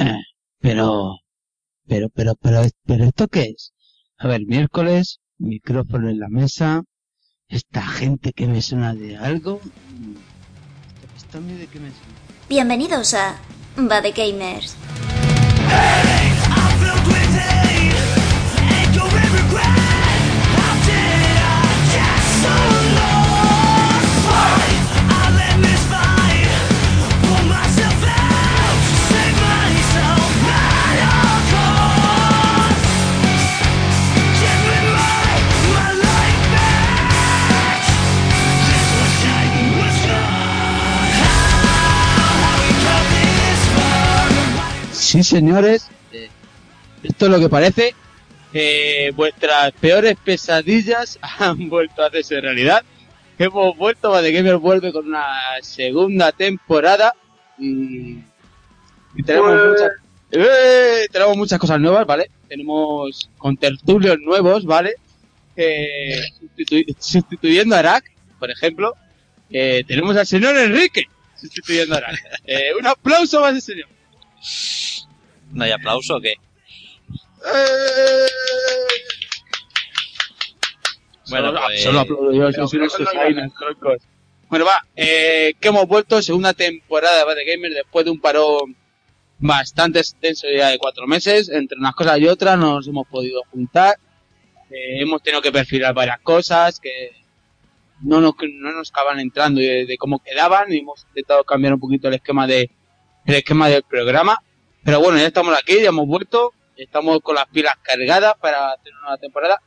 Eh, pero, pero, pero, pero, pero, ¿esto qué es? A ver, miércoles, micrófono en la mesa, esta gente que me suena de algo. ¿Esto a mí de qué me suena? Bienvenidos a Bad Gamers. Sí, señores, eh, esto es lo que parece. Eh, vuestras peores pesadillas han vuelto a hacerse realidad. Hemos vuelto, Bad Gamer vuelve con una segunda temporada y, y tenemos Pues- muchas ¡Eh! tenemos muchas cosas nuevas, ¿vale? Tenemos contertulios nuevos, ¿vale? Eh, sustitu- sustituyendo a Arak, por ejemplo, eh, tenemos al señor Enrique sustituyendo a Arak. Eh, un aplauso más, señor. ¿No hay aplauso o qué? Bueno, solo, pues- solo aplaudo yo, Pero- pero- troncos. Bueno, va, eh, que hemos vuelto, segunda temporada de Bad Gamer, después de un parón bastante extenso ya de cuatro meses, entre unas cosas y otras nos hemos podido juntar, eh, hemos tenido que perfilar varias cosas que no nos, no nos acaban entrando de, de cómo quedaban y hemos intentado cambiar un poquito el esquema de el esquema del programa, pero bueno, ya estamos aquí, ya hemos vuelto, estamos con las pilas cargadas para hacer una nueva temporada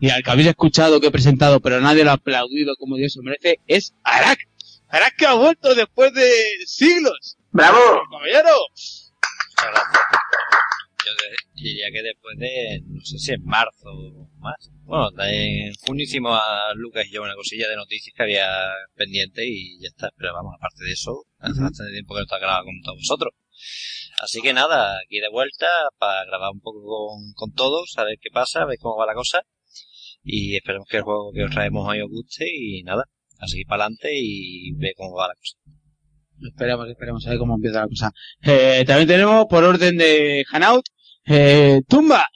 y al que habéis escuchado que he presentado, pero nadie lo ha aplaudido como Dios se merece, es Arak. Arak que ha vuelto después de siglos. ¡Bravo! Caballero. Muchas gracias. Yo diría que después de, no sé si en marzo o más. Bueno, en junio hicimos a Lucas y yo una cosilla de noticias que había pendiente y ya está. Pero vamos, aparte de eso, hace bastante tiempo que no está grabado con todos vosotros. Así que nada, aquí de vuelta para grabar un poco con, con todos, a ver qué pasa, a ver cómo va la cosa. Y esperemos que el juego que os traemos hoy os guste y nada, a seguir para adelante y ver cómo va la cosa. Esperemos, esperemos a ver cómo empieza la cosa. Eh, también tenemos por orden de Hanout, eh, Tumba.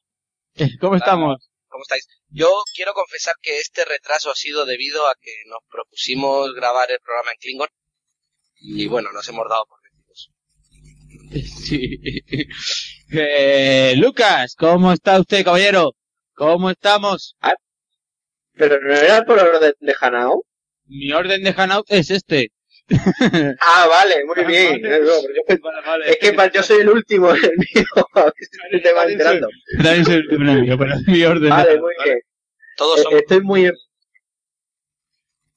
Eh, ¿Cómo estamos? ¿Cómo estáis? Yo quiero confesar que este retraso ha sido debido a que nos propusimos grabar el programa en Klingon y bueno, nos hemos dado por. Sí. Eh, Lucas, ¿cómo está usted, caballero? ¿Cómo estamos? Pero no era por orden de Hanao. Mi orden de Hanout es este. Ah, vale, muy bien. Vale. No, pero yo pens- Vale, vale. Es que yo soy el último, el mío. Te vas enterando. También soy el primer enemigo, pero es mi orden. de Vale, muy ¿vale? bien. Todos Eh, somos... Estoy muy...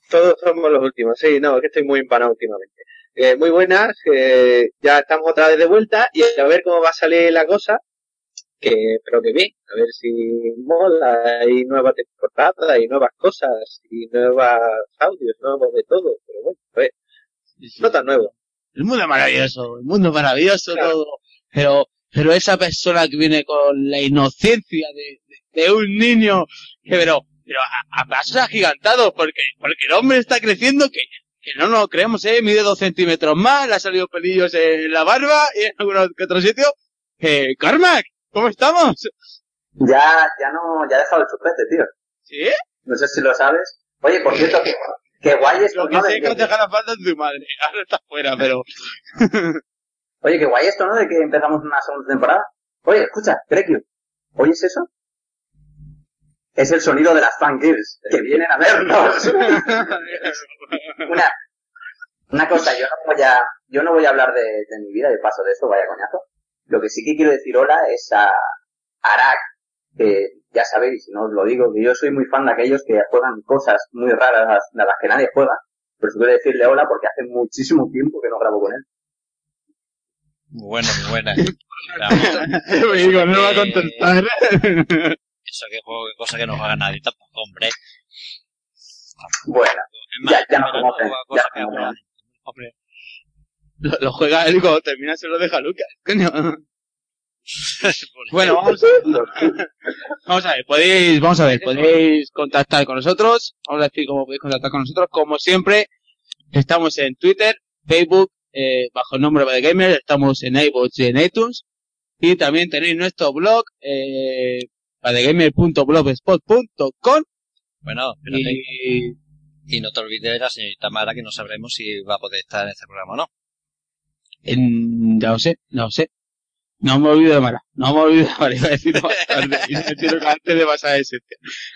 Todos somos los últimos, sí, no, es que estoy muy empanado últimamente. Eh, muy buenas, eh, ya estamos otra vez de vuelta y a ver cómo va a salir la cosa, que espero que bien, a ver si mola, hay nueva temporada, hay nuevas cosas, y nuevos audios, nuevos de todo, pero bueno, a ver, Sí, sí. no tan nuevo. El mundo es maravilloso, el mundo es maravilloso Claro. todo. Pero, pero esa persona que viene con la inocencia de, de, de un niño, que pero, pero a, a pasos agigantados, porque, porque el hombre está creciendo que, que no nos creemos, eh, mide dos centímetros más, le ha salido pelillos en la barba y en algunos que otro sitio. Eh, Carmack, ¿cómo estamos? Ya, ya no, ya ha dejado el chupete, tío. ¿Sí? No sé si lo sabes. Oye, por cierto, que, que guay esto, Lo que ¿no? sé De es que te deja la falta de tu madre. Ahora está fuera, pero... oye, que guay esto, ¿no? De que empezamos una segunda temporada. Oye, escucha, Crekio, ¿oyes eso? Es el sonido de las fangirls que vienen a vernos. una, una cosa, yo no voy a, yo no voy a hablar de, de mi vida, de paso de eso, vaya coñazo. Lo que sí que quiero decir hola es a Arak, que ya sabéis, no os lo digo, que yo soy muy fan de aquellos que juegan cosas muy raras de las que nadie juega. Pero si quiero decirle hola porque hace muchísimo tiempo que no grabo con él. Muy buena, muy buena. Digo, no va a contestar. eso que juego, cosa que no juega nadie tampoco, hombre. Bueno, Es más, Ya- ya conocen, juega ya que juega conocen. nadie. Hombre, Lo, lo juega él y cuando termina se lo deja a Lucas. Coño. Bueno, vamos a, vamos a ver, podéis, vamos a ver, podéis contactar con nosotros, vamos a decir cómo podéis contactar con nosotros, como siempre, estamos en Twitter, Facebook, eh, bajo el nombre de Gamer, estamos en iVoox y en iTunes, Y también tenéis nuestro blog, eh, padegamer.blogspot.com Bueno, espérate. y Y no te olvides de la señorita Mara, que no sabremos si va a poder estar en este programa o no. en- ya lo sé, no lo sé. No me olvido de Mara, no me olvido de Mara, iba a decir más tarde, y me que antes de pasar ese.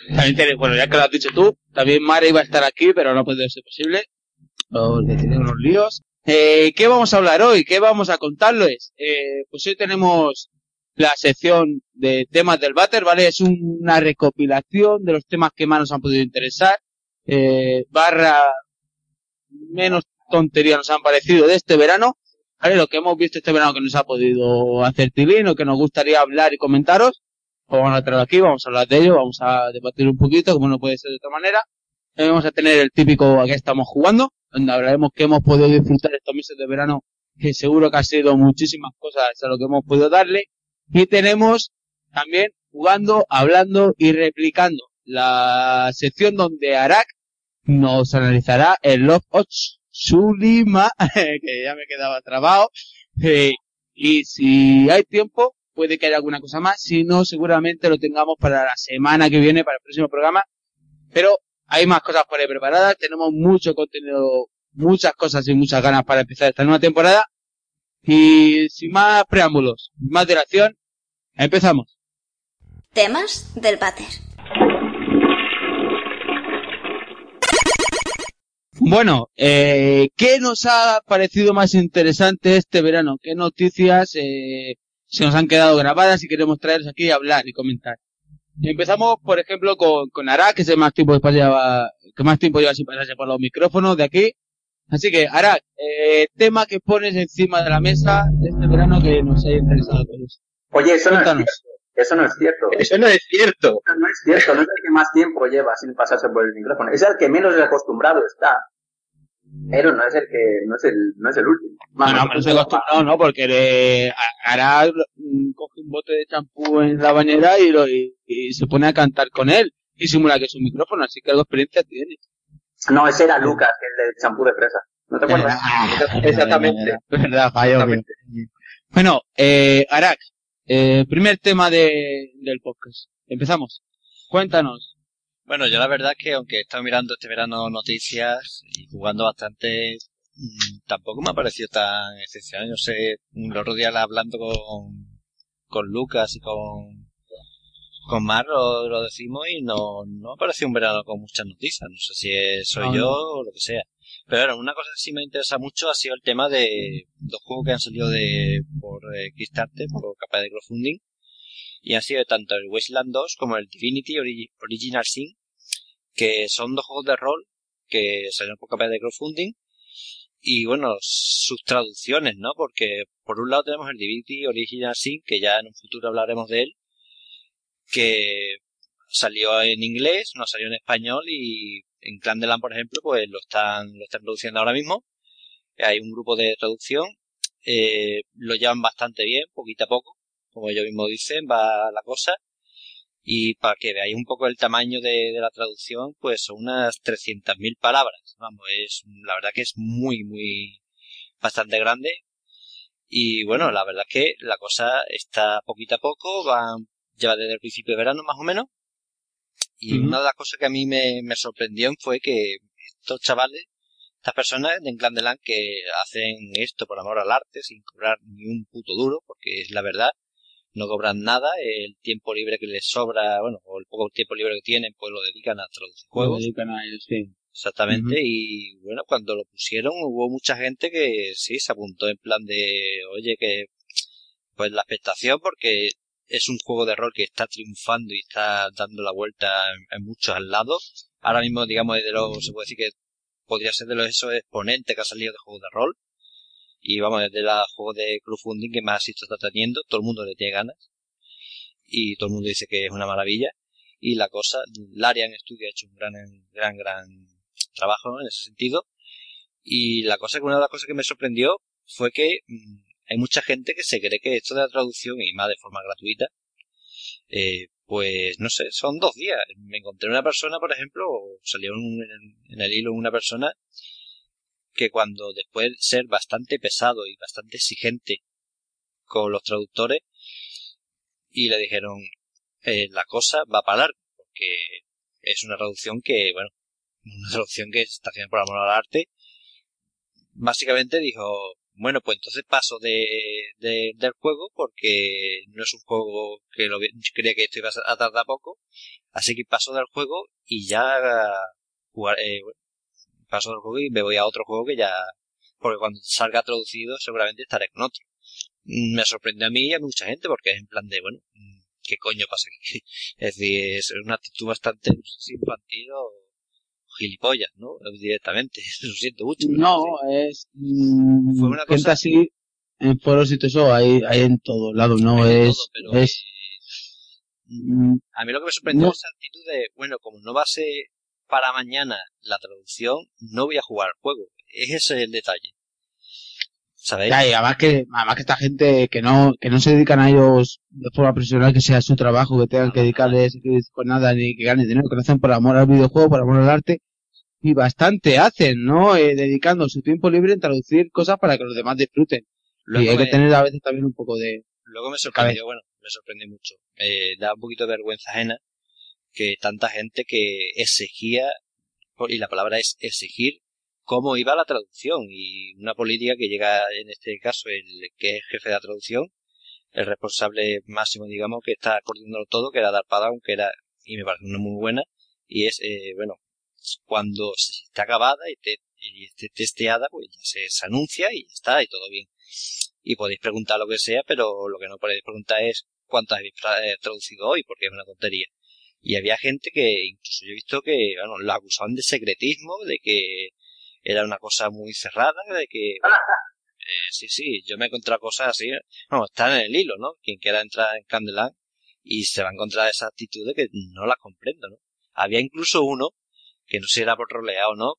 También tenéis, bueno, ya que lo has dicho tú, también Mara iba a estar aquí, pero no puede ser posible, porque tiene unos líos. Eh, ¿Qué vamos a hablar hoy? ¿Qué vamos a contarles? Eh, pues hoy tenemos la sección de temas del Batter, ¿vale? Es una recopilación de los temas que más nos han podido interesar, eh, barra menos tonterías nos han parecido de este verano, ¿vale? Lo que hemos visto este verano que nos ha podido hacer tilín o que nos gustaría hablar y comentaros, pues vamos a traerlo aquí, vamos a hablar de ello, vamos a debatir un poquito, como no puede ser de otra manera. Eh, Vamos a tener el típico a que estamos jugando, donde hablaremos que hemos podido disfrutar estos meses de verano, que seguro que ha sido muchísimas cosas a lo que hemos podido darle. Y tenemos también jugando, hablando y replicando la sección donde Arak nos analizará el Love of Sulima, que ya me quedaba trabado. Eh, y si hay tiempo, puede que haya alguna cosa más. Si no, seguramente lo tengamos para la semana que viene, para el próximo programa. Pero hay más cosas por ahí preparadas. Tenemos mucho contenido, muchas cosas y muchas ganas para empezar esta nueva temporada. Y sin más preámbulos, más dilación, empezamos. Temas del váter. Bueno, eh, ¿qué nos ha parecido más interesante este verano? ¿Qué noticias eh, se nos han quedado grabadas y queremos traerles aquí a hablar y comentar? Empezamos, por ejemplo, con, con Arak, que es el más tiempo que que más tiempo lleva sin pasarse por los micrófonos de aquí. Así que, Arak, eh, tema que pones encima de la mesa de este verano que nos haya interesado a todos. Oye, eso no es cierto. Eso no es cierto. Eso no es cierto. Eso no es cierto. No es el que más tiempo lleva sin pasarse por el micrófono. Es el que menos acostumbrado está. Pero no es el que, no es el, no es el último. No, no, estoy acostumbrado, ¿no? Porque le, a- Arak mm, coge un bote de champú en la bañera y, lo, y, y se pone a cantar con él. Y simula que es un micrófono, así que algo de experiencia tiene. No, ese era Lucas, el del champú de fresa. ¿No te acuerdas? Exactamente. Verdad, fallo. bien. Bueno, eh, Arak, eh, primer tema de, del podcast. Empezamos. Cuéntanos. Bueno, yo la verdad es que aunque he estado mirando este verano noticias y jugando bastante, mm, tampoco me ha parecido tan excepcional. Yo sé, el otro día hablando con, con Lucas y con, con Mar lo, lo decimos y no, no ha parecido un verano con muchas noticias. No sé si es- soy No, yo no. o lo que sea. Pero bueno, una cosa que sí me interesa mucho ha sido el tema de dos juegos que han salido de, por eh, Kickstarter, por capa de crowdfunding. Y han sido tanto el Wasteland 2 como el Divinity Ori- Original Sin, que son dos juegos de rol que salieron por capa de crowdfunding. Y bueno, sus traducciones, ¿no? Porque por un lado tenemos el Divinity Original Sin, que ya en un futuro hablaremos de él, que salió en inglés, no salió en español y en Clandeland, por ejemplo, pues lo están, lo están produciendo ahora mismo. Hay un grupo de traducción, eh, lo llevan bastante bien, poquito a poco, como ellos mismos dicen, va la cosa. Y para que veáis un poco el tamaño de, de la traducción, pues son unas 300.000 palabras. Vamos, es, la verdad que es muy, muy, bastante grande. Y bueno, la verdad es que la cosa está poquito a poco, van, lleva desde el principio de verano más o menos. Y una de las cosas que a mí me, me sorprendió fue que estos chavales, estas personas de Enclandeland que hacen esto por amor al arte sin cobrar ni un puto duro, porque es la verdad, no cobran nada, el tiempo libre que les sobra, bueno, o el poco tiempo libre que tienen, pues lo dedican a traducir juegos. Lo dedican a ellos, sí. Exactamente, y bueno, cuando lo pusieron hubo mucha gente que sí se apuntó en plan de, oye, que pues la expectación porque es un juego de rol que está triunfando y está dando la vuelta en, muchos lados. Ahora mismo, digamos, de los, se puede decir que podría ser de los esos exponentes que ha salido de juegos de rol. Y vamos, es de los juegos de crowdfunding que más éxito está teniendo, todo el mundo le tiene ganas. Y todo el mundo dice que es una maravilla. Y la cosa, Larian Studio ha hecho un gran, gran, gran trabajo en ese sentido. Y la cosa que una de las cosas que me sorprendió fue que mm, hay mucha gente que se cree que esto de la traducción, y más de forma gratuita, eh, pues no sé, son dos días. Me encontré una persona, por ejemplo, o salió en, en el hilo una persona que cuando después de ser bastante pesado y bastante exigente con los traductores, y le dijeron, eh, la cosa va para largo, porque es una traducción que, bueno, una traducción que está haciendo por amor al arte. Básicamente dijo, bueno, pues entonces paso de, de, del juego porque no es un juego que lo creía que esto iba a tardar poco, así que paso del juego y ya jugar, eh, paso del juego y me voy a otro juego que ya, porque cuando salga traducido seguramente estaré con otro. Me sorprende a mí y a mucha gente porque es en plan de, bueno, ¿qué coño pasa aquí? Es decir, es una actitud bastante infantil o gilipollas, ¿no? Directamente, lo siento mucho. No, es... mm, Fue una cosa- así, en foros y todo eso, hay, hay en todo lado, no es... todo, pero, es eh, mm, A mí lo que me sorprendió No. es esa actitud de, bueno, como no va a ser para mañana la traducción, no voy a jugar al juego. Es ese el detalle. ¿Sabéis? Ya, y además que, además que esta gente que no, que no se dedican a ellos de forma profesional, que sea su trabajo, que tengan que dedicarles con nada ni que ganen dinero, que lo hacen por amor al videojuego, por amor al arte, y bastante hacen, ¿no? Eh, dedicando su tiempo libre en traducir cosas para que los demás disfruten. Luego y hay me, que tener a veces también un poco de... luego me sorprendió, bueno, me sorprendió mucho. Eh, da un poquito de vergüenza ajena que tanta gente que exigía, y la palabra es exigir, cómo iba la traducción y una política que llega en este caso el que es jefe de la traducción, el responsable máximo, digamos, que está coordinándolo todo, que era Darpadown, que era, y me parece una muy buena, y es, eh, bueno, cuando se está acabada y, te- y esté testeada, pues ya se, se anuncia y ya está, y todo bien. Y podéis preguntar lo que sea, pero lo que no podéis preguntar es cuántas habéis eh, traducido hoy, porque es una tontería. Y había gente que, incluso yo he visto que, bueno, lo acusaban de secretismo, de que era una cosa muy cerrada, de que, eh, sí, sí, yo me he encontrado cosas así, bueno, están en el hilo, ¿no? Quien quiera entrar en Candeland y se va a encontrar esa actitud de que no la comprendo, ¿no? Había incluso uno, que no sé si era por rolear o no,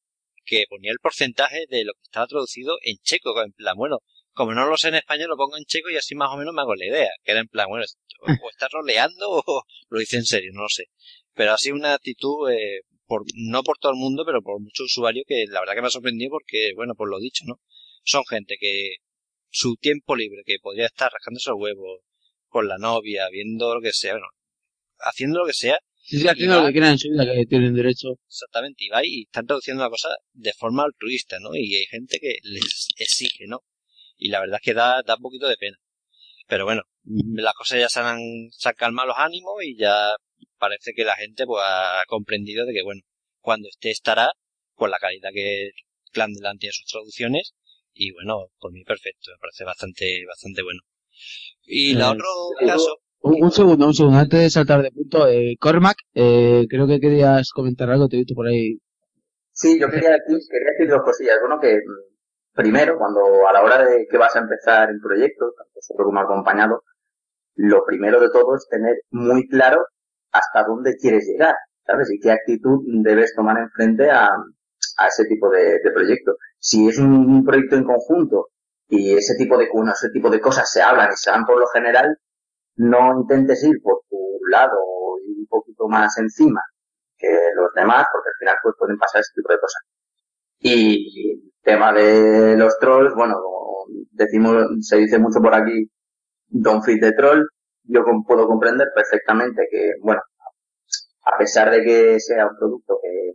que ponía el porcentaje de lo que estaba traducido en checo, en plan, bueno, como no lo sé en español, lo pongo en checo y así más o menos me hago la idea, que era en plan, bueno, o, o está roleando o lo dice en serio, no lo sé. Pero así una actitud, eh, por, no por todo el mundo, pero por muchos usuarios que la verdad que me ha sorprendido porque, bueno, por lo dicho, ¿no? Son gente que su tiempo libre, que podría estar rascándose los huevos con la novia, viendo lo que sea, bueno, haciendo lo que sea, Sí, sí, haciendo va- lo que quieran en su vida, que tienen derecho. Exactamente, y va y están traduciendo la cosa de forma altruista, ¿no? Y hay gente que les exige, ¿no? Y la verdad es que da, da un poquito de pena. Pero bueno, las cosas ya se han, se han calmado los ánimos y ya parece que la gente pues ha comprendido de que, bueno, cuando esté estará con la calidad que Clan Delan tiene sus traducciones y bueno, por mí perfecto, me parece bastante, bastante bueno. Y la Eh, otro caso, Un, un segundo, un segundo, antes de saltar de punto, eh, Cormac, eh, creo que querías comentar algo, te he visto por ahí. Sí, yo quería decir, quería decir dos cosillas. Uno que, mm, primero, cuando a la hora de que vas a empezar el proyecto, tanto solo como acompañado, lo primero de todo es tener muy claro hasta dónde quieres llegar, ¿sabes? Y qué actitud debes tomar en frente a, a ese tipo de, proyecto. Si es un, proyecto en conjunto y ese tipo de, ese tipo de cosas se hablan y se dan por lo general, no intentes ir por tu lado y un poquito más encima que los demás, porque al final pues pueden pasar ese tipo de cosas. Y tema de los trolls, bueno, decimos, se dice mucho por aquí, don't feed the troll, yo puedo comprender perfectamente que, bueno, a pesar de que sea un producto que,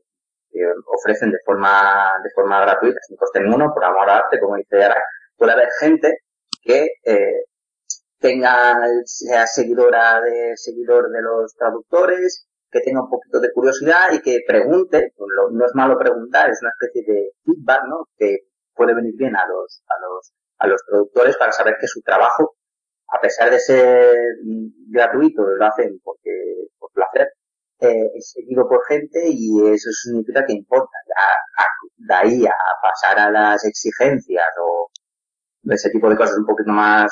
ofrecen de forma, de forma gratuita, sin coste ninguno, por amor al arte, como dice Ara, puede haber gente que, eh, tenga, sea seguidora de, seguidor de los traductores, que tenga un poquito de curiosidad y que pregunte, no es malo preguntar, es una especie de feedback, ¿no? Que puede venir bien a los, a los, a los productores para saber que su trabajo, a pesar de ser mm, gratuito, lo hacen porque, por placer, eh, es seguido por gente y eso significa que importa. Ya, a- de ahí a pasar a las exigencias o ese tipo de cosas un poquito más,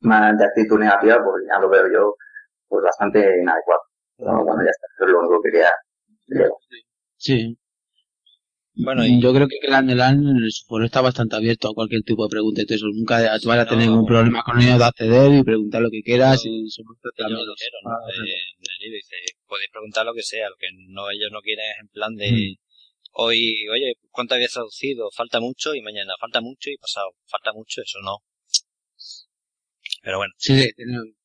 más de actitud negativa, pues ya lo veo yo pues bastante inadecuado. Pero bueno, ya está, eso es lo único que quería. Sí. Bueno, y- Yo creo que Clandelan en su foro está bastante abierto a cualquier tipo de pregunta, entonces nunca tú vas a tener no. ningún problema con ellos de acceder y preguntar lo que quieras y somos totalmente lo quiero, ¿no? Ah, Eh, el dice, podéis preguntar lo que sea, lo que no ellos no quieren es en plan de Mm. hoy, oye, ¿cuánto habías traducido? Falta mucho y mañana falta mucho y pasado falta mucho, eso no. Pero bueno, Sí, sí,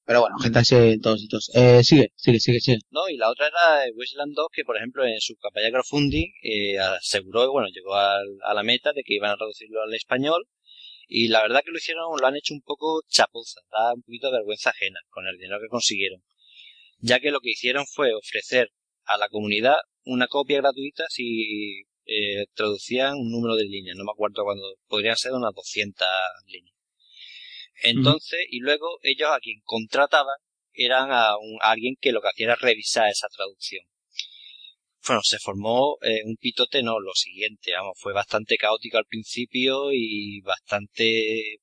Pero bueno, gente así en todos sitios. Eh, sigue, sigue, sigue, sigue. No, y la otra era Wasteland 2, que por ejemplo en su campaña de crowdfunding eh, aseguró, bueno, llegó al- a la meta de que iban a traducirlo al español. Y la verdad que lo hicieron, lo han hecho un poco chapuza, da un poquito de vergüenza ajena con el dinero que consiguieron. Ya que lo que hicieron fue ofrecer a la comunidad una copia gratuita si eh, traducían un número de líneas, no me acuerdo cuándo, podrían ser unas 200 líneas. Entonces, y luego ellos a quien contrataban eran a, un- alguien que lo que hacía era revisar esa traducción. Bueno, se formó eh, un pitote, no, lo siguiente, vamos, fue bastante caótico al principio y bastante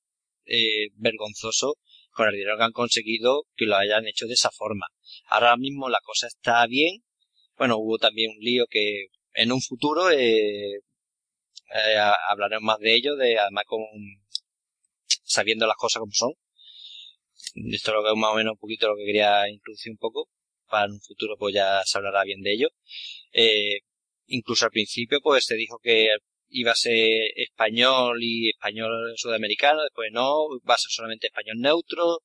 eh, vergonzoso con el dinero que han conseguido que lo hayan hecho de esa forma. Ahora mismo la cosa está bien. Bueno, hubo también un lío que en un futuro eh, eh, ha- hablaremos más de ello, de además con sabiendo las cosas como son. Esto es lo que más o menos un poquito lo que quería introducir un poco. Para en un futuro pues ya se hablará bien de ello. Eh, incluso al principio pues se dijo que iba a ser español y español sudamericano, después no, va a ser solamente español neutro.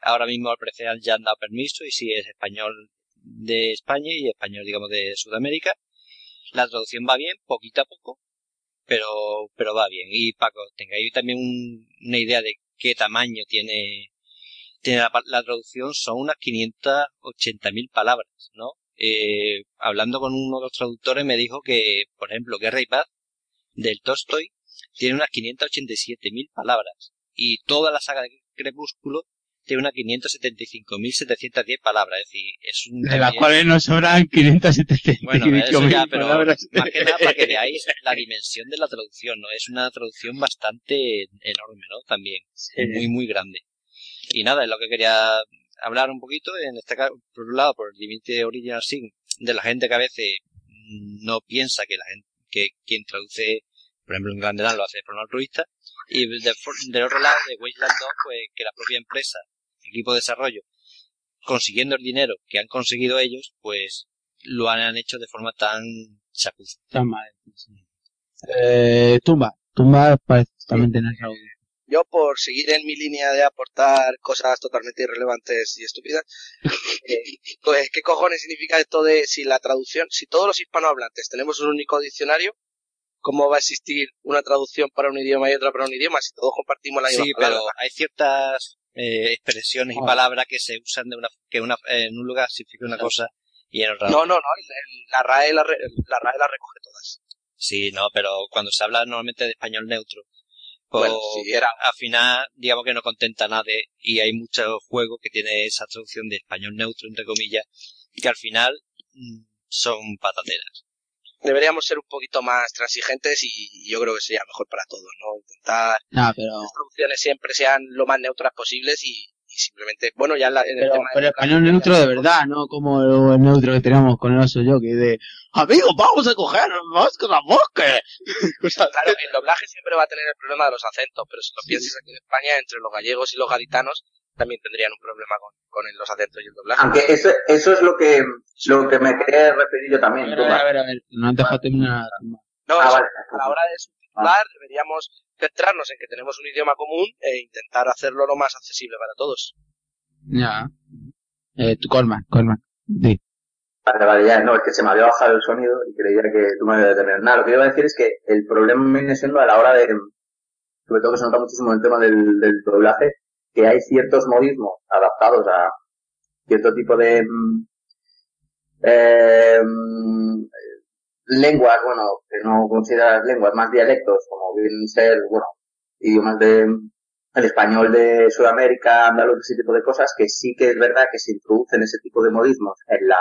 Ahora mismo al parecer ya han dado permiso y sí es español de España y español digamos de Sudamérica. La traducción va bien, poquito a poco, pero, pero va bien. Y Paco, tengáis también un- una idea de qué tamaño tiene, tiene la, la traducción, son unas 580.000 palabras, ¿no? Eh, hablando con uno de los traductores me dijo que, por ejemplo, Guerra y Paz del Tolstoy tiene unas 587.000 palabras y toda la saga de Crepúsculo tiene unas 575.710 palabras, es decir, es un... De las cuales nos sobran 575 bueno, palabras. más que nada para que veáis la dimensión de la traducción, ¿no? Es una traducción bastante enorme, ¿no? También. Es muy, muy grande. Y nada, es lo que quería hablar un poquito, en este caso, por un lado, por el límite original sin, de la gente que a veces no piensa que la gente, que quien traduce, por ejemplo, en Grandeland lo hace de forma altruista, y de for- del otro lado, de Wasteland 2, pues que la propia empresa, equipo de desarrollo, consiguiendo el dinero que han conseguido ellos, pues lo han hecho de forma tan chapuza. Tan mal. Eh, tumba. Tumba parece también tener algo. Yo, por seguir en mi línea de aportar cosas totalmente irrelevantes y estúpidas, eh, pues, ¿qué cojones significa esto de si la traducción, si todos los hispanohablantes tenemos un único diccionario, ¿cómo va a existir una traducción para un idioma y otra para un idioma si todos compartimos la misma Sí, palabra? pero hay ciertas eh, expresiones y Ah. palabras que se usan de una que una, en un lugar significa una cosa y en otra No, no, no, la RAE la, la RAE la recoge todas. Sí, no, pero cuando se habla normalmente de español neutro, pues Bueno, sí, era- al final, digamos que no contenta a nadie y hay muchos juegos que tienen esa traducción de español neutro, entre comillas, que al final mm, son patateras. Deberíamos ser un poquito más transigentes y yo creo que sería mejor para todos, ¿no? Intentar No, pero, que las traducciones siempre sean lo más neutras posibles y, y simplemente, bueno, ya en, la- en el pero, tema pero la español neutro de verdad, no como el neutro que teníamos con el oso yo, que de, amigos, vamos a coger bosques a bosque. Claro, el doblaje siempre va a tener el problema de los acentos, pero si lo piensas aquí en España, entre los gallegos y los gaditanos, también tendrían un problema con, los acentos y el doblaje. Aunque eso, eso es lo que, lo que me quería referir yo A también. ver, a ver, a ver, no has dejado terminar. No, Ah, eso, vale. a la hora de subtitular deberíamos centrarnos en que tenemos un idioma común e intentar hacerlo lo más accesible para todos. Ya. Eh, tu Colman, Colman. Di. Vale, vale, ya, no, es que se me había bajado el sonido y creía que tú me habías terminado. Nada, lo que iba a decir es que el problema viene siendo a la hora de, sobre todo que se nota muchísimo el tema del, del doblaje, que hay ciertos modismos adaptados a cierto tipo de mm, eh, mm, lenguas, bueno, que no consideras lenguas, más dialectos, como vienen ser, bueno, idiomas de el español de Sudamérica, andaluz, ese tipo de cosas, que sí que es verdad que se introducen ese tipo de modismos en la,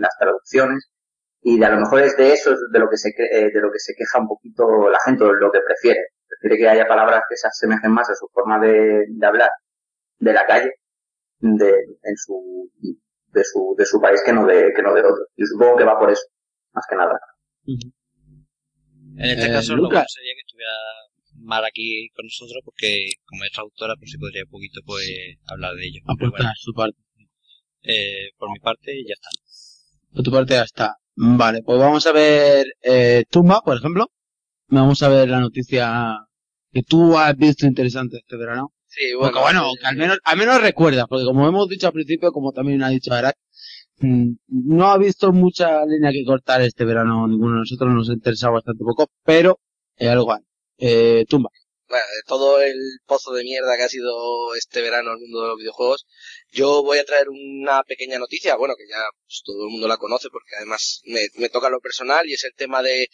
las traducciones, y a lo mejor es de eso de lo que se eh, de lo que se queja un poquito la gente o lo que prefiere prefiere que haya palabras que se asemejen más a su forma de, de hablar de la calle de en su de su de su país que no de que no de otro yo supongo que va por eso más que nada En este Eh, caso, lo Lucas. bueno sería que estuviera Mar aquí con nosotros porque como es traductora, pues sí podría un poquito pues hablar de ello. Aportar bueno, su parte. eh, por mi parte ya está. Por tu parte ya está. Vale, pues vamos a ver eh, Tumba, por ejemplo. Vamos a ver la noticia que tú has visto interesante este verano. Sí, Porque bueno, que al menos, al menos recuerda, porque como hemos dicho al principio, como también ha dicho Arak, mm, no ha visto mucha línea que cortar este verano ninguno de nosotros, nos ha interesado bastante poco, pero eh, algo hay. Eh, tumba. bueno, de todo el pozo de mierda que ha sido este verano el mundo de los videojuegos, yo voy a traer una pequeña noticia, bueno, que ya pues, todo el mundo la conoce porque además me, me toca lo personal y es el tema de,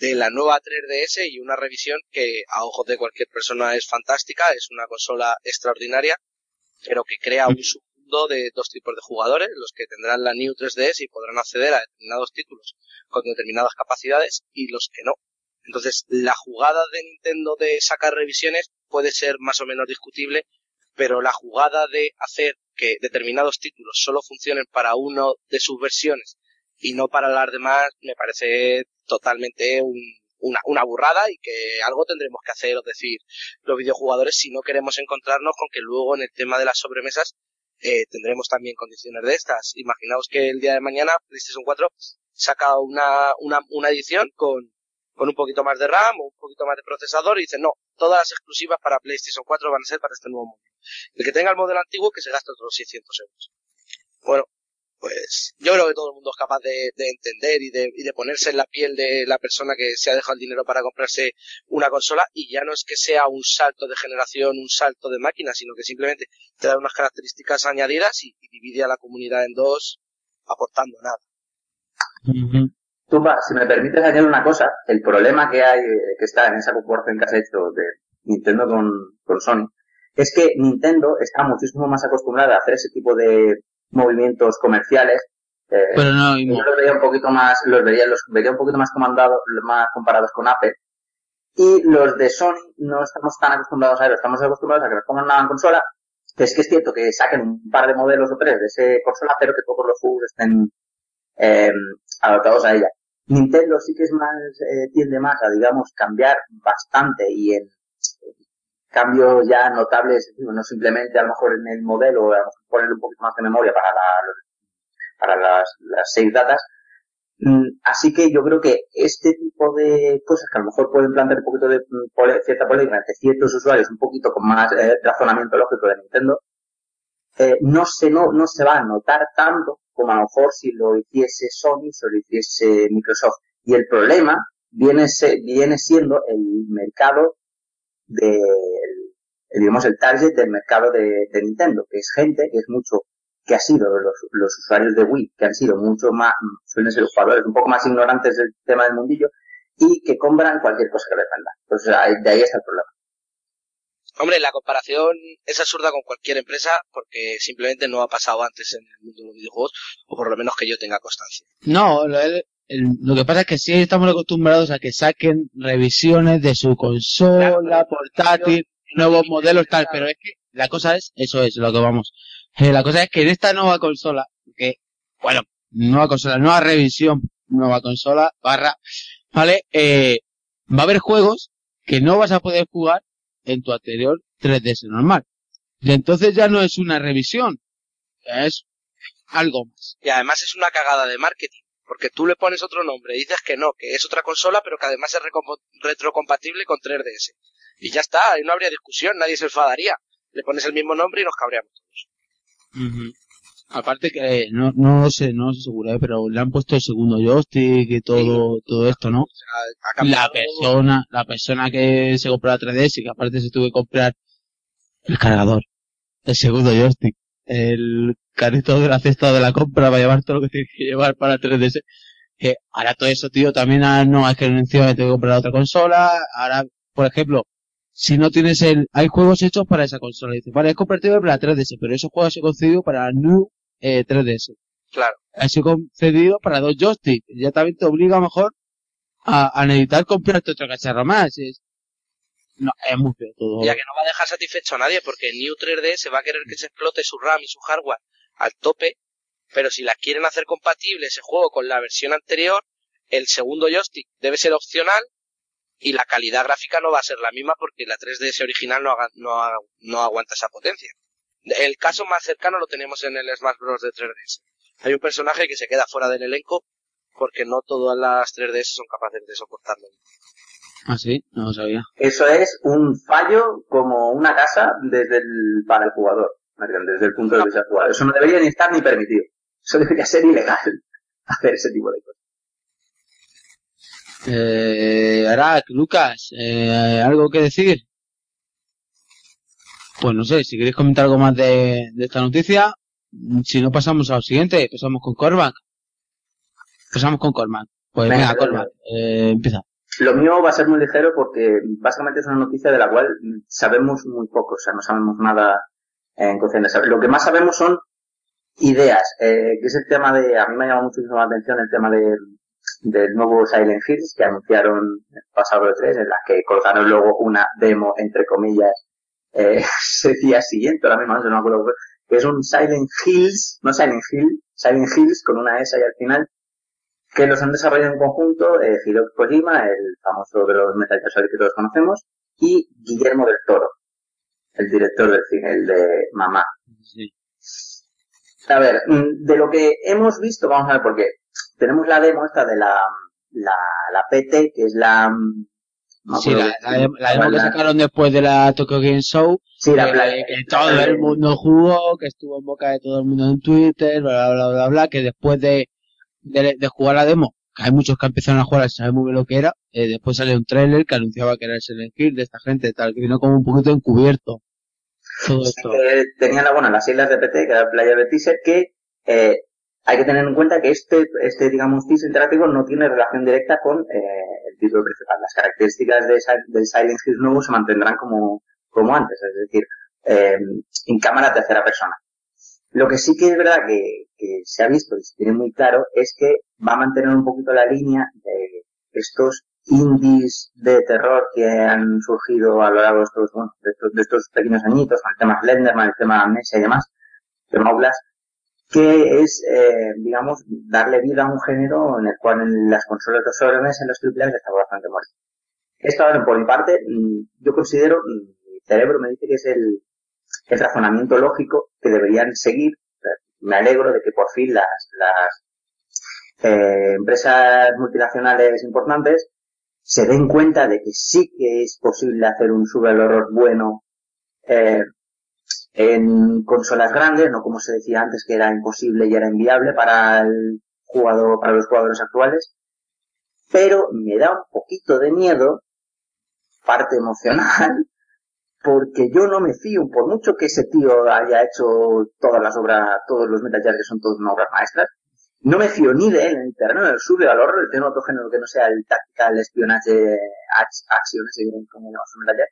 de la nueva 3DS y una revisión que a ojos de cualquier persona es fantástica, es una consola extraordinaria, pero que crea un submundo de dos tipos de jugadores, los que tendrán la New 3DS y podrán acceder a determinados títulos con determinadas capacidades y los que no. Entonces, la jugada de Nintendo de sacar revisiones puede ser más o menos discutible, pero la jugada de hacer que determinados títulos solo funcionen para uno de sus versiones y no para las demás me parece totalmente un- una, una burrada y que algo tendremos que hacer, es decir, los videojugadores si no queremos encontrarnos con que luego en el tema de las sobremesas eh, tendremos también condiciones de estas. Imaginaos que el día de mañana PlayStation 4 saca una, una, una edición con, con un poquito más de RAM o un poquito más de procesador y dice no, todas las exclusivas para PlayStation 4 van a ser para este nuevo modelo. El que tenga el modelo antiguo que se gasta otros 600 euros. Bueno, pues yo creo que todo el mundo es capaz de, de entender y de, y de ponerse en la piel de la persona que se ha dejado el dinero para comprarse una consola y ya no es que sea un salto de generación, un salto de máquina, sino que simplemente te da unas características añadidas y, y divide a la comunidad en dos aportando nada. Tumba, si me permites añadir una cosa, el problema que hay, eh, que está en esa comparación que has hecho de Nintendo con, con Sony, es que Nintendo está muchísimo más acostumbrada a hacer ese tipo de movimientos comerciales. eh, Pero no, yo los vería un poquito más, los vería, los vería un poquito más comandados, más comparados con Apple. Y los de Sony no estamos tan acostumbrados a ello, estamos acostumbrados a que nos pongan una consola, que es que es cierto que saquen un par de modelos o tres de ese consola, pero que todos los juegos estén eh, adaptados a ella. Nintendo sí que es más, eh, tiende más a, digamos, cambiar bastante y en cambios ya notables, no simplemente a lo mejor en el modelo, a lo mejor ponerle un poquito más de memoria para, la- para las, save datas. Mm, Así que yo creo que este tipo de cosas que a lo mejor pueden plantear un poquito de mm, pole- cierta polémica entre ciertos usuarios, un poquito con más eh, razonamiento lógico de Nintendo, eh, no se no, no se va a notar tanto como a lo mejor si lo hiciese Sony, si lo hiciese Microsoft. Y el problema viene, viene siendo el mercado del, el, digamos, el target del mercado de, de Nintendo, que es gente que es mucho, que ha sido los, los usuarios de Wii, que han sido mucho más, suelen ser jugadores un poco más ignorantes del tema del mundillo, y que compran cualquier cosa que les venda. Entonces, de ahí está el problema. Hombre, la comparación es absurda con cualquier empresa porque simplemente no ha pasado antes en el mundo de los videojuegos, o por lo menos que yo tenga constancia. No, el- lo que pasa es que sí estamos acostumbrados a que saquen revisiones de su consola, portátil, nuevos modelos, tal, pero es que la cosa es, eso es lo que vamos. Eh, la cosa es que en esta nueva consola, que, bueno, nueva consola, nueva revisión, nueva consola, barra, ¿vale? Eh, va a haber juegos que no vas a poder jugar en tu anterior 3DS normal. Y entonces ya no es una revisión, es algo más. Y además es una cagada de marketing, porque tú le pones otro nombre, dices que no, que es otra consola, pero que además es retrocompatible con 3DS. Y ya está, ahí no habría discusión, nadie se enfadaría. Le pones el mismo nombre y nos cabreamos todos. Aparte que eh, no, no sé, no estoy seguro, eh, pero le han puesto el segundo joystick y todo, todo esto, ¿no? O sea, ha La persona, la persona que se compró la 3DS y que aparte se tuvo que comprar el cargador, el segundo joystick, el carrito de la cesta de la compra para llevar todo lo que tienes que llevar para 3DS. Que ahora todo eso, tío, también ah, no es que encima me tengo que comprar otra consola. Ahora, por ejemplo, si no tienes el, hay juegos hechos para esa consola. Dices, vale, es compatible para la 3DS, pero esos juegos se han concedido para la New eh, 3DS. Claro. Ha sido concedido para dos joysticks. Ya también te obliga mejor a, a necesitar comprarte otro cacharro más. Es, no. Ya que no va a dejar satisfecho a nadie, porque New 3D se va a querer que se explote su RAM y su hardware al tope, pero si la quieren hacer compatible ese juego con la versión anterior, el segundo joystick debe ser opcional y la calidad gráfica no va a ser la misma porque la 3DS original no, no aguanta esa potencia. El caso más cercano lo tenemos en el Smash Bros. de 3DS. Hay un personaje que se queda fuera del elenco porque no todas las 3DS son capaces de soportarlo. Ah, sí, no lo sabía. Eso es un fallo como una casa desde el, para el jugador, desde el punto de vista del jugador. Eso no debería ni estar ni permitido. Eso debería ser ilegal, hacer ese tipo de cosas. Eh, Arak, Lucas, eh, ¿algo que decir? Pues no sé, si queréis comentar algo más de, de esta noticia, si no pasamos al siguiente, pasamos con Cormac. Pasamos con Cormac. Pues Venga, venga, Cormac, eh, empieza. Lo mío va a ser muy ligero porque básicamente es una noticia de la cual sabemos muy poco, o sea, no sabemos nada en cuestión. Lo que más sabemos son ideas, eh, que es el tema de, a mí me ha llamado muchísimo la atención el tema de, del nuevo Silent Hills que anunciaron el pasado de tres, en la que colgaron luego una demo, entre comillas, eh, ese día siguiente, ahora mismo no me acuerdo, que es un Silent Hills, no Silent Hill, Silent Hills con una S ahí al final, que los han desarrollado en conjunto eh, Hideo Kojima, el famoso de los Metal Gear Solid que todos conocemos, y Guillermo del Toro, el director del cine, el de Mamá. Sí. A ver, mm, de lo que hemos visto, vamos a ver, porque tenemos la demo esta de la, la, la PT, que es la... mm, no me Sí, la, qué- la, demo- la demo que sacaron después de la Tokyo Game Show, Sí, la que, que todo el mundo jugó, que estuvo en boca de todo el mundo en Twitter, bla, bla, bla, bla, bla, que después de, de, de jugar la demo, que hay muchos que empezaron a jugar sin saber muy bien lo que era, eh, después salió un trailer que anunciaba que era el Silent Hill de esta gente, tal, que vino como un poquito encubierto. Todo esto. Eh, tenían la, bueno, las islas de PT, que era el playa de teaser, que eh, hay que tener en cuenta que este, este digamos, teaser interactivo no tiene relación directa con eh, el título principal. Las características de, Sil- del Silent Hill nuevo se mantendrán como, como antes, es decir, eh, en cámara tercera persona. Lo que sí que es verdad que, que se ha visto y se tiene muy claro es que va a mantener un poquito la línea de estos indies de terror que han surgido a lo largo de estos, bueno, de estos, de pequeños añitos, con el tema Slenderman, el tema Amnesia y demás, el tema Outlast, que es, eh, digamos, darle vida a un género en el cual en las consolas de sobremesa, en los triple está bastante muerto. Esto, ahora, por mi parte, mm, yo considero, mm, mi cerebro me dice que es el, el razonamiento lógico que deberían seguir. Me alegro de que por fin las, las eh, empresas multinacionales importantes se den cuenta de que sí que es posible hacer un sube al horror bueno eh, en consolas grandes, no como se decía antes que era imposible y era inviable para el jugador, para los jugadores actuales. Pero me da un poquito de miedo, parte emocional, porque yo no me fío, por mucho que ese tío haya hecho todas las obras, todos los Metal que son todas obras maestras, no me fío ni de él en el terreno del sube al horror, de otro género que no sea el táctica, el espionaje, ac- acción, ese como llamamos Metal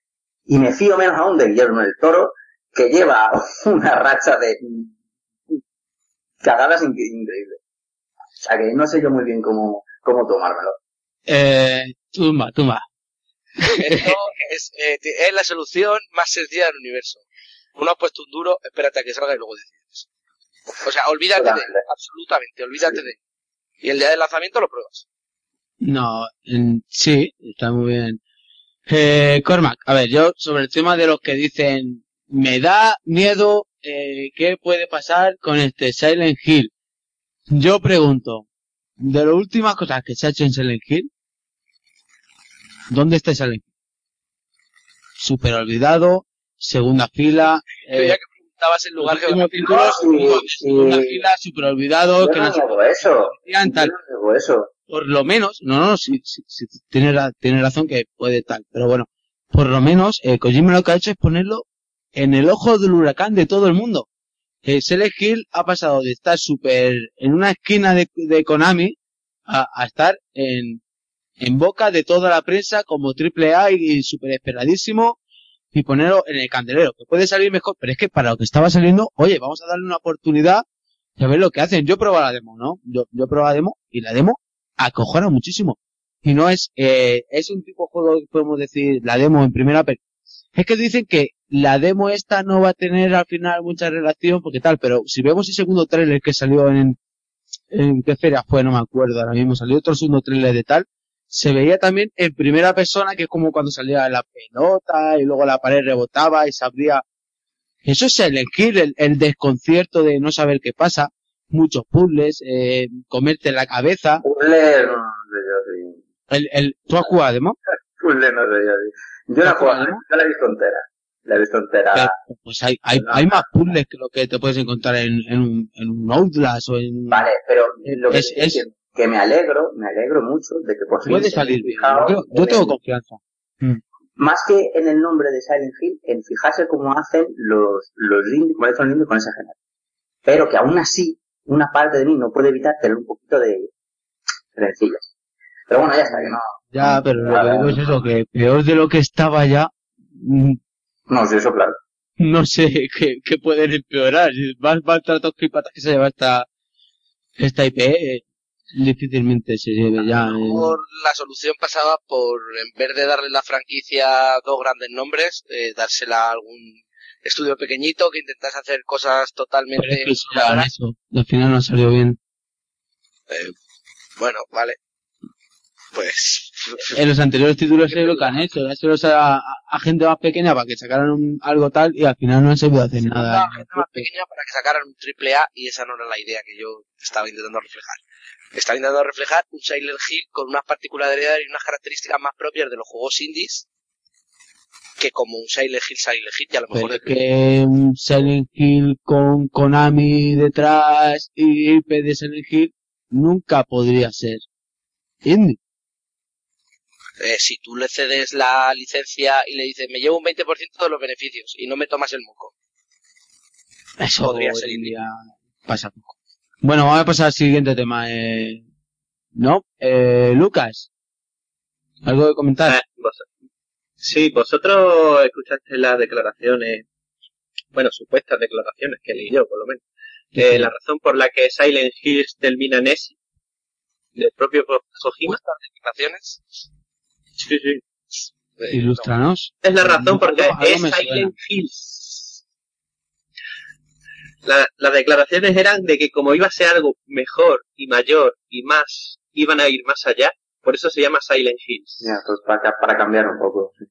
y me fío menos aún de Guillermo del Toro, que lleva una racha de cagadas incre- increíbles. O sea que no sé yo muy bien cómo, cómo tomármelo. Eh, tumba, tumba. Esto es, eh, es la solución más sencilla del universo. Uno ha puesto un duro, espérate a que salga y luego decides. O sea, olvídate de él, absolutamente, olvídate de él. Y el día del lanzamiento lo pruebas. No, en- sí, está muy bien. Eh, Cormac, a ver, yo sobre el tema de los que dicen, me da miedo, eh, ¿qué puede pasar con este Silent Hill? Yo pregunto, de las últimas cosas que se ha hecho en Silent Hill, ¿dónde está Silent Hill? Super olvidado, segunda fila, eh, ya que preguntabas el lugar último geográfico, título, y- segunda fila, super olvidado, Yo que no no niego eso. tal no eso. por lo menos, no, no, sí, sí, sí, tiene, tiene razón que puede tal, pero bueno, por lo menos, eh, Kojima lo que ha hecho es ponerlo en el ojo del huracán de todo el mundo. Eh, Silent Hill ha pasado de estar súper en una esquina de, de Konami a, a estar en, en boca de toda la prensa como triple A y, y esperadísimo y ponerlo en el candelero, que puede salir mejor, pero es que para lo que estaba saliendo, oye, vamos a darle una oportunidad de ver lo que hacen. Yo probado la demo, ¿no? Yo, yo probado la demo y la demo acojona muchísimo. Y no es, eh, es un tipo de juego que podemos decir, la demo en primera persona. Es que dicen que la demo esta no va a tener al final mucha relación porque tal, pero si vemos el segundo trailer que salió en, en qué feria fue, no me acuerdo ahora mismo, salió otro segundo trailer de tal, se veía también en primera persona que es como cuando salía la pelota y luego la pared rebotaba y se abría. Eso es el Hill, el, el desconcierto de no saber qué pasa, muchos puzzles, eh, comerte la cabeza. Puzzle, no, sé yo, sí. El, el, ¿Tú has jugado demo? Puzzle no sé yo. tío. Yo la, ¿Has jugado, yo la he visto entera. La he visto entera. Pero, pues hay, hay, hay más puzzles que lo que te puedes encontrar en, en, un, en un Outlast o en... Vale, pero lo que Es- es- que me alegro, me alegro mucho de que por fin Puede se salir bien. fijado Yo, tengo el- confianza. más que en el nombre de Silent Hill, en fijarse cómo hacen los, los indies, como hacen los indies con ese género. Pero que aún así, una parte de mí no puede evitar tener un poquito de rencillas. Pero bueno, ya está, que no. Ya, pero lo que digo es eso, que peor de lo que estaba ya, mm, No, sí, eso claro. no sé qué, qué pueden empeorar. Más mal tratos que patas que se lleva esta, esta IP, eh, difícilmente se lleve ya. A lo eh. mejor la solución pasaba por, en vez de darle la franquicia a dos grandes nombres, eh, dársela a algún estudio pequeñito que intentase hacer cosas Pero totalmente es que eso al final no ha salido bien. Eh, bueno, vale. Pues, En los anteriores títulos es lo que han hecho, dárselos a, a, a gente más pequeña para que sacaran un- algo tal y al final no han sabido hacer nada. una gente más pequeña para que sacaran un triple A y esa no era la idea que yo estaba intentando reflejar. Estaba intentando reflejar un Silent Hill con unas particularidades y unas características más propias de los juegos indies que como un Silent Hill Silent Hill y a lo mejor que un Silent Hill con Konami detrás y IP de Silent Hill nunca podría ser indie. eh, si tú le cedes la licencia y le dices me llevo un 20% de los beneficios y no me tomas el moco. Eso Podría ser indie. pasa poco. Bueno, vamos a pasar al siguiente tema. Eh... ¿No? Eh, Lucas. ¿Algo que comentar? Vos- sí, vosotros escuchaste las declaraciones, bueno, supuestas declaraciones que leí yo, por lo menos. Eh, la razón por la que Silent Hills termina en S, del propio Ko- Kojima. ¿Estas declaraciones? Sí, sí. Eh, Ilústranos. Es la razón porque Algo- algo es. Silent Hills. La- las declaraciones eran de que como iba a ser algo mejor y mayor y más, iban a ir más allá, por eso se llama Silent Hills. Ya, pues para, ca- para cambiar un poco. sí.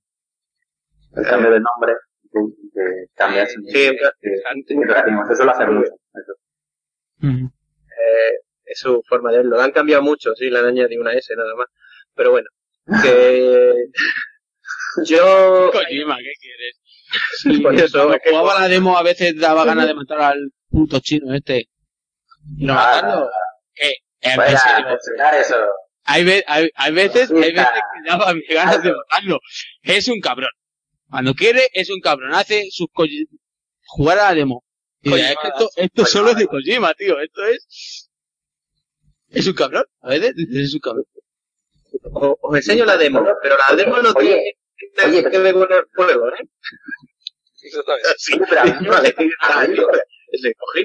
El cambio de nombre, que, que cambia el Sí, que- que Eso lo hace mucho. eso. Eh, es su forma de verlo. Lo han cambiado mucho, sí, le han añadido una S nada más. Pero bueno, que yo Kojima, ¿qué quieres? Por eso Cuando es que- jugaba la demo a veces daba ganas de matar al puto chino este. Y no Ah, matarlo. Eh, en censurar eso. Hay, ve- hay, hay veces, hay veces que daba ganas de matarlo. Es un cabrón. Cuando quiere, es un cabrón. Hace sus jugar a la demo. Y Kojima, es que esto, esto Kojima. solo es de Kojima, tío. Esto es... Es un cabrón. A veces es un cabrón. os, os enseño la demo, pero la demo no Oye, tiene oye, que ver con el juego, ¿eh? Exactamente. Sí, pero a mí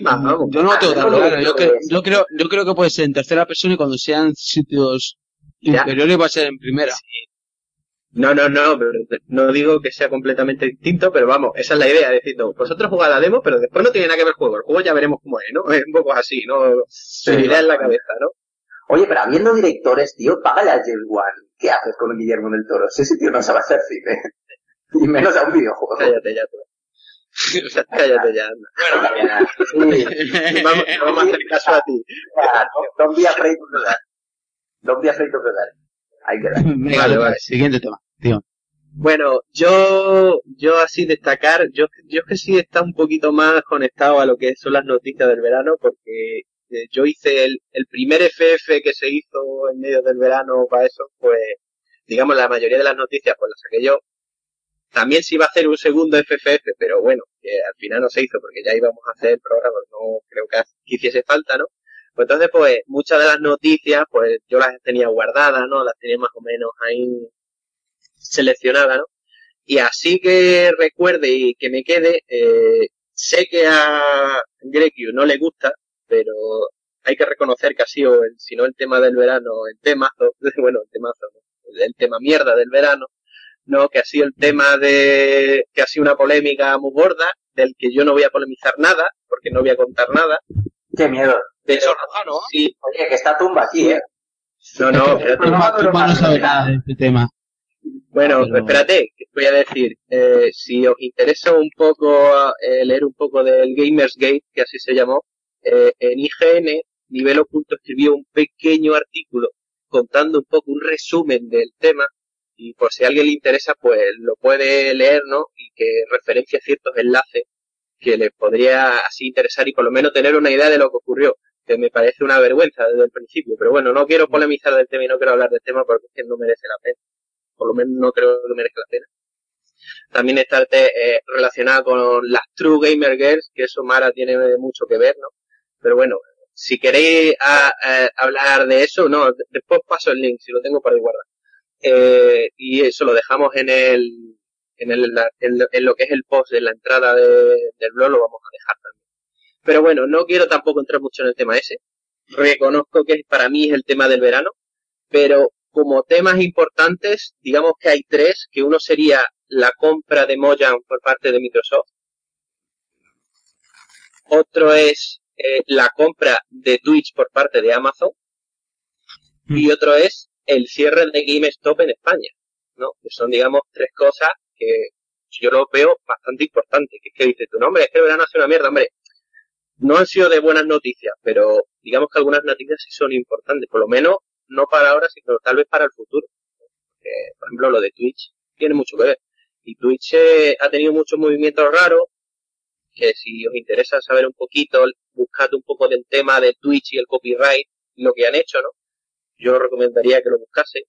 vamos. Yo no lo tengo tan claro. Yo, no, que- no, yo creo, yo creo que puede ser en tercera persona y cuando sean sitios Ya. inferiores va a ser en primera. No, no, no, pero no digo que sea completamente distinto, pero vamos, esa es la idea, es decir, no, vosotros jugad la demo, pero después no tiene nada que ver el juego, el juego ya veremos cómo es, ¿no? Es un poco así, ¿no? Su idea en la cabeza, ¿no? Oye, pero habiendo directores, tío, págale a James Wan. ¿Qué haces con Guillermo del Toro? Ese tío no sabe hacer cine. Y menos a un videojuego. Cállate ya, tú. Cállate ya, anda. Sí. Vamos, vamos a hacer caso a ti. Ah, Don't be afraid of the dark. Don't be afraid of the dark. Ahí queda. Vale, Lucas, vale. Siguiente tema. Tío. Bueno, yo, yo así destacar, yo, yo es que sí está un poquito más conectado a lo que son las noticias del verano, porque eh, yo hice el, el primer FF que se hizo en medio del verano para eso, pues, digamos, la mayoría de las noticias pues las saqué yo. También se iba a hacer un segundo FFF, pero bueno, que al final no se hizo porque ya íbamos a hacer el programa, no creo que hiciese falta, ¿no? Pues entonces, pues, muchas de las noticias, pues yo las tenía guardadas, ¿no? Las tenía más o menos ahí seleccionadas, ¿no? Y así que recuerde y que me quede, eh, sé que a Grekiu no le gusta, pero hay que reconocer que ha sido, si no el tema del verano, el temazo, bueno, el temazo, el tema mierda del verano, no, que ha sido el tema de, que ha sido una polémica muy gorda, del que yo no voy a polemizar nada, porque no voy a contar nada, Qué miedo. pero Eso ¿no? sí, Oye, que está tumba aquí, ¿eh? no, no, espérate. Tumba, Tumba no sabe nada de este tema. Bueno, Pero- espérate, que voy a decir, eh, si os interesa un poco eh, leer un poco del Gamersgate, que así se llamó, eh, en IGN, Nivel Oculto escribió un pequeño artículo contando un poco un resumen del tema y por si a alguien le interesa, pues lo puede leer, ¿no? Y que referencia ciertos enlaces que le podría así interesar y por lo menos tener una idea de lo que ocurrió, que me parece una vergüenza desde el principio. Pero bueno, no quiero polemizar del tema y no quiero hablar del tema porque es que no merece la pena. Por lo menos no creo que merezca la pena. También está eh, relacionada con las True Gamer Girls, que eso Mara tiene mucho que ver, ¿no? Pero bueno, si queréis a, hablar de eso, no, después paso el link, si lo tengo por ahí guardado. Eh, y eso lo dejamos en el, en, el, en, lo, que es el post de la entrada del blog, lo vamos a dejar también. Pero bueno, no quiero tampoco entrar mucho en el tema ese. Reconozco que para mí es el tema del verano, pero como temas importantes, digamos que hay tres, que uno sería la compra de Mojang por parte de Microsoft. Otro es eh, la compra de Twitch por parte de Amazon. Y mm. otro es el cierre de GameStop en España, ¿no? Que son, digamos, tres cosas que yo lo veo bastante importantes. Que es que dice tu nombre, es que el verano hace una mierda, hombre. No han sido de buenas noticias, pero digamos que algunas noticias sí son importantes, por lo menos no para ahora, sino tal vez para el futuro. por ejemplo, lo de Twitch tiene mucho que ver. Y Twitch eh, ha tenido muchos movimientos raros, que si os interesa saber un poquito, buscad un poco del tema de Twitch y el copyright, lo que han hecho, ¿no? Yo recomendaría que lo buscase.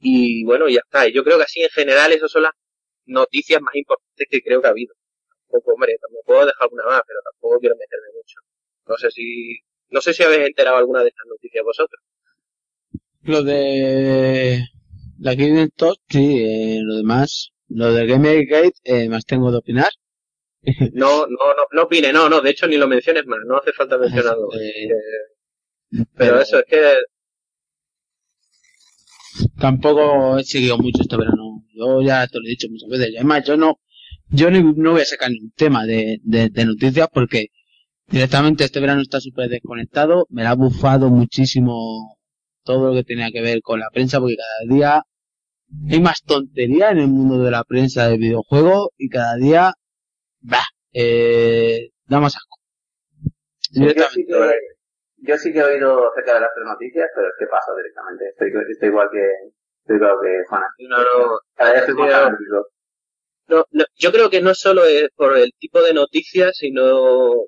Y bueno, ya está. Yo creo que así en general esas son las noticias más importantes que creo que ha habido. Tampoco, hombre, me puedo dejar alguna más, pero tampoco quiero meterme mucho. No sé si, no sé si habéis enterado alguna de estas noticias vosotros. Lo de la Game Talk, sí, eh, lo demás, lo de Gamergate, eh, más tengo de opinar. No, no, no, no opine, no, no, de hecho ni lo menciones más, no hace falta mencionarlo. Eh, pero, eso es que tampoco he seguido mucho este verano. Yo ya te lo he dicho muchas veces. Además, yo no, yo no, voy a sacar ningún tema de, de, noticias porque directamente este verano está súper desconectado. Me la ha bufado muchísimo todo lo que tenía que ver con la prensa porque cada día hay más tontería en el mundo de la prensa de videojuegos y cada día, bah, eh, da más asco. Directamente yo sí que he oído acerca de las tres noticias, pero es que paso directamente. Estoy, estoy igual que, estoy igual que Juana. No, no, estoy más no, no, yo creo que no solo es por el tipo de noticias, sino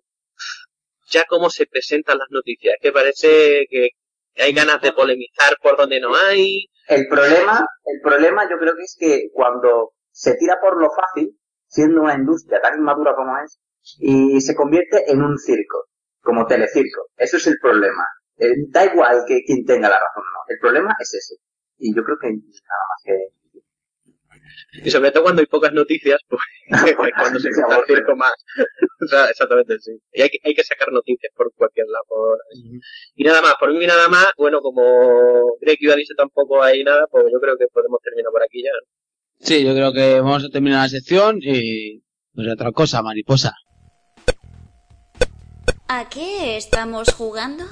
ya cómo se presentan las noticias. Que parece que hay ganas de polemizar por donde no hay. El problema, el problema yo creo que es que cuando se tira por lo fácil, siendo una industria tan inmadura como es, y se convierte en un circo como telecirco. Eso es el problema. Eh, da igual que quien tenga la razón o no. El problema es ese. Y yo creo que nada más que... Y sobre todo cuando hay pocas noticias, pues cuando se encuentra el circo más. o sea, exactamente, sí. Y hay que, hay que sacar noticias por cualquier lado. Y nada más, por mí nada más, bueno, como Greg iba dicho tampoco hay nada, pues yo creo que podemos terminar por aquí ya. Sí, yo creo que vamos a terminar la sección y pues otra cosa, mariposa. ¿A qué estamos jugando?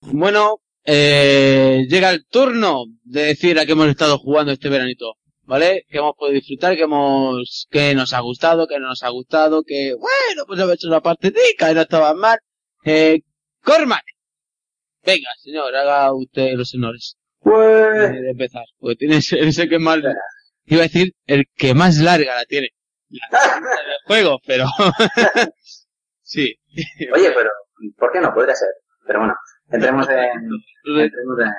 Bueno, eh, llega el turno de decir a qué hemos estado jugando este veranito, ¿vale? Que hemos podido disfrutar, que hemos, que nos ha gustado, que no nos ha gustado, que, bueno, pues hemos hecho una partidica y no estaba mal. Eh, Cormac. Venga, señor, haga usted los honores. Pues... De empezar, porque tiene ese que más, iba a decir, el que más larga la tiene juego, pero sí. Oye, pero ¿por qué no? Podría ser. Pero bueno, entremos en, entremos en,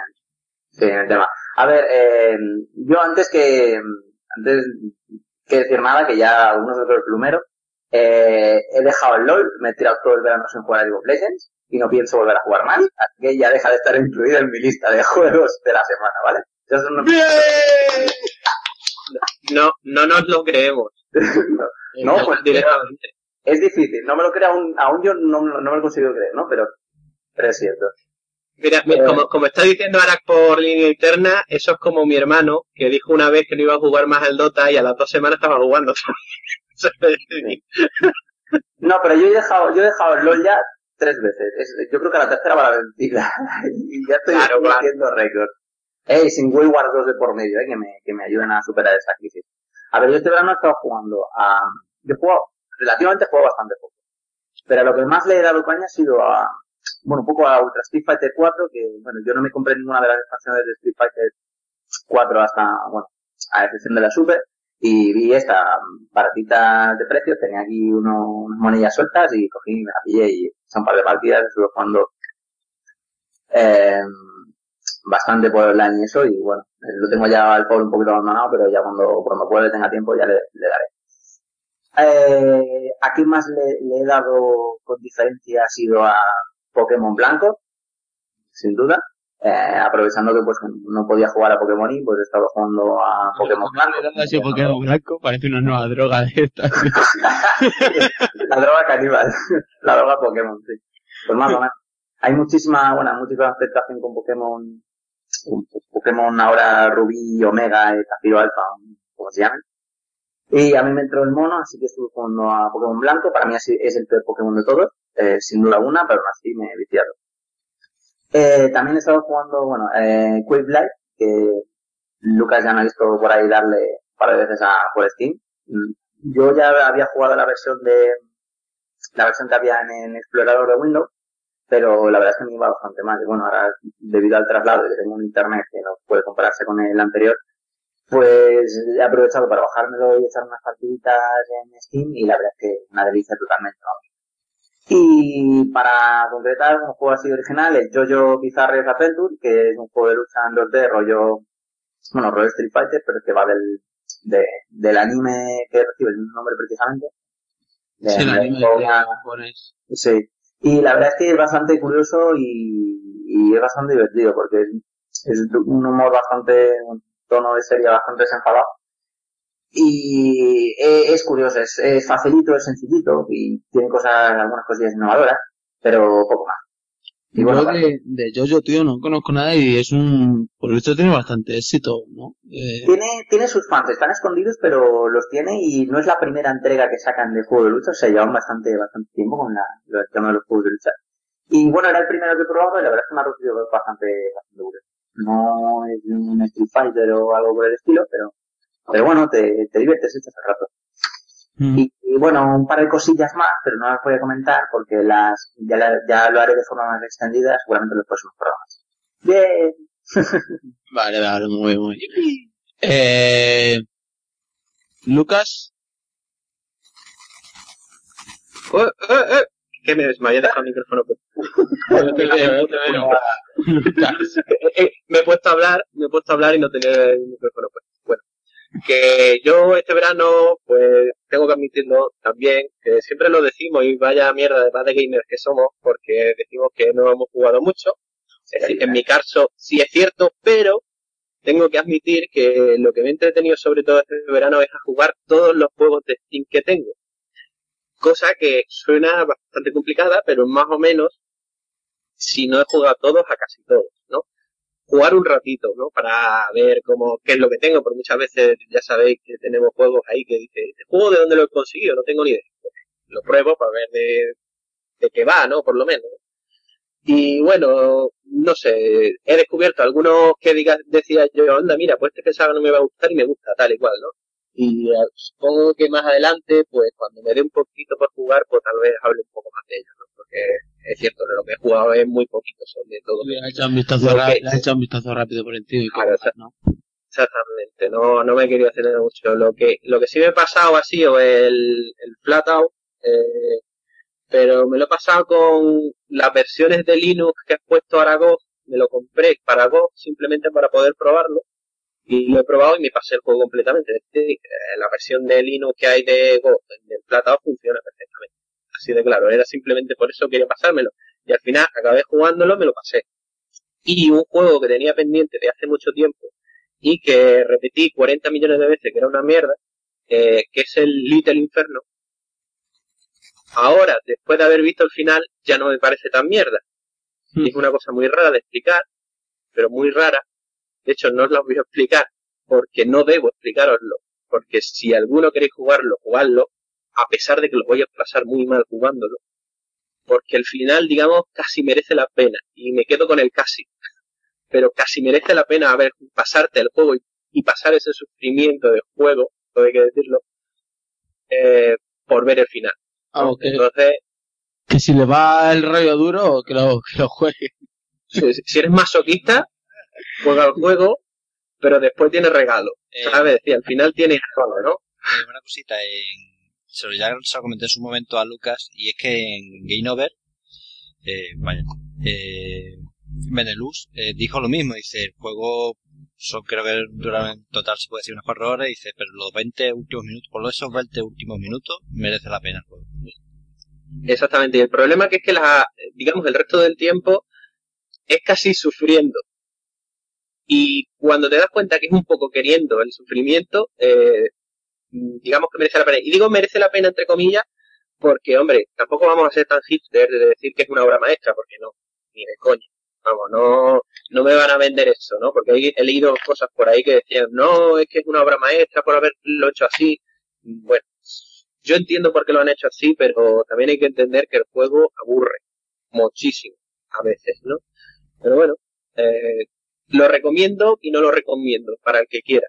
sí, en el tema. A ver, eh, yo antes que antes que decir nada, que ya uno de el plumero, eh, he dejado el LOL, me he tirado todo el verano sin jugar a League of Legends y no pienso volver a jugar más, así que ya deja de estar incluido en mi lista de juegos de la semana, ¿vale? No, no nos lo creemos. no, pues directamente. Es difícil, no me lo creo aún, aún yo no, no me lo he conseguido creer, ¿no? Pero, pero es cierto. Mira, eh, como, como está diciendo Arak por línea interna, eso es como mi hermano, que dijo una vez que no iba a jugar más al Dota y a las dos semanas estaba jugando. no, pero yo he dejado, yo he dejado el LOL ya tres veces. yo creo que a la tercera va la vencida. y ya estoy haciendo récord. Ey, sin Way Wars 2 de por medio, eh, que me, que me ayuden a superar esa crisis. A ver, yo este verano he estado jugando a... Yo juego, relativamente juego bastante poco. Pero a lo que más le he dado caña ha sido a, bueno, un poco a Ultra Street Fighter 4, que, bueno, yo no me compré ninguna de las expansiones de Street Fighter 4 hasta, bueno, a excepción de la Super, y vi esta baratita de precios, tenía aquí uno, unas monedillas sueltas y cogí y me la pillé y son un par de partidas, estuve jugando eh, bastante por online y eso, y bueno, lo tengo ya al pobre un poquito abandonado, pero ya cuando, cuando pueda tenga tiempo ya le, le daré. Eh, a quién más le, le he dado con diferencia ha sido a Pokémon Blanco, sin duda. Eh, aprovechando que pues no podía jugar a Pokémon y pues he estado jugando a Pokémon Blanco. Así Pokémon Blanco parece una nueva droga de estas. la droga caníbal, la droga Pokémon, sí. Pues más o menos. Hay muchísima, bueno, muchísima aceptación con Pokémon, con Pokémon ahora Rubí, Omega, Zafiro Alpha, como se llamen. Y a mí me entró el mono, así que estuve jugando a Pokémon Blanco. Para mí es el peor Pokémon de todos, eh, sin duda alguna, pero aún así me he viciado. Eh, también he estado jugando, bueno, eh, Quick Life, que Lucas ya me ha visto por ahí darle un par de veces a, por Steam. Mm, Yo ya había jugado la versión de, la versión que había en el explorador de Windows, pero la verdad es que me iba bastante mal. Y bueno, ahora, debido al traslado y que tengo un internet que no puede compararse con el anterior, pues he aprovechado para bajármelo y echar unas partiditas en Steam y la verdad es que una delicia totalmente, vamos. Y para concretar un juego así original, el Jojo Bizarre Adventure, que es un juego de lucha en 2D rollo, bueno, rollo Street Fighter, pero que va del, de, del anime que recibe el mismo nombre precisamente. De- Sí, el anime de japonés. Sí. Y la verdad es que es bastante curioso y, es bastante divertido porque es, es un humor bastante, un tono de serie bastante desenfadado. Y eh, es curioso, es, es facilito, es sencillito y tiene cosas, algunas cosillas innovadoras, pero poco más. Y bueno, Yo de, de Jojo, tío, no conozco nada y es un... Por esto tiene bastante éxito, ¿no? Eh, Tiene, tiene sus fans, están escondidos, pero los tiene y no es la primera entrega que sacan de juego de lucha, o sea, llevan bastante, bastante tiempo con la, el tema de los juegos de lucha. Y bueno, era el primero que he probado y la verdad es que me ha recibido bastante, bastante curioso. No es un Street Fighter o algo por el estilo, pero, pero bueno, te, te diviertes, echas el rato. Mm. Y, y bueno, un par de cosillas más, pero no las voy a comentar porque las, ya, la- ya lo haré de forma más extendida, seguramente en los próximos programas. Bien. Vale, vale, muy bien, muy bien. Eh, Lucas, Eh, eh, eh, Que me, me había dejado el micrófono. pues. no te veo, no te veo. Lucas. Me he puesto a hablar, me he puesto a hablar y no tenía el micrófono puesto. Que yo este verano, pues tengo que admitirlo también, que siempre lo decimos y vaya mierda de de gamers que somos, porque decimos que no hemos jugado mucho. Es decir, en mi caso sí es cierto, pero tengo que admitir que lo que me he entretenido sobre todo este verano es a jugar todos los juegos de Steam que tengo. Cosa que suena bastante complicada, pero más o menos, si no he jugado a todos, a casi todos, ¿no? Jugar un ratito, ¿no? Para ver cómo, qué es lo que tengo, porque muchas veces ya sabéis que tenemos juegos ahí que dice, ¿este juego de dónde lo he conseguido? No tengo ni idea. Lo pruebo para ver de, de qué va, ¿no? Por lo menos. Y bueno, no sé, he descubierto algunos que diga, decía yo, anda, mira, pues este saga no me va a gustar y me gusta, tal y cual, ¿no? Y eh, supongo que más adelante, pues cuando me dé un poquito por jugar, pues tal vez hable un poco más de ellos, ¿no? Porque es cierto, de lo que he jugado es muy poquito, son de todo. Le has echado un vistazo, has un rápido por encima y Claro, cosas, ¿no? Exactamente, no, no me he querido hacer mucho. Lo que, lo que sí me he pasado ha sido el, el Flat Out, eh, pero me lo he pasado con las versiones de Linux que he puesto ahora Go, me lo compré para Go simplemente para poder probarlo lo he probado y me pasé el juego completamente. Eh, la versión de Linux que hay de Go, del Flat Out funciona perfectamente. Así de claro, era simplemente por eso que quería pasármelo. Y al final acabé jugándolo, me lo pasé. Y un juego que tenía pendiente de hace mucho tiempo y que repetí 40 millones de veces que era una mierda, eh, que es el Little Inferno. Ahora, después de haber visto el final, ya no me parece tan mierda. Y es una cosa muy rara de explicar, pero muy rara. De hecho, no os lo voy a explicar porque no debo explicároslo. Porque si alguno queréis jugarlo, jugadlo, a pesar de que lo voy a pasar muy mal jugándolo. Porque el final, digamos, casi merece la pena. Y me quedo con el casi pero casi merece la pena haber pasarte el juego y, y pasar ese sufrimiento del juego, todo hay que decirlo, eh, por ver el final. Ah, ok. Entonces, Que si le va el rollo duro, que lo, que lo juegue. Si, si eres masoquista, juega el juego, pero después tienes regalo. Eh, ¿Sabes? Y al final tienes todo, ¿no? Eh, una cosita, en, se lo, ya se lo comenté en su momento a Lucas, y es que en Game Over, eh, vaya, eh, Benelux eh, dijo lo mismo, dice, el juego son, creo que dura en total se puede decir unas cuatro horas, dice, pero los 20 últimos minutos, por esos 20 últimos minutos, merece la pena el juego. Exactamente. Y el problema que es que la, digamos, el resto del tiempo es casi sufriendo. Y cuando te das cuenta que es un poco queriendo el sufrimiento, eh, digamos que merece la pena. Y digo merece la pena entre comillas, porque, hombre, tampoco vamos a ser tan hipster de decir que es una obra maestra, porque no, ni de coña. Vamos, no, no me van a vender eso, ¿no? Porque he, leído cosas por ahí que decían, no, es que es una obra maestra por haberlo hecho así. Bueno, yo entiendo por qué lo han hecho así, pero también hay que entender que el juego aburre muchísimo a veces, ¿no? Pero bueno, eh, lo recomiendo y no lo recomiendo para el que quiera.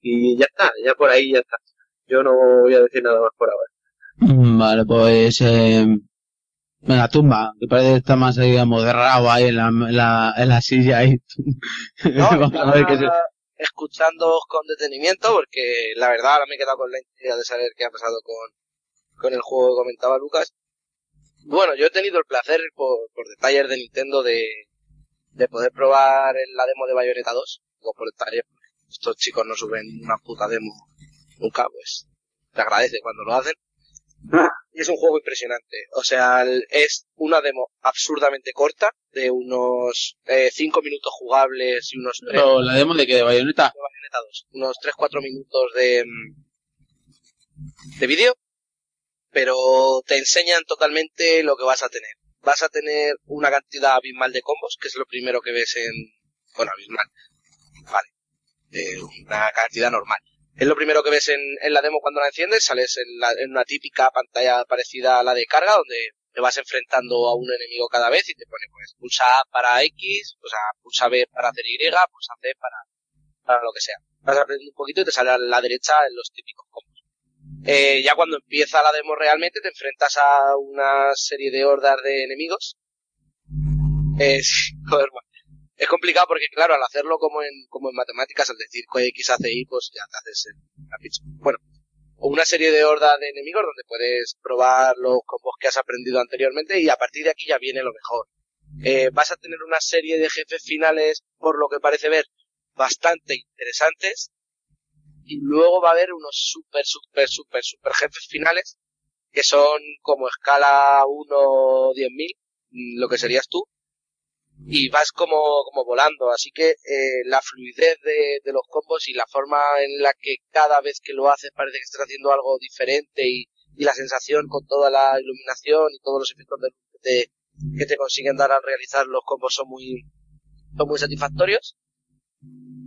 Y ya está, ya por ahí ya está. Yo no voy a decir nada más por ahora. Mm, Vale, pues, eh, venga, tumba, que parece que está más, ahí, digamos, de rabo ahí en la, en la, en la silla ahí. No, Vamos a ver qué se... estaba escuchándoos con detenimiento porque la verdad ahora me he quedado con la intriga de saber qué ha pasado con, con el juego que comentaba Lucas. Bueno, yo he tenido el placer por, por detalles de Nintendo de, de poder probar en la demo de Bayonetta 2. Digo por detalles, porque estos chicos no suben una puta demo nunca, pues te agradece cuando lo hacen. Y es un juego impresionante. O sea, el- es una demo absurdamente corta, de unos 5 minutos jugables y unos 3 Pero la demo de que de Bayonetta. de Bayonetta 2. Unos 3-4 minutos de, mm, de vídeo, pero te enseñan totalmente lo que vas a tener. Vas a tener una cantidad abismal de combos, que es lo primero que ves en... Bueno, abismal. Vale. Eh, una cantidad normal. Es lo primero que ves en, en la demo cuando la enciendes, sales en, la- en una típica pantalla parecida a la de carga, donde te vas enfrentando a un enemigo cada vez y te pone pues pulsa A para X, o sea, pulsa B para hacer Y, pulsa C para, para lo que sea. Vas aprendiendo un poquito y te sale a la derecha en los típicos combos. Eh, ya cuando empieza la demo realmente te enfrentas a una serie de hordas de enemigos. Es, es complicado porque claro, al hacerlo como en, como en matemáticas, al decir que X hace Y, pues ya te haces la. Bueno, o una serie de hordas de enemigos donde puedes probar los combos que has aprendido anteriormente y a partir de aquí ya viene lo mejor. Eh, vas a tener una serie de jefes finales, por lo que parece ver, bastante interesantes. Y luego va a haber unos super, super, super, super jefes finales, que son como escala 1 10.000, mm, lo que serías tú. Y vas como, como volando, así que eh, la fluidez de, de los combos y la forma en la que cada vez que lo haces parece que estás haciendo algo diferente y, y la sensación con toda la iluminación y todos los efectos de te, que te consiguen dar al realizar los combos son muy, son muy satisfactorios.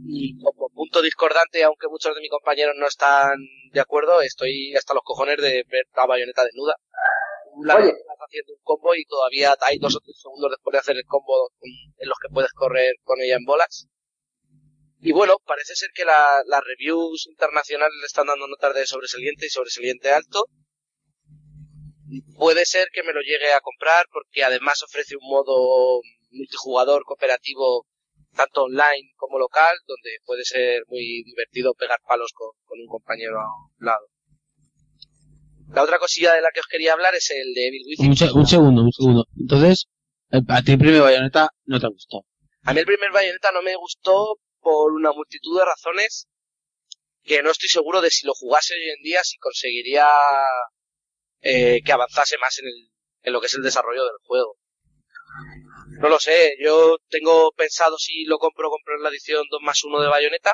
Y como punto discordante, aunque muchos de mis compañeros no están de acuerdo, estoy hasta los cojones de ver la bayoneta desnuda. La Oye. estás haciendo un combo y todavía hay dos o tres segundos después de hacer el combo en los que puedes correr con ella en bolas. Y bueno, parece ser que la- las reviews internacionales le están dando notas de sobresaliente y sobresaliente alto. Puede ser que me lo llegue a comprar porque además ofrece un modo multijugador cooperativo tanto online como local, donde puede ser muy divertido pegar palos con, con un compañero a un lado. La otra cosilla de la que os quería hablar es el de Evil Within. Un, se- un segundo, un segundo. Entonces, eh, a ti el primer Bayonetta no te gustó. A mí el primer Bayonetta no me gustó por una multitud de razones que no estoy seguro de si lo jugase hoy en día si conseguiría eh, que avanzase más en, el, en lo que es el desarrollo del juego. No lo sé, yo tengo pensado si lo compro, comprar la edición 2 más 1 de Bayonetta,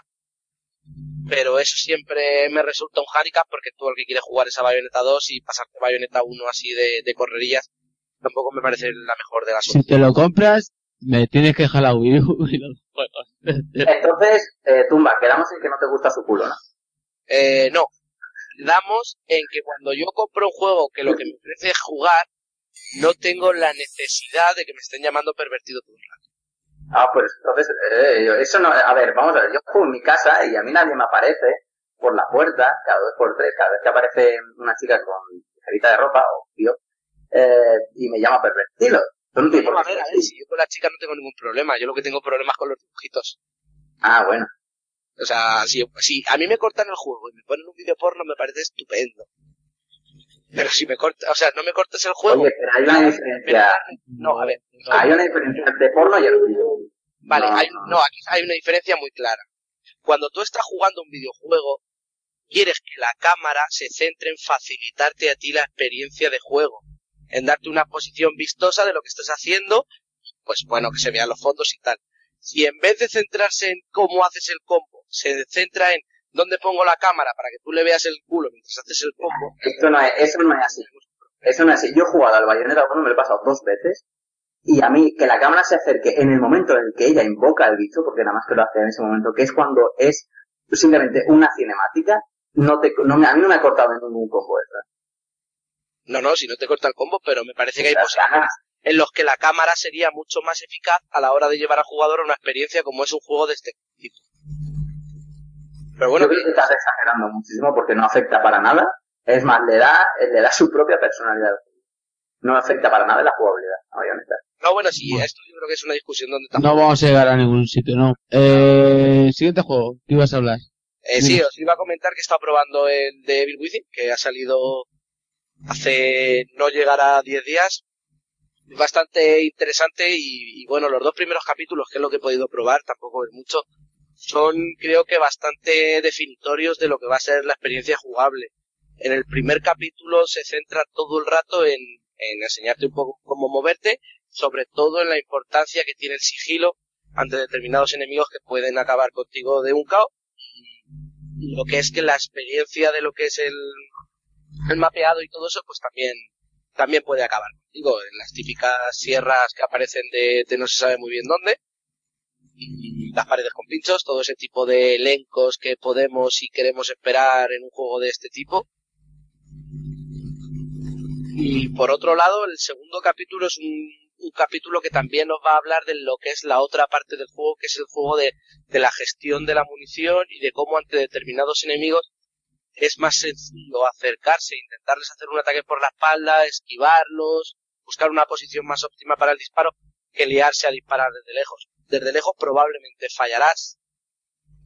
pero eso siempre me resulta un handicap porque tú el que quiere jugar esa Bayonetta 2 y pasarte Bayonetta 1 así de, de correrías, tampoco me parece la mejor de las Si te lo compras, me tienes que dejar la Wii U y los juegos. Entonces, eh, Tumba, quedamos en que no te gusta su culo, ¿no? Eh, no. Damos en que cuando yo compro un juego que lo que me ofrece es jugar, no tengo la necesidad de que me estén llamando pervertido todo el rato. Ah, pues entonces, eh, eso no, a ver, vamos a ver, yo juego en mi casa y a mí nadie me aparece por la puerta, cada dos por tres, cada vez que aparece una chica con ligerita de ropa, o tío, eh, y me llama pervertido. Eso no a ver, a ver, si yo con la chica no tengo ningún problema. Yo lo que tengo problemas con los dibujitos. Ah, bueno. O sea, si, si a mí me cortan el juego y me ponen un vídeo porno me parece estupendo. Pero si me cortas, o sea, no me cortes el juego. Oye, pero hay una diferencia. No, a ver. Hay una diferencia entre porno y erotismo. Vale, No, hay, no, aquí hay una diferencia muy clara. Cuando tú estás jugando un videojuego, quieres que la cámara se centre en facilitarte a ti la experiencia de juego, en darte una posición vistosa de lo que estás haciendo, pues bueno, que se vean los fondos y tal. Si en vez de centrarse en cómo haces el combo, se centra en dónde pongo la cámara para que tú le veas el culo mientras haces el combo, Esto no es, eso no es así. Eso no es así. Yo he jugado al Bayonetta 1, me lo he pasado dos veces. Y a mí, que la cámara se acerque en el momento en el que ella invoca al bicho, porque nada más que lo hace en ese momento, que es cuando es simplemente una cinemática, no te, no me, a mí no me ha cortado en ningún combo no, no, si no te corta el combo, pero me parece que hay ganas. en los que la cámara sería mucho más eficaz a la hora de llevar al jugador a una experiencia como es un juego de este tipo. Pero bueno, Yo creo que estás exagerando muchísimo porque no afecta para nada. Es más, le da, le da su propia personalidad. No afecta para nada la jugabilidad, a Bayonetta. no, bueno, sí, esto yo creo que es una discusión donde No tampoco... vamos a llegar a ningún sitio, no. Eh, siguiente juego, ¿qué ibas a hablar? Eh, sí, os iba a comentar que estaba probando el de Evil Within, que ha salido hace no llegar a 10 días. Bastante interesante y, y bueno, los dos primeros capítulos, que es lo que he podido probar, tampoco es mucho, son creo que bastante definitorios de lo que va a ser la experiencia jugable. En el primer capítulo se centra todo el rato en, en enseñarte un poco cómo moverte, sobre todo en la importancia que tiene el sigilo ante determinados enemigos que pueden acabar contigo de un caos lo que es que la experiencia de lo que es el, el mapeado y todo eso, pues también, también puede acabar contigo en las típicas sierras que aparecen de, no se sabe muy bien dónde, las paredes con pinchos, todo ese tipo de elencos que podemos y queremos esperar en un juego de este tipo. Y por otro lado, el segundo capítulo es un, un capítulo que también nos va a hablar de lo que es la otra parte del juego, que es el juego de, de la gestión de la munición y de cómo ante determinados enemigos es más sencillo acercarse, intentarles hacer un ataque por la espalda, esquivarlos, buscar una posición más óptima para el disparo, que liarse a disparar desde lejos. Desde lejos probablemente fallarás,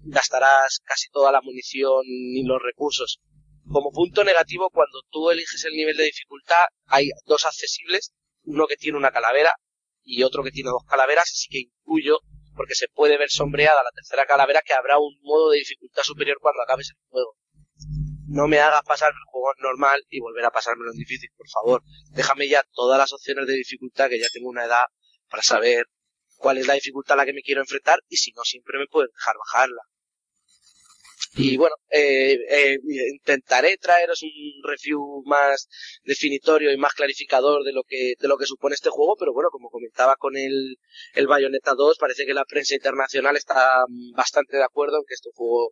gastarás casi toda la munición y los recursos. Como punto negativo, cuando tú eliges el nivel de dificultad, hay dos accesibles, uno que tiene una calavera y otro que tiene dos calaveras, así que intuyo, porque se puede ver sombreada la tercera calavera, que habrá un modo de dificultad superior cuando acabes el juego. No me hagas pasarme el juego normal y volver a pasármelo en difícil, por favor. Déjame ya todas las opciones de dificultad, que ya tengo una edad para saber cuál es la dificultad a la que me quiero enfrentar y si no, siempre me pueden dejar bajarla. Y bueno, eh, eh, intentaré traeros un review más definitorio y más clarificador de lo que de lo que supone este juego, pero bueno, como comentaba con el, el Bayonetta 2, parece que la prensa internacional está mm, bastante de acuerdo en que este juego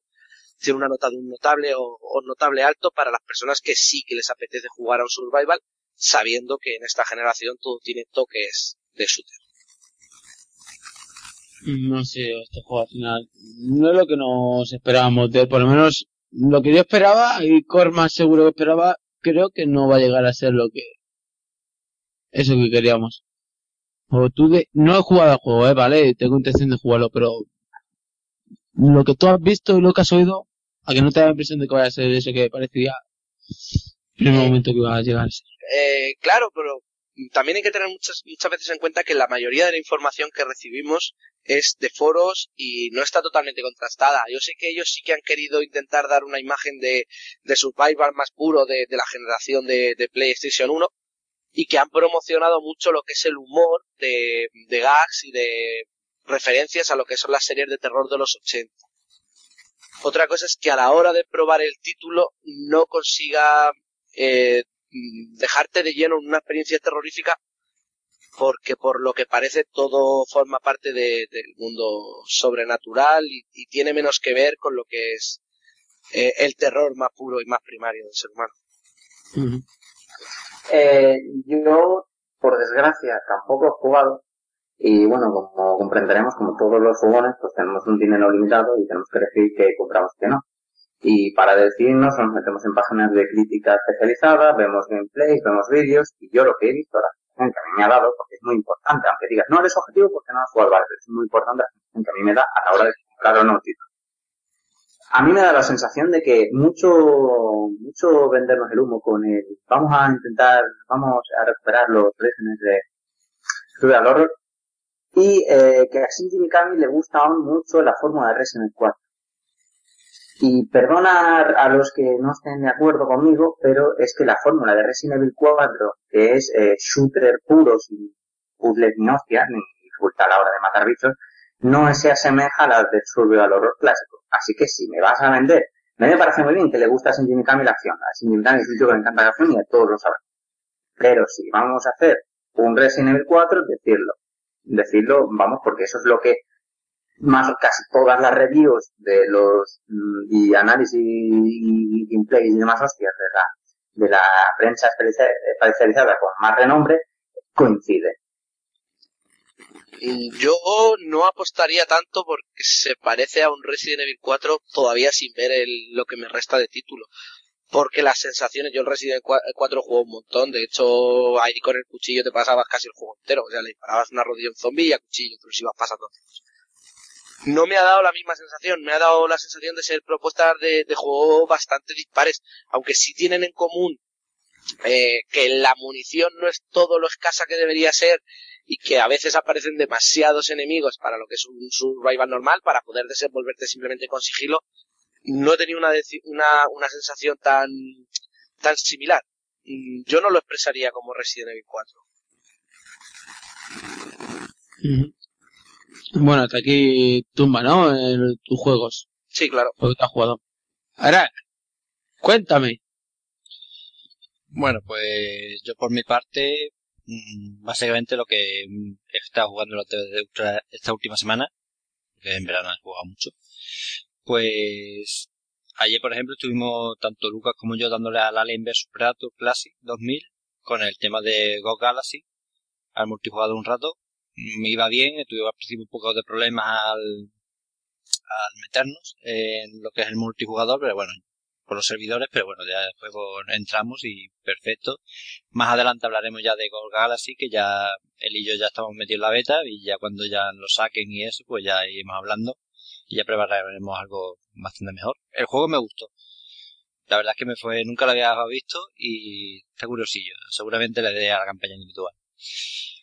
tiene una nota de un notable o, o notable alto para las personas que sí que les apetece jugar a un survival, sabiendo que en esta generación todo tiene toques de shooter. No sé, este juego al final no es lo que nos esperábamos de él, por lo menos lo que yo esperaba y Core más seguro que esperaba, creo que no va a llegar a ser lo que eso que queríamos. O tú de, no he jugado al juego, eh, vale, tengo intención de jugarlo, pero lo que tú has visto y lo que has oído, a que no te da la impresión de que vaya a ser eso que parecía en el momento que iba a llegar a ser. Eh, claro, pero también hay que tener muchas, muchas veces en cuenta que la mayoría de la información que recibimos es de foros y no está totalmente contrastada. Yo sé que ellos sí que han querido intentar dar una imagen de, de survival más puro de, de la generación de, de, PlayStation 1 y que han promocionado mucho lo que es el humor de, de gags y de referencias a lo que son las series de terror de los 80. Otra cosa es que a la hora de probar el título no consiga eh, dejarte de lleno en una experiencia terrorífica porque por lo que parece todo forma parte de, del mundo sobrenatural y, y, tiene menos que ver con lo que es eh, el terror más puro y más primario del ser humano. Uh -huh. eh, yo, por desgracia, tampoco he jugado y bueno, como comprenderemos, como todos los jugones, pues tenemos un dinero limitado y tenemos que elegir qué compramos y qué no. Y para decirnos, nos metemos en páginas de crítica especializada, vemos gameplays, vemos vídeos, y yo lo que he visto, la sensación que a mí me ha dado, porque es muy importante, aunque digas, no eres objetivo porque no has jugado pero es muy importante la sensación que a mí me da a la hora de comprar o no un título. A mí me da la sensación de que mucho, mucho vendernos el humo con el, vamos a intentar, vamos a recuperar los orígenes de Survival Horror, y eh, que a Shinji Mikami le gusta aún mucho la fórmula de Resident 4. Y perdona a los que no estén de acuerdo conmigo, pero es que la fórmula de Resident Evil 4, que es eh, shooter puro, sin puzzles ni hostias, ni dificultad a la hora de matar bichos, no se asemeja a las de Survival Horror clásico. Así que si me vas a vender, me parece muy bien que le gusta a Shinji Mikami la acción. A Shinji Mikami es un tío que le encanta la acción y a todos lo saben. Pero si vamos a hacer un Resident Evil 4, decirlo. Decirlo, vamos, porque eso es lo que más casi todas las reviews de los mm, y análisis y gameplay y demás hostias de la de la prensa especializada con más renombre coinciden. Yo no apostaría tanto porque se parece a un Resident Evil 4 todavía sin ver el, lo que me resta de título. Porque las sensaciones, yo en Resident Evil 4 juego un montón, de hecho ahí con el cuchillo te pasabas casi el juego entero, o sea, le disparabas una rodilla a un zombie y a cuchillo, te los ibas pasando. No me ha dado la misma sensación, me ha dado la sensación de ser propuestas de, de juego bastante dispares, aunque sí tienen en común eh, que la munición no es todo lo escasa que debería ser y que a veces aparecen demasiados enemigos para lo que es un survival normal, para poder desenvolverte simplemente con sigilo, no he tenido una, una, una sensación tan, tan similar. Mm, yo no lo expresaría como Resident Evil 4. Bueno, hasta aquí tumba, ¿no? En tus juegos. Sí, claro. Lo que te has jugado. Ahora, cuéntame. Bueno, pues yo por mi parte, mm, básicamente lo que he estado jugando esta última semana, que en verano he jugado mucho, pues ayer por ejemplo estuvimos tanto Lucas como yo dándole al Alien vs Predator Classic 2000 con el tema de Go Galaxy al multijugador un rato me iba bien, tuve al principio un poco de problemas al, meternos en lo que es el multijugador, pero bueno, por los servidores, pero bueno, ya después entramos y perfecto. Más adelante hablaremos ya de Gold Galaxy, que ya él y yo ya estamos metidos en la beta y ya cuando ya lo saquen y eso, pues ya iremos hablando y ya prepararemos algo bastante mejor. El juego me gustó. La verdad es que me fue, nunca lo había visto y está curiosillo. Seguramente le dé a la campaña individual.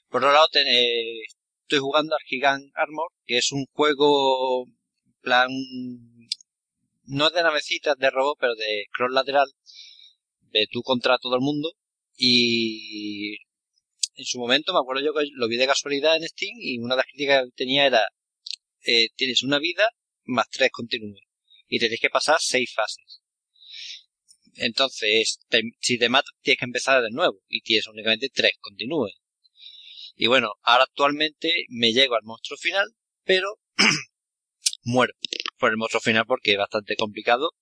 Por otro lado, estoy jugando al Gigant Armor, que es un juego plan no de navecitas de robot, pero de cross lateral, de tú contra todo el mundo. Y en su momento me acuerdo yo que lo vi de casualidad en Steam y una de las críticas que tenía era eh, tienes una vida más tres continúes y tenéis que pasar seis fases. Entonces, si te matas, tienes que empezar de nuevo y tienes únicamente tres continúes. Y bueno, ahora actualmente me llego al monstruo final, pero muero por el monstruo final porque es bastante complicado.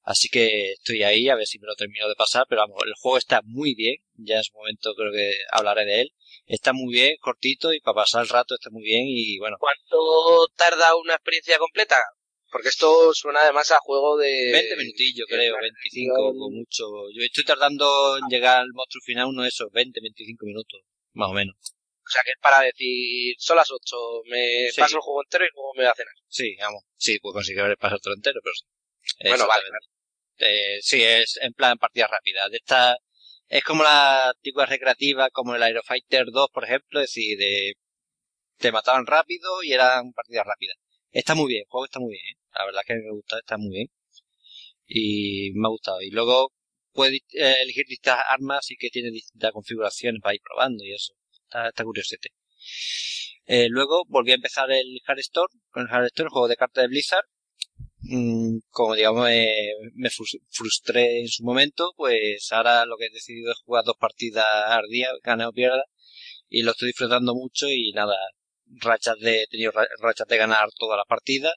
Así que estoy ahí a ver si me lo termino de pasar, pero vamos, el juego está muy bien, ya en su momento creo que hablaré de él. Está muy bien, cortito y para pasar el rato está muy bien y bueno. ¿Cuánto tarda una experiencia completa? Porque esto suena además a juego de... 20 minutillos creo, 25 o mucho. Yo estoy tardando en llegar al monstruo final uno de esos 20, 25 minutos, más o menos. O sea, que es para decir, son las 8, me paso el juego entero y luego me voy a cenar. Sí, vamos. Sí, puedo conseguir pasar todo entero, pero sí. Bueno, vale. Eh, sí, es en plan partida rápida. De esta, es como la antigua recreativa, como el Aerofighter 2, por ejemplo, es decir, de, te mataban rápido y eran partidas rápidas. Está muy bien, el juego está muy bien, ¿eh? La verdad es que me gusta, está muy bien. Y me ha gustado. Y luego puedes eh, elegir distintas armas y que tiene distintas configuraciones para ir probando y eso. Está, está curiosete. Eh, luego volví a empezar el Hearthstone, con el Hearthstone, el juego de cartas de Blizzard. Mm, como digamos me frustré en su momento, pues ahora lo que he decidido es jugar dos partidas al día, gane o pierda, y lo estoy disfrutando mucho y nada, rachas de, he tenido rachas de ganar todas las partidas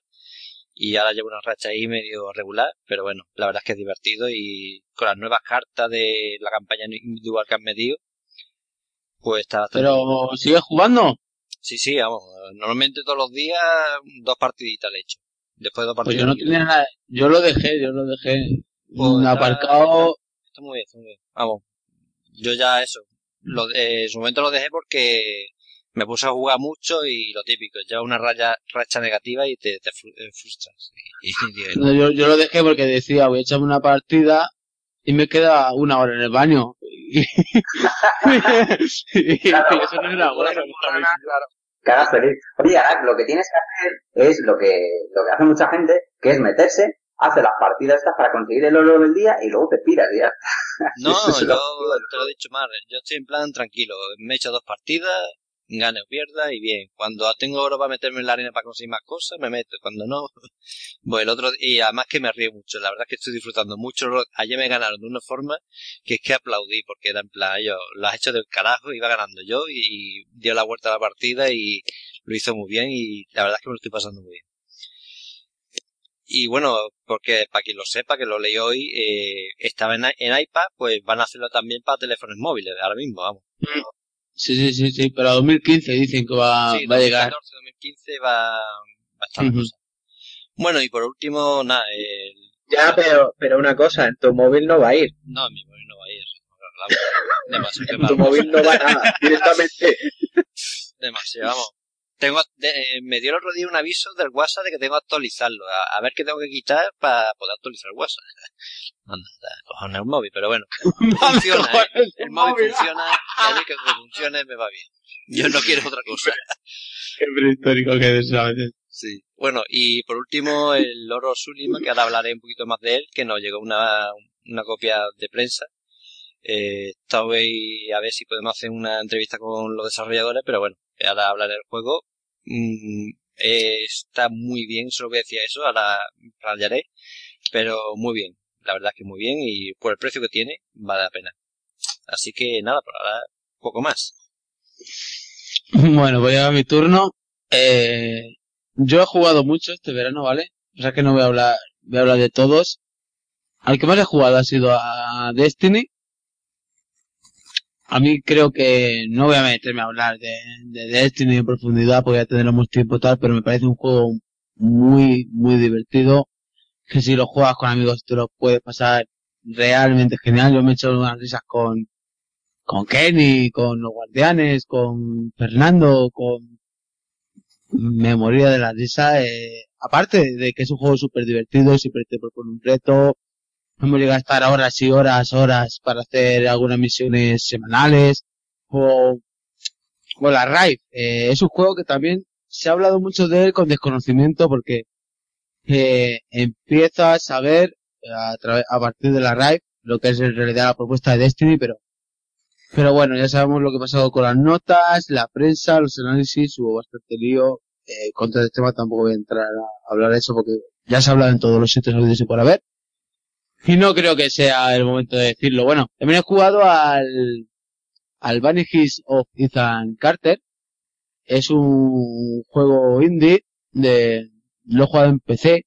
y ahora llevo una racha ahí medio regular, pero bueno, la verdad es que es divertido y con las nuevas cartas de la campaña individual que han metido, pues está bastante ¿Pero sigues jugando? Sí, sí, vamos. Normalmente todos los días dos partiditas le echo. Después de dos Pues partidos. yo no tenía nada, yo lo dejé, yo lo dejé Pues aparcado, Está muy bien, está muy bien. Vamos. Yo ya eso. Lo, de- en su momento lo dejé porque me puse a jugar mucho y lo típico, lleva una raya, racha negativa y te, te fru- eh, frustras. Y. No, yo, yo lo dejé porque decía, voy a echarme una partida y me queda una hora en el baño. Y, Claro. eso no era bueno. hagas feliz. Oye, Arak, lo que tienes que hacer es lo que, lo que hace mucha gente, que es meterse, hace las partidas estas para conseguir el oro del día y luego te piras ya. No, yo te lo he dicho mal. Yo estoy en plan tranquilo. Me he hecho dos partidas, gane o pierda y bien. Cuando tengo oro para meterme en la arena para conseguir más cosas, me meto. Cuando no, pues el otro y además que me río mucho. La verdad es que estoy disfrutando mucho. Ayer me ganaron de una forma que es que aplaudí porque era en plan, yo lo has hecho del carajo, iba ganando yo y dio la vuelta a la partida y lo hizo muy bien y la verdad es que me lo estoy pasando muy bien. Y bueno, porque para quien lo sepa, que lo leí hoy, eh, estaba en, en iPad, pues van a hacerlo también para teléfonos móviles, ahora mismo, vamos. Sí, sí, sí, sí, pero a 2015 dicen que va, sí, va a llegar. 2014, 2015 va, va a estar la Ujú. cosa. Bueno, y por último, nada, el- Ya, pero, pero una cosa, en tu móvil no va a ir. no, mi móvil no va a ir. Demasiado, En tu móvil no va nada, directamente. demasiado, vamos. Tengo, de- eh, me dio el otro día un aviso del WhatsApp de que tengo que actualizarlo. A, a ver qué tengo que quitar para poder actualizar el WhatsApp. Anda, cojones el móvil, pero bueno. Funciona, ¿eh? El móvil funciona, a mí que funcione me va bien. Yo no quiero otra cosa. Qué prehistórico que es a veces. Sí. Bueno, y por último, el Loro Sulima, que ahora hablaré un poquito más de él, que nos llegó una, una copia de prensa. Eh, a ver si podemos hacer una entrevista con los desarrolladores, pero bueno, ahora hablaré del juego. Mm, eh, está muy bien, solo voy a decir eso, ahora rayaré, pero muy bien. La verdad es que muy bien y por el precio que tiene, vale la pena. Así que nada, por ahora, poco más. Bueno, voy a mi turno. Eh, yo he jugado mucho este verano, ¿vale? O sea que no voy a hablar, voy a hablar de todos. Al que más he jugado ha sido a Destiny. A mí creo que no voy a meterme a hablar de, de Destiny en profundidad porque ya tendremos tiempo tal, pero me parece un juego muy, muy divertido. Que si lo juegas con amigos te lo puedes pasar realmente genial. Yo me he hecho unas risas con, con Kenny, con los guardianes, con Fernando, con... Me moría de la risa. Eh, aparte de que es un juego súper divertido, siempre te propone un reto. Hemos llegado a estar horas y horas, horas para hacer algunas misiones semanales. O, o la Rive. Eh, es un juego que también se ha hablado mucho de él con desconocimiento porque eh, empiezas a ver a, través- a partir de la Rive lo que es en realidad la propuesta de Destiny, pero pero bueno, ya sabemos lo que ha pasado con las notas, la prensa, los análisis, hubo bastante lío. Eh, contra este tema tampoco voy a entrar a hablar de eso porque ya se ha hablado en todos los sitios habidos y por haber. Y no creo que sea el momento de decirlo. Bueno, también he jugado al, al Vanishes of Ethan Carter. Es un juego indie de, lo he jugado en PC.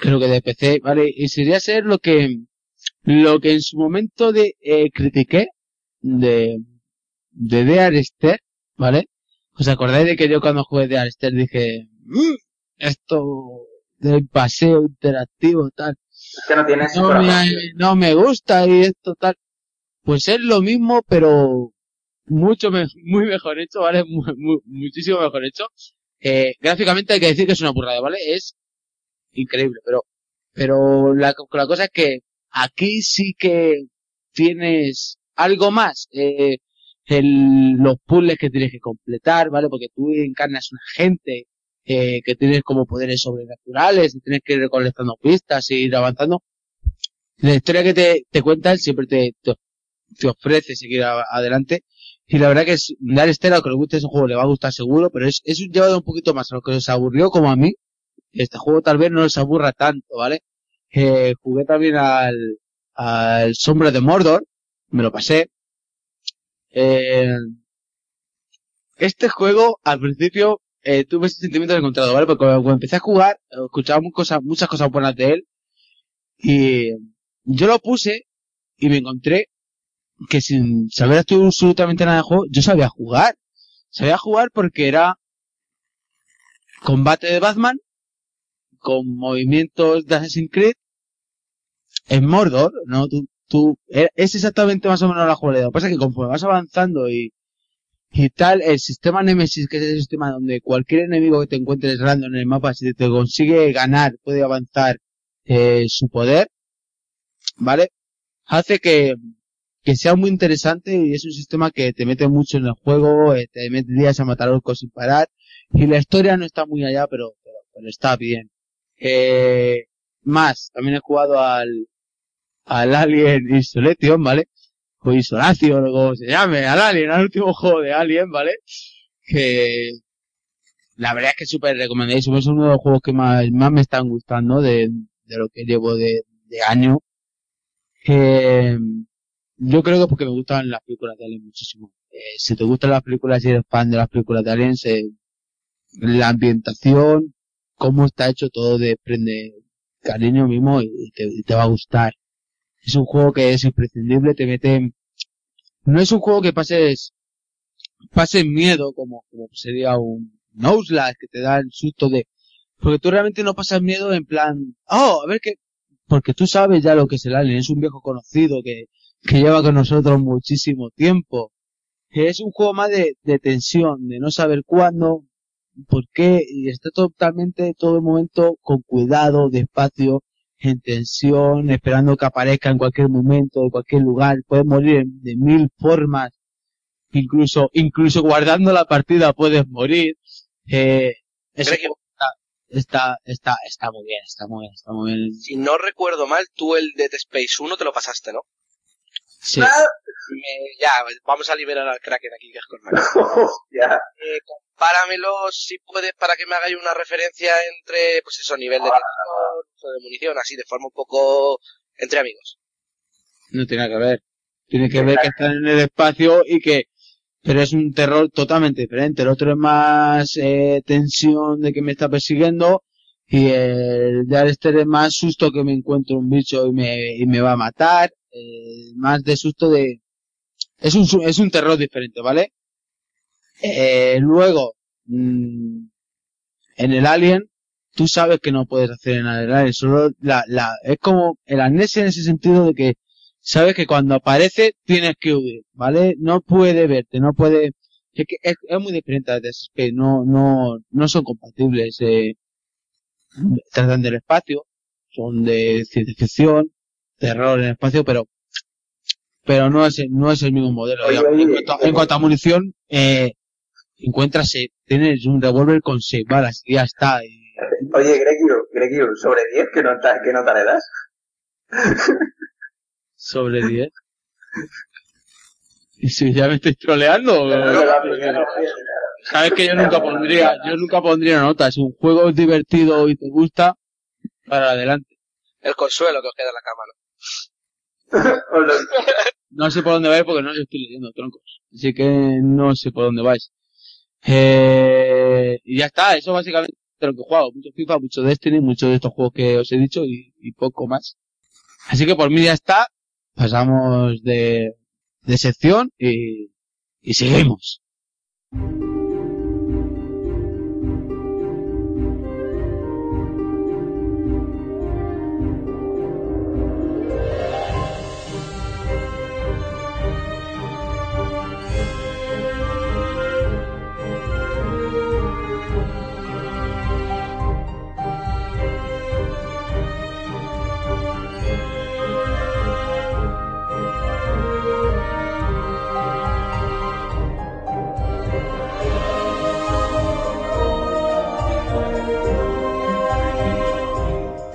Creo que de PC, ¿vale? Y sería ser lo que, lo que en su momento de, eh, critiqué de, de The Arester, ¿vale? ¿Os acordáis de que yo cuando jugué The Arester dije, "Mm, esto del paseo interactivo tal, Es que no tienes no corazón. me, no me gusta y esto tal? Pues es lo mismo, pero mucho me- muy mejor hecho, ¿vale? Mu- mu- muchísimo mejor hecho. Eh, gráficamente hay que decir que es una burrada, ¿vale? Es increíble, pero, pero la, la cosa es que aquí sí que tienes algo más, eh, el, los puzzles que tienes que completar, ¿vale? Porque tú encarnas un agente, eh, que tienes como poderes sobrenaturales, y tienes que ir recolectando pistas y ir avanzando. La historia que te, te cuentan siempre te, te, ofrece seguir adelante. Y la verdad que es, dar estela, a que le guste ese juego le va a gustar seguro, pero es, es un llevado un poquito más a lo que os aburrió como a mí. Este juego tal vez no os aburra tanto, ¿vale? Eh, jugué también al, al Sombra de Mordor, me lo pasé. Eh, este juego, al principio, eh, tuve sentimientos encontrados, ¿vale? Porque cuando empecé a jugar, eh, escuchaba muchas cosas buenas de él. Y yo lo puse y me encontré que sin saber absolutamente nada de juego, yo sabía jugar. Sabía jugar porque era combate de Batman, con movimientos de Assassin's Creed en Mordor, ¿no? Tú, tú, es exactamente más o menos la jugabilidad. Lo que pasa es que conforme vas avanzando y, y tal, el sistema Nemesis, que es el sistema donde cualquier enemigo que te encuentres random en el mapa, si te consigue ganar, puede avanzar eh, su poder, ¿vale? Hace que, que sea muy interesante y es un sistema que te mete mucho en el juego, eh, te mete días a matar orcos sin parar, y la historia no está muy allá, pero, pero, pero está bien. Eh, más, también he jugado al, al Alien Isolation, ¿vale? O Isolation, o como se llame, al Alien, al último juego de Alien, ¿vale? Que, la verdad es que súper recomendadísimo, es uno de los juegos que más, me están gustando de, lo que llevo de, año. Yo creo que porque me gustan las películas de Alien muchísimo. Eh, si te gustan las películas y eres fan de las películas de Alien, se- la ambientación, cómo está hecho, todo desprende cariño mismo y te va a gustar. Es un juego que es imprescindible, te mete, no es un juego que pases, pases miedo como, como sería un Outlast que te da el susto de, porque tú realmente no pasas miedo en plan, oh, a ver qué, porque tú sabes ya lo que es el alien, es un viejo conocido que, que lleva con nosotros muchísimo tiempo. Es un juego más de, de tensión, de no saber cuándo, por qué, y está totalmente todo el momento con cuidado, despacio, en tensión, esperando que aparezca en cualquier momento, en cualquier lugar, puedes morir de mil formas, incluso, incluso guardando la partida puedes morir, eh, eso Creo que- está, está, está, está muy bien, está muy bien, está muy bien. Si no recuerdo mal, tú el Dead Space 1 te lo pasaste, ¿no? Sí. Me- ya, vamos a liberar al Kraken aquí, que es con Hostia. eh, compáramelo si puedes para que me hagáis una referencia entre, pues eso, nivel de tensión, uso de munición, así de forma un poco entre amigos. No tiene que ver. Tiene que ver que están en el espacio y que, pero es un terror totalmente diferente. El otro es más eh, tensión de que me está persiguiendo y el de Alistair es más susto que me encuentro un bicho y me, y me va a matar. Eh, más de susto de, es un, es un terror diferente, ¿vale? Eh, luego, mm, en el Alien, tú sabes que no puedes hacer en el Alien, solo la, la, es como el amnesia en ese sentido de que sabes que cuando aparece tienes que huir, ¿vale? No puede verte, no puede, es que es, muy diferente a Dead Space, no, no, no son compatibles, eh, tratan del espacio, son de ciencia ficción, terror en el espacio, pero, pero no es, el- no es el mismo modelo. Oye, digamos. oye, en, cuanto, en cuanto a munición, eh, encuentras, eh, tienes un revólver con seis balas y ya está. y- Oye, Gregio, Gregio, sobre 10, ¿qué nota, qué nota le das? sobre 10. ¿Y si ya me estoy troleando? Sabes que yo nunca pondría, yo nunca pondría nota. Si un juego es divertido y te gusta, para adelante. El consuelo que os queda en la cama, ¿no? Sé por dónde vais porque no os estoy leyendo, troncos. Así que no sé por dónde vais. Eh, y ya está, eso básicamente es lo que he jugado. Mucho FIFA, mucho Destiny, muchos de estos juegos que os he dicho y, y poco más. Así que por mí ya está. Pasamos de, de sección y, y seguimos.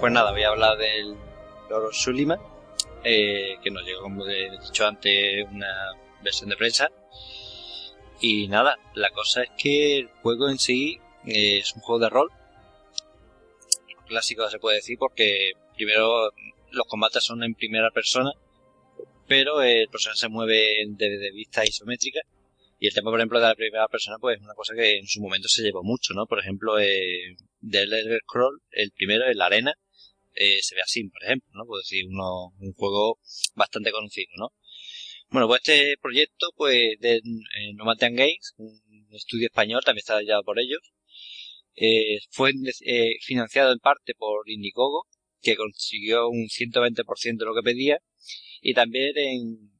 Pues nada, voy a hablar del Loro Sulima, eh, que nos llegó, como he dicho antes, una versión de prensa. Y nada, la cosa es que el juego en sí eh, es un juego de rol. Clásico se puede decir porque primero los combates son en primera persona, pero el personaje se mueve desde vista isométrica. Y el tema, por ejemplo, de la primera persona, pues es una cosa que en su momento se llevó mucho, ¿no? Por ejemplo, eh, del Elder Scroll, el primero, en la arena, eh, se ve así, por ejemplo, ¿no? Puedo decir, uno, un juego bastante conocido, ¿no? Bueno, pues este proyecto, pues, de eh, Nomadland Games, un estudio español, también está ya por ellos, Eh, fue eh, financiado en parte por Indiegogo, que consiguió un 120% de lo que pedía, y también en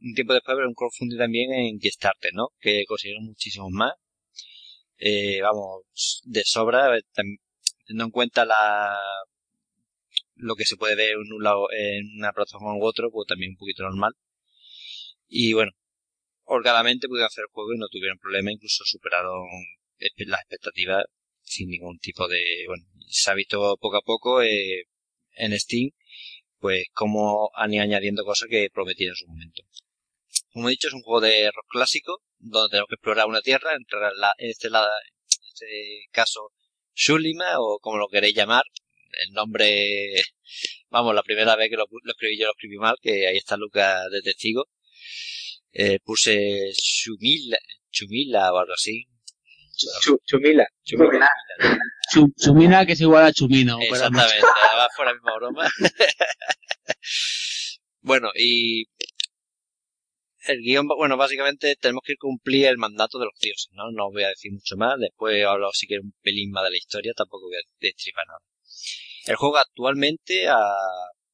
un tiempo después un crowdfunding también en Kickstarter, ¿no? Que consiguieron muchísimos más. Vamos, de sobra, teniendo en cuenta la lo que se puede ver en un lado, en una plataforma u otro, pues también un poquito normal. Y bueno, holgadamente pudieron hacer el juego y no tuvieron problema, incluso superaron las expectativas sin ningún tipo de, bueno, se ha visto poco a poco eh, en Steam, pues cómo han ido añadiendo cosas que prometían en su momento. Como he dicho, es un juego de rock clásico, donde tenemos que explorar una tierra, entre la, en, este, la, en este caso Shulima, o como lo queréis llamar, el nombre, vamos, la primera vez que lo, escribí yo lo escribí mal, que ahí está Lucas de testigo. Eh, puse Chumila, Chumila o algo así. chumila. Chumila. Chumina, que es igual a Chumino. Exactamente, va fuera misma broma. bueno, y el guion, bueno, básicamente tenemos que cumplir el mandato de los dioses, ¿no? No os voy a decir mucho más, después hablo si quieres un pelín más de la historia, tampoco voy a destripar nada. El juego actualmente, a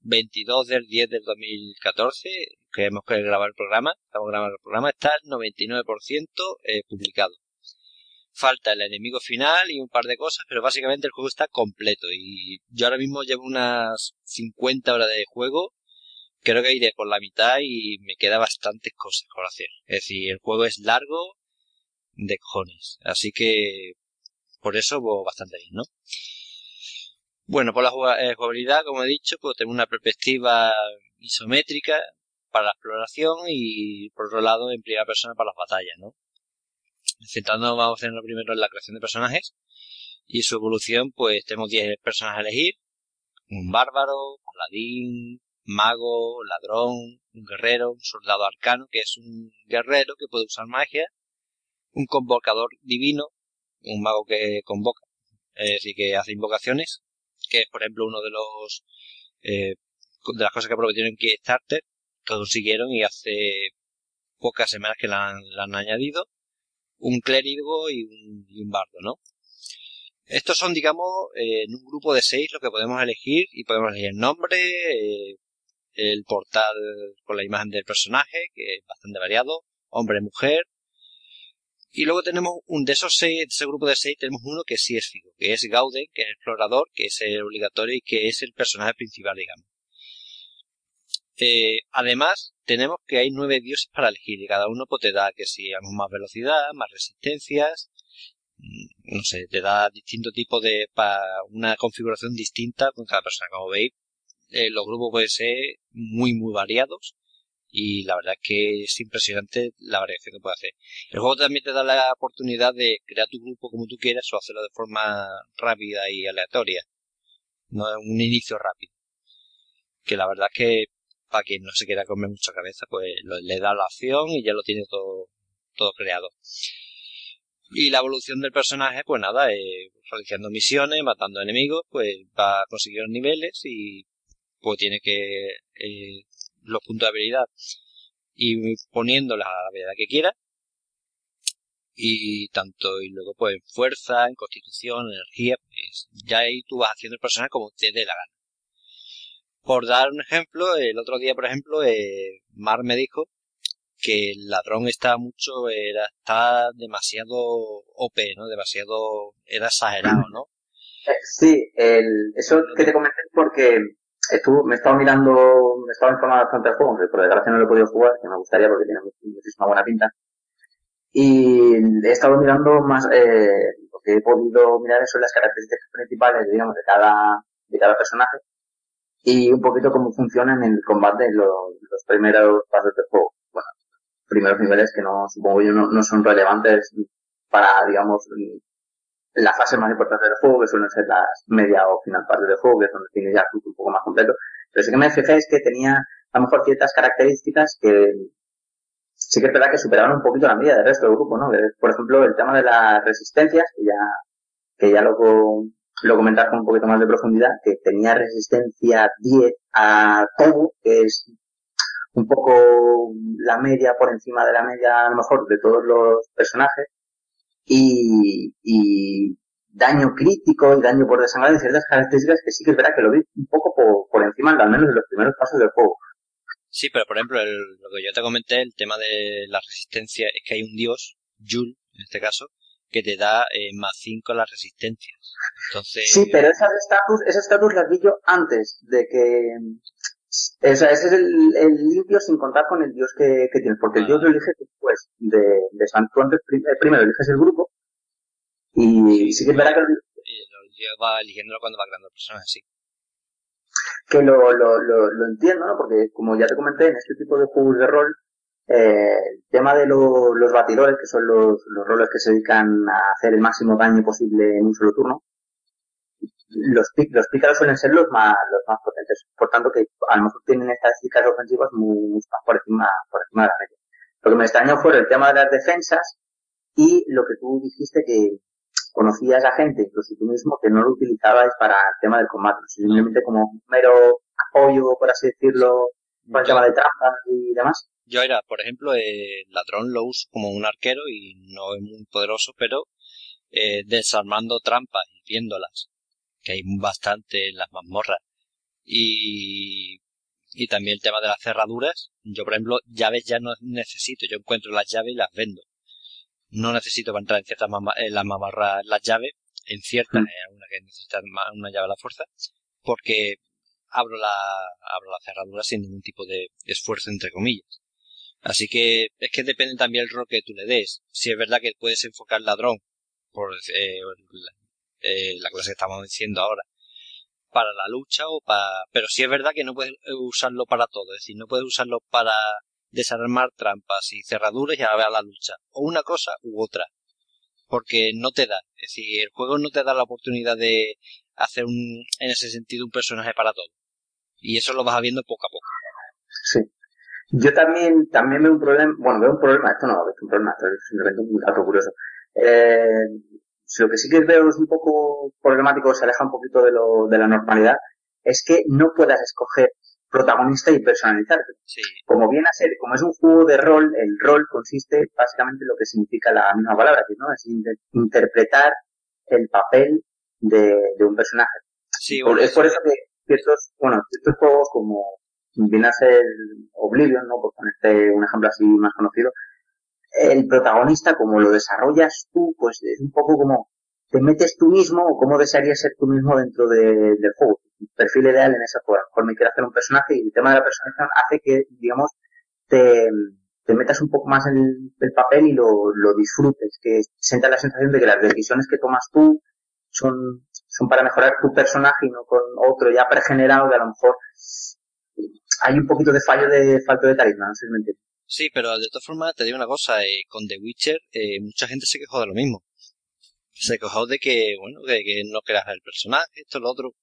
22 del 10 del 2014, que hemos grabar el programa, estamos grabando el programa, está el 99% eh, publicado. Falta el enemigo final y un par de cosas, pero básicamente el juego está completo y yo ahora mismo llevo unas 50 horas de juego creo que iré por la mitad y me queda bastantes cosas por hacer. Es decir, el juego es largo de cojones. Así que por eso voy bastante bien, ¿no? Bueno, por la eh, jugabilidad, como he dicho, pues tengo una perspectiva isométrica para la exploración y por otro lado en primera persona para las batallas, ¿no? Centrándonos vamos a tener primero en la creación de personajes y su evolución, pues tenemos 10 personajes a elegir, un bárbaro, paladín, mago, ladrón, un guerrero, un soldado arcano, que es un guerrero que puede usar magia, un convocador divino, un mago que convoca, es decir, que hace invocaciones, que es por ejemplo uno de los eh, de las cosas que prometieron en Kickstarter, que consiguieron y hace pocas semanas que la han, añadido, un clérigo y un, y un bardo, ¿no? Estos son, digamos, eh, en un grupo de seis lo que podemos elegir y podemos elegir el nombre, eh, el portal con la imagen del personaje, que es bastante variado, hombre, mujer. Y luego tenemos un de esos seis, de ese grupo de seis, tenemos uno que sí es fijo, que es Gauden, que es el explorador, que es el obligatorio y que es el personaje principal, digamos. Eh, además, tenemos que hay nueve dioses para elegir y cada uno pues, te da que si más velocidad, más resistencias, mm, no sé, te da distinto tipo de, para una configuración distinta con cada persona. Como veis, eh, los grupos pueden ser muy, muy variados y la verdad es que es impresionante la variación que puede hacer. El juego también te da la oportunidad de crear tu grupo como tú quieras o hacerlo de forma rápida y aleatoria. No es un inicio rápido. Que la verdad es que para quien no se quiera comer mucha cabeza, pues le da la opción y ya lo tiene todo, todo creado. Y la evolución del personaje, pues nada, eh, realizando misiones, matando enemigos, pues va a conseguir niveles y pues tiene que eh, los puntos de habilidad y poniendo la habilidad que quiera y tanto y luego pues en fuerza, en constitución, energía, pues ya ahí tú vas haciendo el personaje como te dé la gana. Por dar un ejemplo, el otro día por ejemplo, eh, Mar me dijo que el ladrón está mucho, era, está demasiado OP, ¿no? Demasiado, era exagerado, ¿no? Sí, el, eso que te comenté porque estuvo, me he estado mirando, me he informando bastante del juego, por desgracia no lo he podido jugar, que me gustaría porque tiene muchísima buena pinta. Y he estado mirando más, eh, lo que he podido mirar son las características principales, digamos, de cada, de cada personaje y un poquito cómo funciona en el combate los, los primeros pasos del juego. Bueno, primeros niveles que no, supongo yo, no, no son relevantes para, digamos, la fase más importante del juego, que suelen ser las media o final partes del juego, que es donde tiene ya un poco más completo. Pero sí que me fijé es que tenía a lo mejor ciertas características que sí que es verdad que superaban un poquito la media del resto del grupo, ¿no? Por ejemplo, el tema de las resistencias, que ya, que ya lo, lo comentas con un poquito más de profundidad, que tenía resistencia 10 a todo, que es un poco la media por encima de la media, a lo mejor, de todos los personajes y, y daño crítico y daño por desangrado y ciertas características que sí que es verdad que lo vi un poco por, por encima, al menos de los primeros pasos del juego. Sí, pero por ejemplo, el- lo que yo te comenté, el tema de la resistencia, es que hay un dios, Yul, en este caso, que te da eh, más 5 las resistencias. Entonces, Sí, pero esas estatus, esas estatus las vi yo antes de que... O sea, ese es el, el limpio sin contar con el dios que, que tienes, porque el Ah. dios lo eliges después de, de San prim- eh, primero eliges el grupo y sí que es verdad que, eh, lo lleva eligiéndolo cuando va creando personas así. que lo, lo, lo, lo entiendo, ¿no? Porque como ya te comenté, en este tipo de juegos de rol, eh, el tema de lo- los batidores, que son los, los roles que se dedican a hacer el máximo daño posible en un solo turno, los, los pícaros suelen ser los más, los más potentes. Por tanto, que a lo mejor tienen estadísticas ofensivas muy, por encima, por encima de la media. Lo que me extrañó fue el tema de las defensas y lo que tú dijiste que conocías a gente, incluso tú mismo, que no lo utilizabais para el tema del combate, simplemente como un mero apoyo, por así decirlo, para el tema de trampas y demás. Yo era, por ejemplo, el ladrón lo uso como un arquero y no es muy poderoso, pero eh, desarmando trampas y viéndolas, que hay bastante en las mazmorras. Y, y también el tema de las cerraduras. Yo, por ejemplo, llaves ya no necesito. Yo encuentro las llaves y las vendo. No necesito para entrar en ciertas en las mazmorras las llaves. En ciertas, Mm. hay alguna que necesita ma- una llave a la fuerza. Porque abro la, abro la cerradura sin ningún tipo de esfuerzo, entre comillas. Así que es que depende también el rol que tú le des. Si es verdad que puedes enfocar ladrón por eh, eh, la cosa que estamos diciendo ahora para la lucha o para pero sí es verdad que no puedes usarlo para todo es decir no puedes usarlo para desarmar trampas y cerraduras y a la lucha o una cosa u otra porque no te da es decir el juego no te da la oportunidad de hacer un en ese sentido un personaje para todo y eso lo vas viendo poco a poco Sí. Yo también, también veo un problema, bueno, veo un problema, esto no veo un problema, esto es simplemente un dato curioso. Eh, lo que sí que veo es un poco problemático, se aleja un poquito de lo, de la normalidad, es que no puedas escoger protagonista y personalizarte. sí Como viene a ser, como es un juego de rol, el rol consiste básicamente en lo que significa la misma palabra, que ¿no? es inter- interpretar el papel de, de un personaje. sí Por- es por eso que ciertos, bueno, ciertos juegos como viene a ser Oblivion, ¿no? Por ponerte un ejemplo así más conocido, el protagonista, como lo desarrollas tú, pues es un poco como te metes tú mismo o cómo desearías ser tú mismo dentro de- del juego. Tu perfil ideal en ese juego. A lo mejor me quiero hacer un personaje y el tema de la personalización hace que, digamos, te, metas un poco más en el, el papel y lo, lo disfrutes, que sientas la sensación de que las decisiones que tomas tú son, son para mejorar tu personaje y no con otro ya pregenerado que a lo mejor hay un poquito de fallo de falto de carisma, no sé si me entiendes. Sí, pero de todas formas te digo una cosa, eh, con The Witcher eh, mucha gente se quejó de lo mismo. Se quejó de que, bueno, que, que no creas el personaje, esto, lo otro.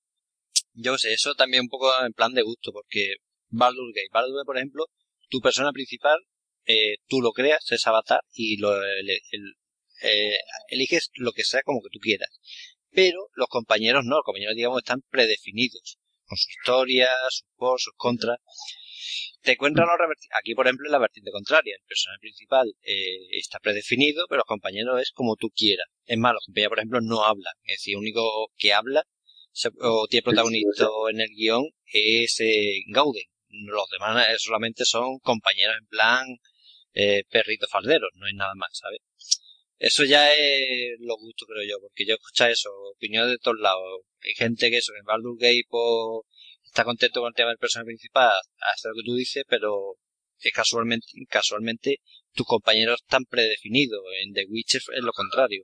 Yo sé, eso también un poco en plan de gusto, porque Baldur's Gate, Baldur's Gate, por ejemplo, tu persona principal, eh, tú lo creas, es avatar, y lo, el- eh, eliges lo que sea como que tú quieras. Pero los compañeros no, los compañeros, digamos, están predefinidos, con su historia, sus pros, sus contras te encuentran los reverti- Aquí, por ejemplo, es la vertiente contraria. El personaje principal eh, está predefinido, pero los compañeros es como tú quieras. Es más, los compañeros, por ejemplo, no hablan. Es decir, el único que habla se- o tiene protagonista en el guion es eh, Gauden. Los demás eh, solamente son compañeros en plan eh, perritos falderos, no es nada más, ¿sabes? Eso ya es lo gusto, creo yo, porque yo escucho eso, opiniones de todos lados. Hay gente que eso, en Baldur's Gate, pues, está contento con el tema del personaje principal, hace lo que tú dices, pero es casualmente, casualmente tus compañeros están predefinidos. En The Witcher es lo contrario.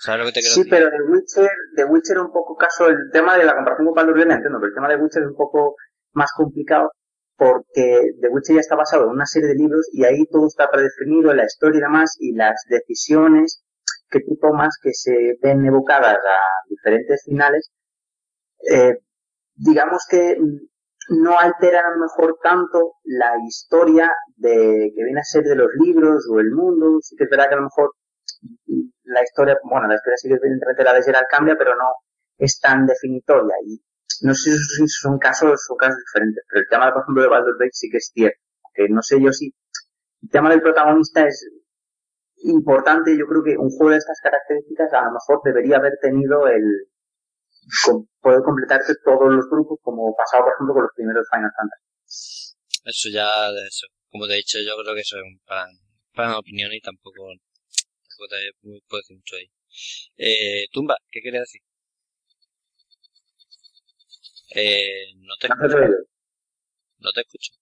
¿Sabes lo que te quiero Sí, decir? pero The Witcher, The Witcher un poco caso, el tema de la comparación con Baldur's Gate la entiendo, pero el tema de Witcher es un poco más complicado porque The Witcher ya está basado en una serie de libros y ahí todo está predefinido, la historia y demás, y las decisiones que tú tomas que se ven evocadas a diferentes finales, eh, digamos que mm, no alteran a lo mejor tanto la historia de que viene a ser de los libros o el mundo, sí que es verdad que a lo mejor mm, la historia, bueno, la historia sí que evidentemente la de Geralt cambia, pero no es tan definitoria. Y no sé si son casos, son casos diferentes, pero el tema, por ejemplo, de Baldur's Gate sí que es cierto, que no sé yo si el tema del protagonista es importante, yo creo que un juego de estas características a lo mejor debería haber tenido el com- poder completarse todos los grupos como pasaba por ejemplo con los primeros Final Fantasy. Eso ya, eso. Como te he dicho, yo creo que eso es un plan, plan de opinión y tampoco, tampoco te puedo decir mucho ahí. Eh, Tumba, ¿qué quieres decir? Eh, no te ¿No te escucho. No te escucho.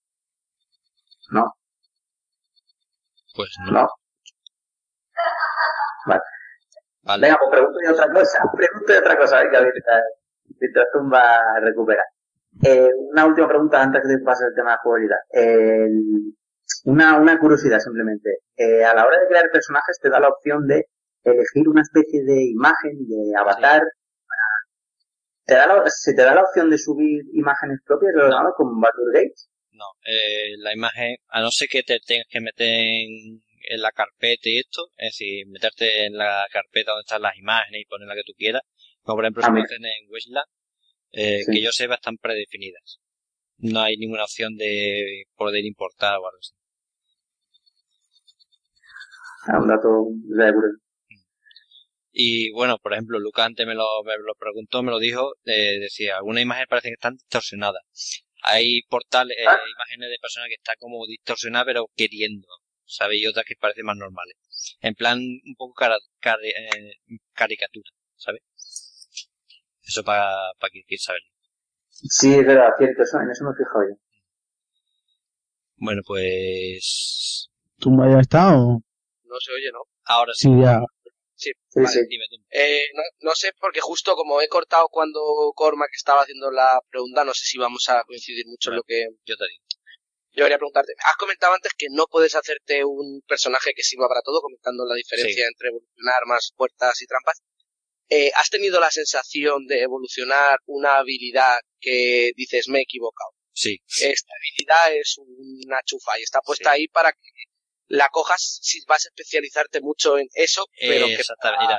No, Pues no. no. Vale. Vale. Venga, pues pregunto yo otra cosa. Pregunto yo otra cosa, venga, mientras, mientras Tumba recupera. Eh, una última pregunta antes que pase el tema de jugabilidad. Una, una curiosidad simplemente. Eh, a la hora de crear personajes te da la opción de elegir una especie de imagen, de avatar. ¿Te da la- ¿Se te da la opción de subir imágenes propias de ordenador con Baldur Gates? No, eh, la imagen, a no ser que te tengas que meter en, en la carpeta y esto, es decir, meterte en la carpeta donde están las imágenes y poner la que tú quieras, como por ejemplo Ah, se mira. hacen en Westland, eh, Sí. que yo sepa están predefinidas. No hay ninguna opción de poder importar o algo así. Ah, un dato de. Y bueno, por ejemplo, Lucas antes me lo, me lo preguntó, me lo dijo, eh, decía, algunas imágenes parecen que están distorsionadas. Hay portales, eh, Ah. imágenes de personas que están como distorsionadas pero queriendo, ¿sabes? Y otras que parecen más normales. En plan, un poco cara, eh, caricatura, ¿sabes? Eso para pa quien quiera saberlo. Sí, es verdad, cierto, eso, en eso me he fijado yo. Bueno, pues... ¿Tumba ya está o...? No se oye, ¿no? Ahora sí. Sí, ya. Sí. Sí, Vale. sí. Dime tú. Eh, no, no sé, porque justo como he cortado cuando Cormac estaba haciendo la pregunta, no sé si vamos a coincidir mucho en lo que Yo te digo. Yo quería preguntarte. Has comentado antes que no puedes hacerte un personaje que sirva para todo, comentando la diferencia entre evolucionar más puertas y trampas. Eh, ¿Has tenido la sensación de evolucionar una habilidad que dices me he equivocado? Sí. Esta habilidad es una chufa y está puesta Sí. ahí para que la cojas si vas a especializarte mucho en eso, pero Eh, que la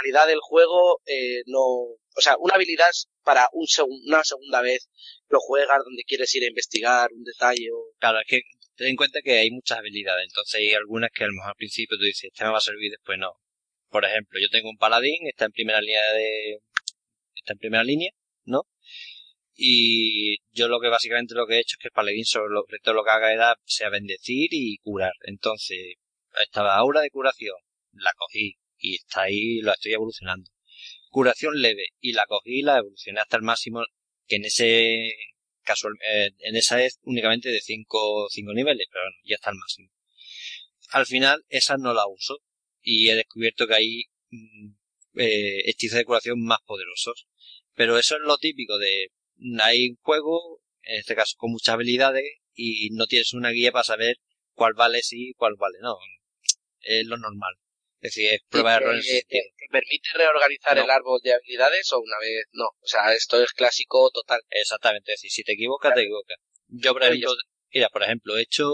realidad del juego eh, no... O sea, una habilidad es para un una segunda vez lo juegas donde quieres ir a investigar un detalle o... Claro, es que ten en cuenta que hay muchas habilidades, entonces hay algunas que a lo mejor al principio tú dices, esta me va a servir, después no. Por ejemplo, yo tengo un paladín, está en primera línea de, está en primera línea, ¿no? Y yo lo que básicamente lo que he hecho es que el paladín sobre, todo lo que haga era, sea bendecir y curar. Entonces, estaba aura de curación, la cogí y está ahí, lo estoy evolucionando. Curación leve y la cogí y la evolucioné hasta el máximo, que en ese casual, eh, en esa es únicamente de 5 cinco niveles, pero bueno, ya está al máximo. Al final, esa no la uso y he descubierto que hay mm, eh, hechizos de curación más poderosos. Pero eso es lo típico de hay un juego, en este caso con muchas habilidades, y no tienes una guía para saber cuál vale sí y cuál vale no. Es lo normal. Es decir, es prueba de error en sentido. permite reorganizar No. el árbol de habilidades o una vez... No, o sea, esto es clásico total. Exactamente, es decir, si te equivocas, te equivocas. Yo, por ejemplo, mira, por ejemplo, he hecho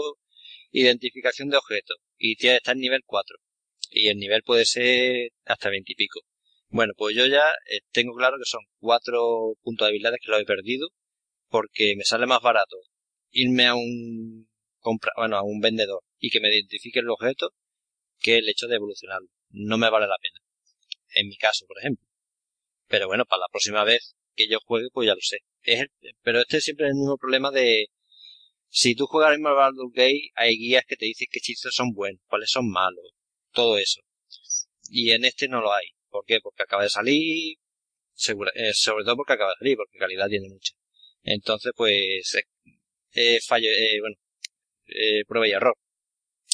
identificación de objetos y tiene está en nivel 4. Y el nivel puede ser hasta 20 y pico. Bueno, pues yo ya eh, tengo claro que son cuatro puntos de habilidades que los he perdido porque me sale más barato irme a un compra, bueno, a un vendedor y que me identifique el objeto que el hecho de evolucionarlo. No me vale la pena. En mi caso, por ejemplo. Pero bueno, para la próxima vez que yo juegue, pues ya lo sé. Es el- pero este es siempre el mismo problema de si tú juegas mismo Baldur's Gate, hay guías que te dicen qué hechizos son buenos, cuáles son malos, todo eso. Y en este no lo hay. ¿Por qué? Porque acaba de salir, eh, sobre todo porque acaba de salir, porque calidad tiene mucha. Entonces, pues, eh, eh, fallo, eh, bueno, eh, prueba y error.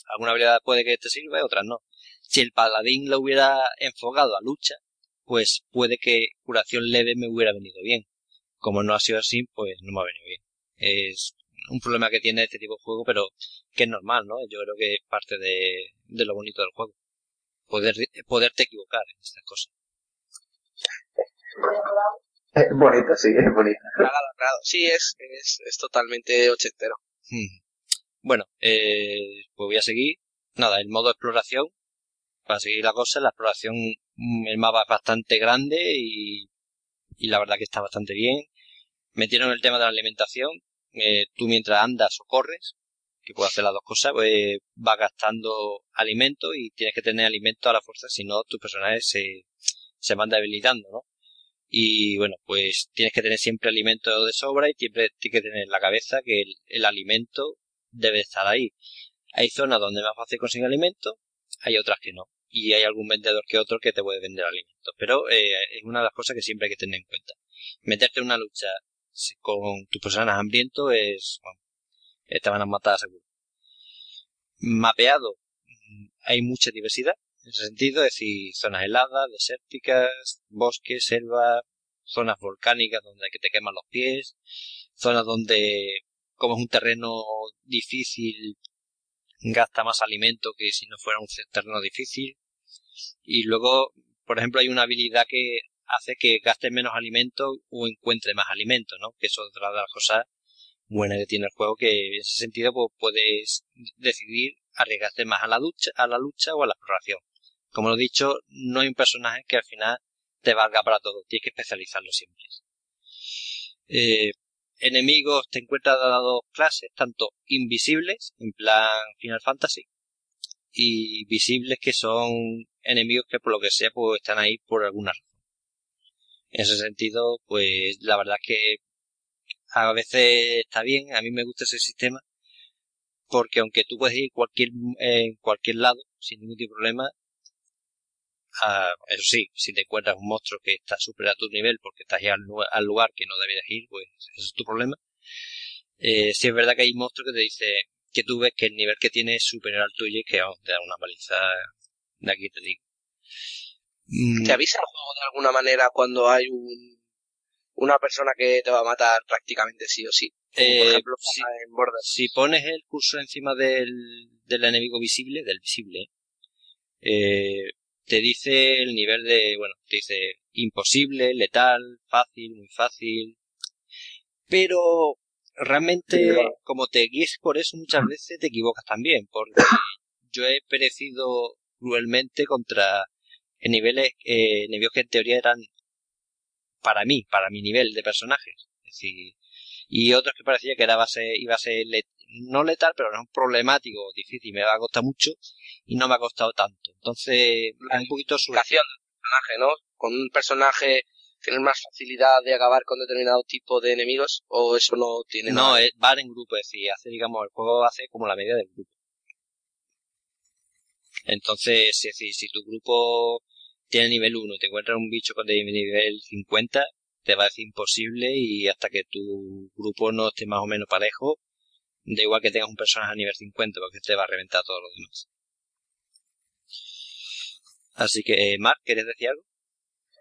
Alguna habilidad puede que te sirva, otras no. Si el paladín lo hubiera enfocado a lucha, pues puede que curación leve me hubiera venido bien. Como no ha sido así, pues no me ha venido bien. Es un problema que tiene este tipo de juego, pero que es normal, ¿no? Yo creo que es parte de, de lo bonito del juego. Poder, poderte equivocar en estas cosas. Es bonito, sí, es plagado. Sí, es, es, es totalmente ochentero. Hmm. Bueno, eh, pues voy a seguir. Nada, el modo exploración. Para seguir la cosa, la exploración, mm, el mapa es bastante grande y, la verdad que está bastante bien. Metieron el tema de la alimentación. Eh, tú mientras andas o corres, que puede hacer las dos cosas, pues va gastando alimento y tienes que tener alimento a la fuerza, si no tus personajes se, se van debilitando, ¿no? Y bueno, pues tienes que tener siempre alimento de sobra y siempre tienes que tener en la cabeza que el, el alimento debe estar ahí. Hay zonas donde es más fácil conseguir alimento, hay otras que no. Y hay algún vendedor que otro que te puede vender alimentos. Pero eh, es una de las cosas que siempre hay que tener en cuenta. Meterte en una lucha con tus personas hambrientos es... Bueno, te van a matar seguro. Mapeado. mm, Hay mucha diversidad en ese sentido, es decir, zonas heladas, desérticas, bosques, selva, zonas volcánicas donde que te queman los pies, zonas donde como es un terreno difícil gasta más alimento que si no fuera un terreno difícil. Y luego por ejemplo hay una habilidad que hace que gaste menos alimento o encuentre más alimento no que eso es otra de las cosas buenas que tiene el juego que en ese sentido pues, puedes decidir arriesgarte más a la lucha a la lucha o a la exploración. Como lo he dicho no hay un personaje que al final te valga para todo tienes que especializarlo siempre. Eh, enemigos te encuentras a dos clases, tanto invisibles, en plan Final Fantasy, y visibles que son enemigos que por lo que sea pues están ahí por alguna razón. En ese sentido, pues la verdad es que a veces está bien, a mí me gusta ese sistema, porque aunque tú puedes ir cualquier, en cualquier lado sin ningún tipo de problema, ah, eso sí, si te encuentras un monstruo que está supera a tu nivel porque estás ya al, lu- al lugar que no deberías ir, pues ese es tu problema. Eh, sí es verdad que hay monstruos que te dice que tú ves que el nivel que tiene es superior al tuyo y que vamos, te da una paliza de aquí te digo. Mm, ¿Te avisa el juego de alguna manera cuando hay un, una persona que te va a matar prácticamente sí o sí? Como Eh, por ejemplo pasa en si pones el cursor encima del, del enemigo visible, del visible, eh, te dice el nivel de, bueno, te dice imposible, letal, fácil, muy fácil. Pero realmente, Sí, claro. como te guíes por eso, muchas veces te equivocas también, porque yo he perecido cruelmente contra niveles, eh, enemigos que en teoría eran para mí, para mi nivel de personajes. Es decir, y otros que parecía que era base, iba a ser let- no letal, pero era un problemático, difícil, me va a costar mucho y no me ha costado tanto. Entonces, es un poquito su del personaje, ¿no? Con un personaje tienes más facilidad de acabar con determinado tipo de enemigos o eso no tiene No, nada? es, van en grupo, es decir, hace, digamos, el juego hace como la media del grupo. Entonces, es decir, si tu grupo tiene nivel 1 y te encuentras un bicho con de nivel 50, te va a decir imposible y hasta que tu grupo no esté más o menos parejo, da igual que tengas un personaje a nivel 50 porque te va a reventar a todos los demás. Así que, eh, Mark, ¿quieres decir algo?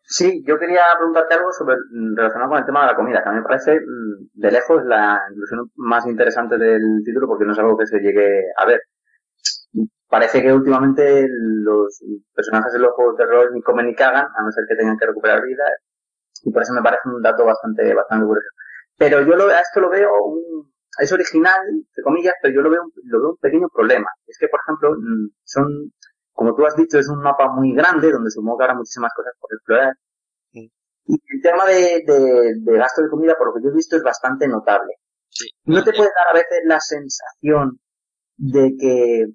Sí, yo quería preguntarte algo sobre mm, relacionado con el tema de la comida, que a mí me parece mm, de lejos la inclusión más interesante del título porque no es algo que se llegue a ver. Parece que últimamente los personajes de los juegos de rol ni comen ni cagan, a no ser que tengan que recuperar vida, y por eso me parece un dato bastante, bastante curioso. Pero yo lo, a esto lo veo un, es original, entre comillas, pero yo lo veo, un- lo veo un pequeño problema. Es que, por ejemplo, mm, son, como tú has dicho, es un mapa muy grande donde supongo que habrá muchísimas cosas por explorar. Y el tema de, de, de gasto de comida, por lo que yo he visto, es bastante notable. Sí. ¿No te puede dar a veces la sensación de que,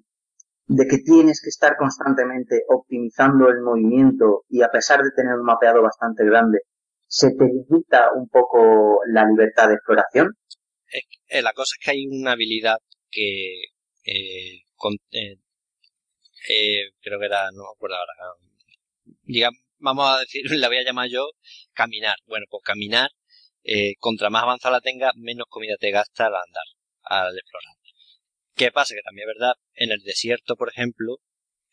de que tienes que estar constantemente optimizando el movimiento y a pesar de tener un mapeado bastante grande, se te limita un poco la libertad de exploración? Eh, la cosa es que hay una habilidad que eh, eh, eh, creo que era, no me acuerdo ahora. Diga, vamos a decir, la voy a llamar yo caminar. Bueno, pues caminar, contra más avanzada la tenga, menos comida te gasta al andar, al explorar. ¿Qué pasa? Que también es verdad, en el desierto, por ejemplo,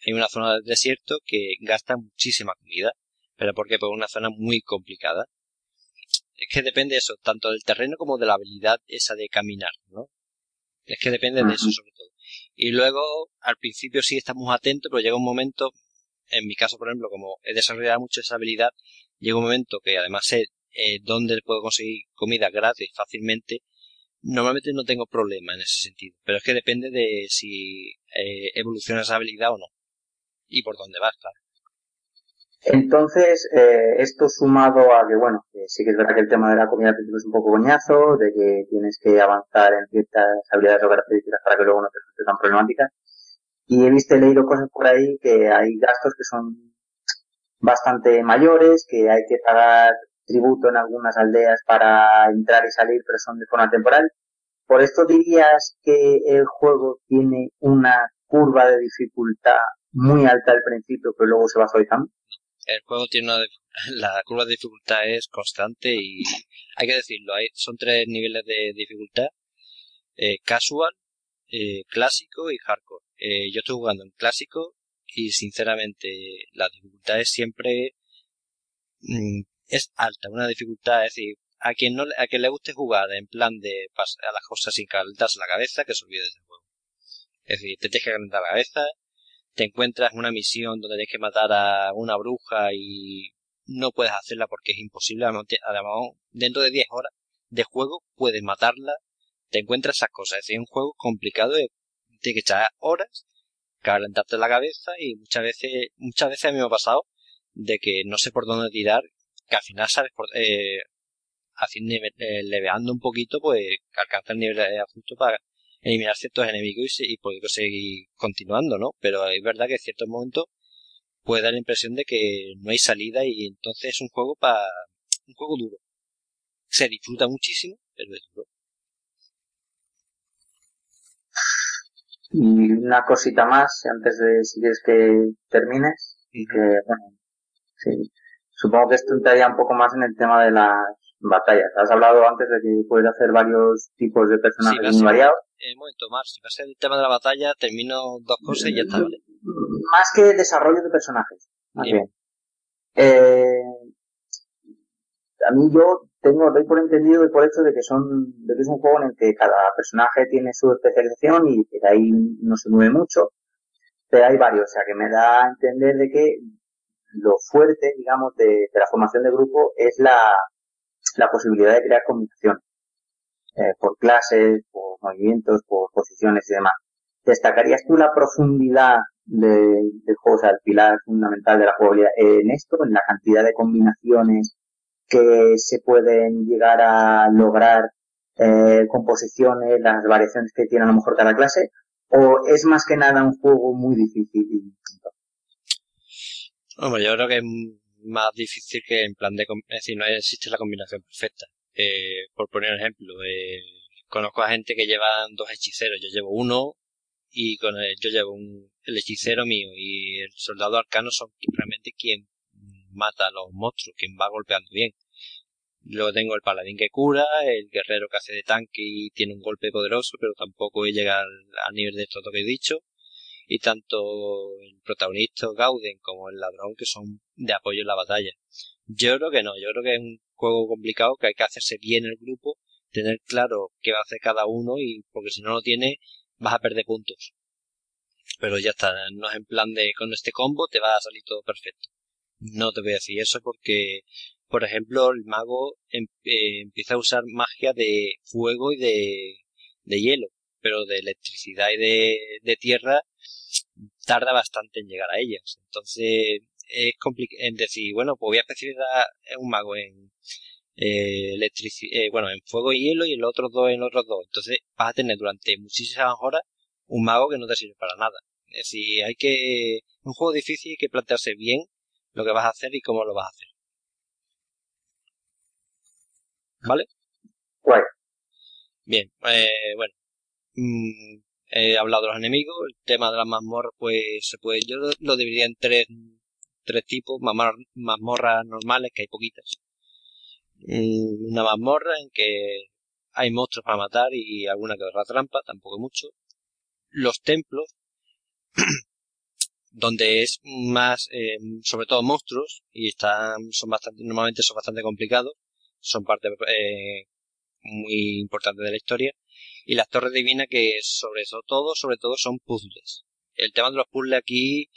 hay una zona del desierto que gasta muchísima comida. ¿Pero por? Pues es una zona muy complicada. Es que depende de eso, tanto del terreno como de la habilidad esa de caminar, ¿no? Es que depende de eso sobre todo. Y luego, al principio sí estamos atentos, pero llega un momento, en mi caso, por ejemplo, como he desarrollado mucho esa habilidad, llega un momento que además sé eh, dónde puedo conseguir comida gratis fácilmente, normalmente no tengo problema en ese sentido. Pero es que depende de si eh, evoluciona esa habilidad o no. Y por dónde vas, claro. Entonces, eh, esto sumado a que, bueno, que sí que es verdad que el tema de la comida es un poco coñazo, de que tienes que avanzar en ciertas habilidades o características para que luego no te resulte tan problemática. Y he visto, he leído cosas por ahí que hay gastos que son bastante mayores, que hay que pagar tributo en algunas aldeas para entrar y salir, pero son de forma temporal. Por esto dirías que el juego tiene una curva de dificultad muy alta al principio, pero luego se va suavizando. El juego tiene una, la curva de dificultad es constante y hay que decirlo, hay, son tres niveles de dificultad, eh, casual, eh, clásico y hardcore. Eh, yo estoy jugando en clásico y sinceramente la dificultad es siempre mm, es alta, una dificultad, es decir, a quien no a quien le guste jugar en plan de a las cosas sin calentarse la cabeza, que se olvide de ese juego. Es decir, te tienes que calentar la cabeza, te encuentras en una misión donde tienes que matar a una bruja y no puedes hacerla porque es imposible, además dentro de 10 horas de juego puedes matarla, te encuentras esas cosas, es decir, un juego complicado, de, que echar horas, calentarte la cabeza y muchas veces, muchas veces a mí me ha pasado de que no sé por dónde tirar, que al final sabes por, eh, haciendo, eh, leveando un poquito, pues alcanza el nivel justo para eliminar ciertos enemigos y, y poder seguir continuando, ¿no? Pero es verdad que en ciertos momentos puede dar la impresión de que no hay salida y entonces es un juego para un juego duro. Se disfruta muchísimo, pero es duro. Y una cosita más, antes de si quieres que termines, y que, bueno, sí, supongo que esto entraría un poco más en el tema de las batallas. Has hablado antes de que puedes hacer varios tipos de personajes muy variados. En un momento si va a ser el tema de la batalla, termino dos cosas y ya está, ¿vale? Más que desarrollo de personajes. Más bien. Eh, a mí yo tengo, doy por entendido y por hecho de que son, de que es un juego en el que cada personaje tiene su especialización y que de ahí no se mueve mucho. Pero hay varios, o sea que me da a entender de que lo fuerte, digamos, de, de la formación de grupo es la, la posibilidad de crear combinaciones. Eh, por clases, por movimientos, por posiciones y demás. ¿Destacarías tú la profundidad de, del juego, o sea, el pilar fundamental de la jugabilidad en esto, en la cantidad de combinaciones que se pueden llegar a lograr eh, composiciones, las variaciones que tiene a lo mejor cada clase, o es más que nada un juego muy difícil Hombre, yo creo que más difícil que en plan de... Es decir, no existe la combinación perfecta. Eh, por poner un ejemplo, eh, conozco a gente que llevan dos hechiceros, yo llevo uno y con el, yo llevo un, el hechicero mío y el soldado arcano son realmente quien mata a los monstruos, quien va golpeando bien. Luego tengo el paladín que cura, el guerrero que hace de tanque y tiene un golpe poderoso, pero tampoco llega al, al nivel de esto que he dicho. Y tanto el protagonista Gauden como el ladrón que son de apoyo en la batalla. Yo creo que no, yo creo que es un juego complicado que hay que hacerse bien el grupo, tener claro qué va a hacer cada uno y porque si no lo tiene vas a perder puntos. Pero ya está, no es en plan de con este combo te va a salir todo perfecto. No te voy a decir eso porque, por ejemplo, el mago em, eh, empieza a usar magia de fuego y de, de hielo, pero de electricidad y de, de tierra tarda bastante en llegar a ellas. Entonces, es complicado en decir, bueno, pues voy a especializar un mago en eh, eh, bueno, en fuego y hielo y en los otros dos en los otros dos. Entonces vas a tener durante muchísimas horas un mago que no te sirve para nada. Es decir, hay que, un juego difícil hay que plantearse bien lo que vas a hacer y cómo lo vas a hacer. ¿Vale? Guay. Bien, eh, bueno. Mm, he hablado de los enemigos, el tema de las mazmorras, pues se puede, yo lo, dividiría en tres, tres tipos, mazmorras normales, que hay poquitas. Mm, una mazmorra en que hay monstruos para matar y alguna que otra trampa, tampoco mucho. Los templos, donde es más, eh, sobre todo monstruos, y están, son bastante, normalmente son bastante complicados, son parte eh, muy importante de la historia, y las torres divinas que sobre todo, sobre todo son puzzles. El tema de los puzzles aquí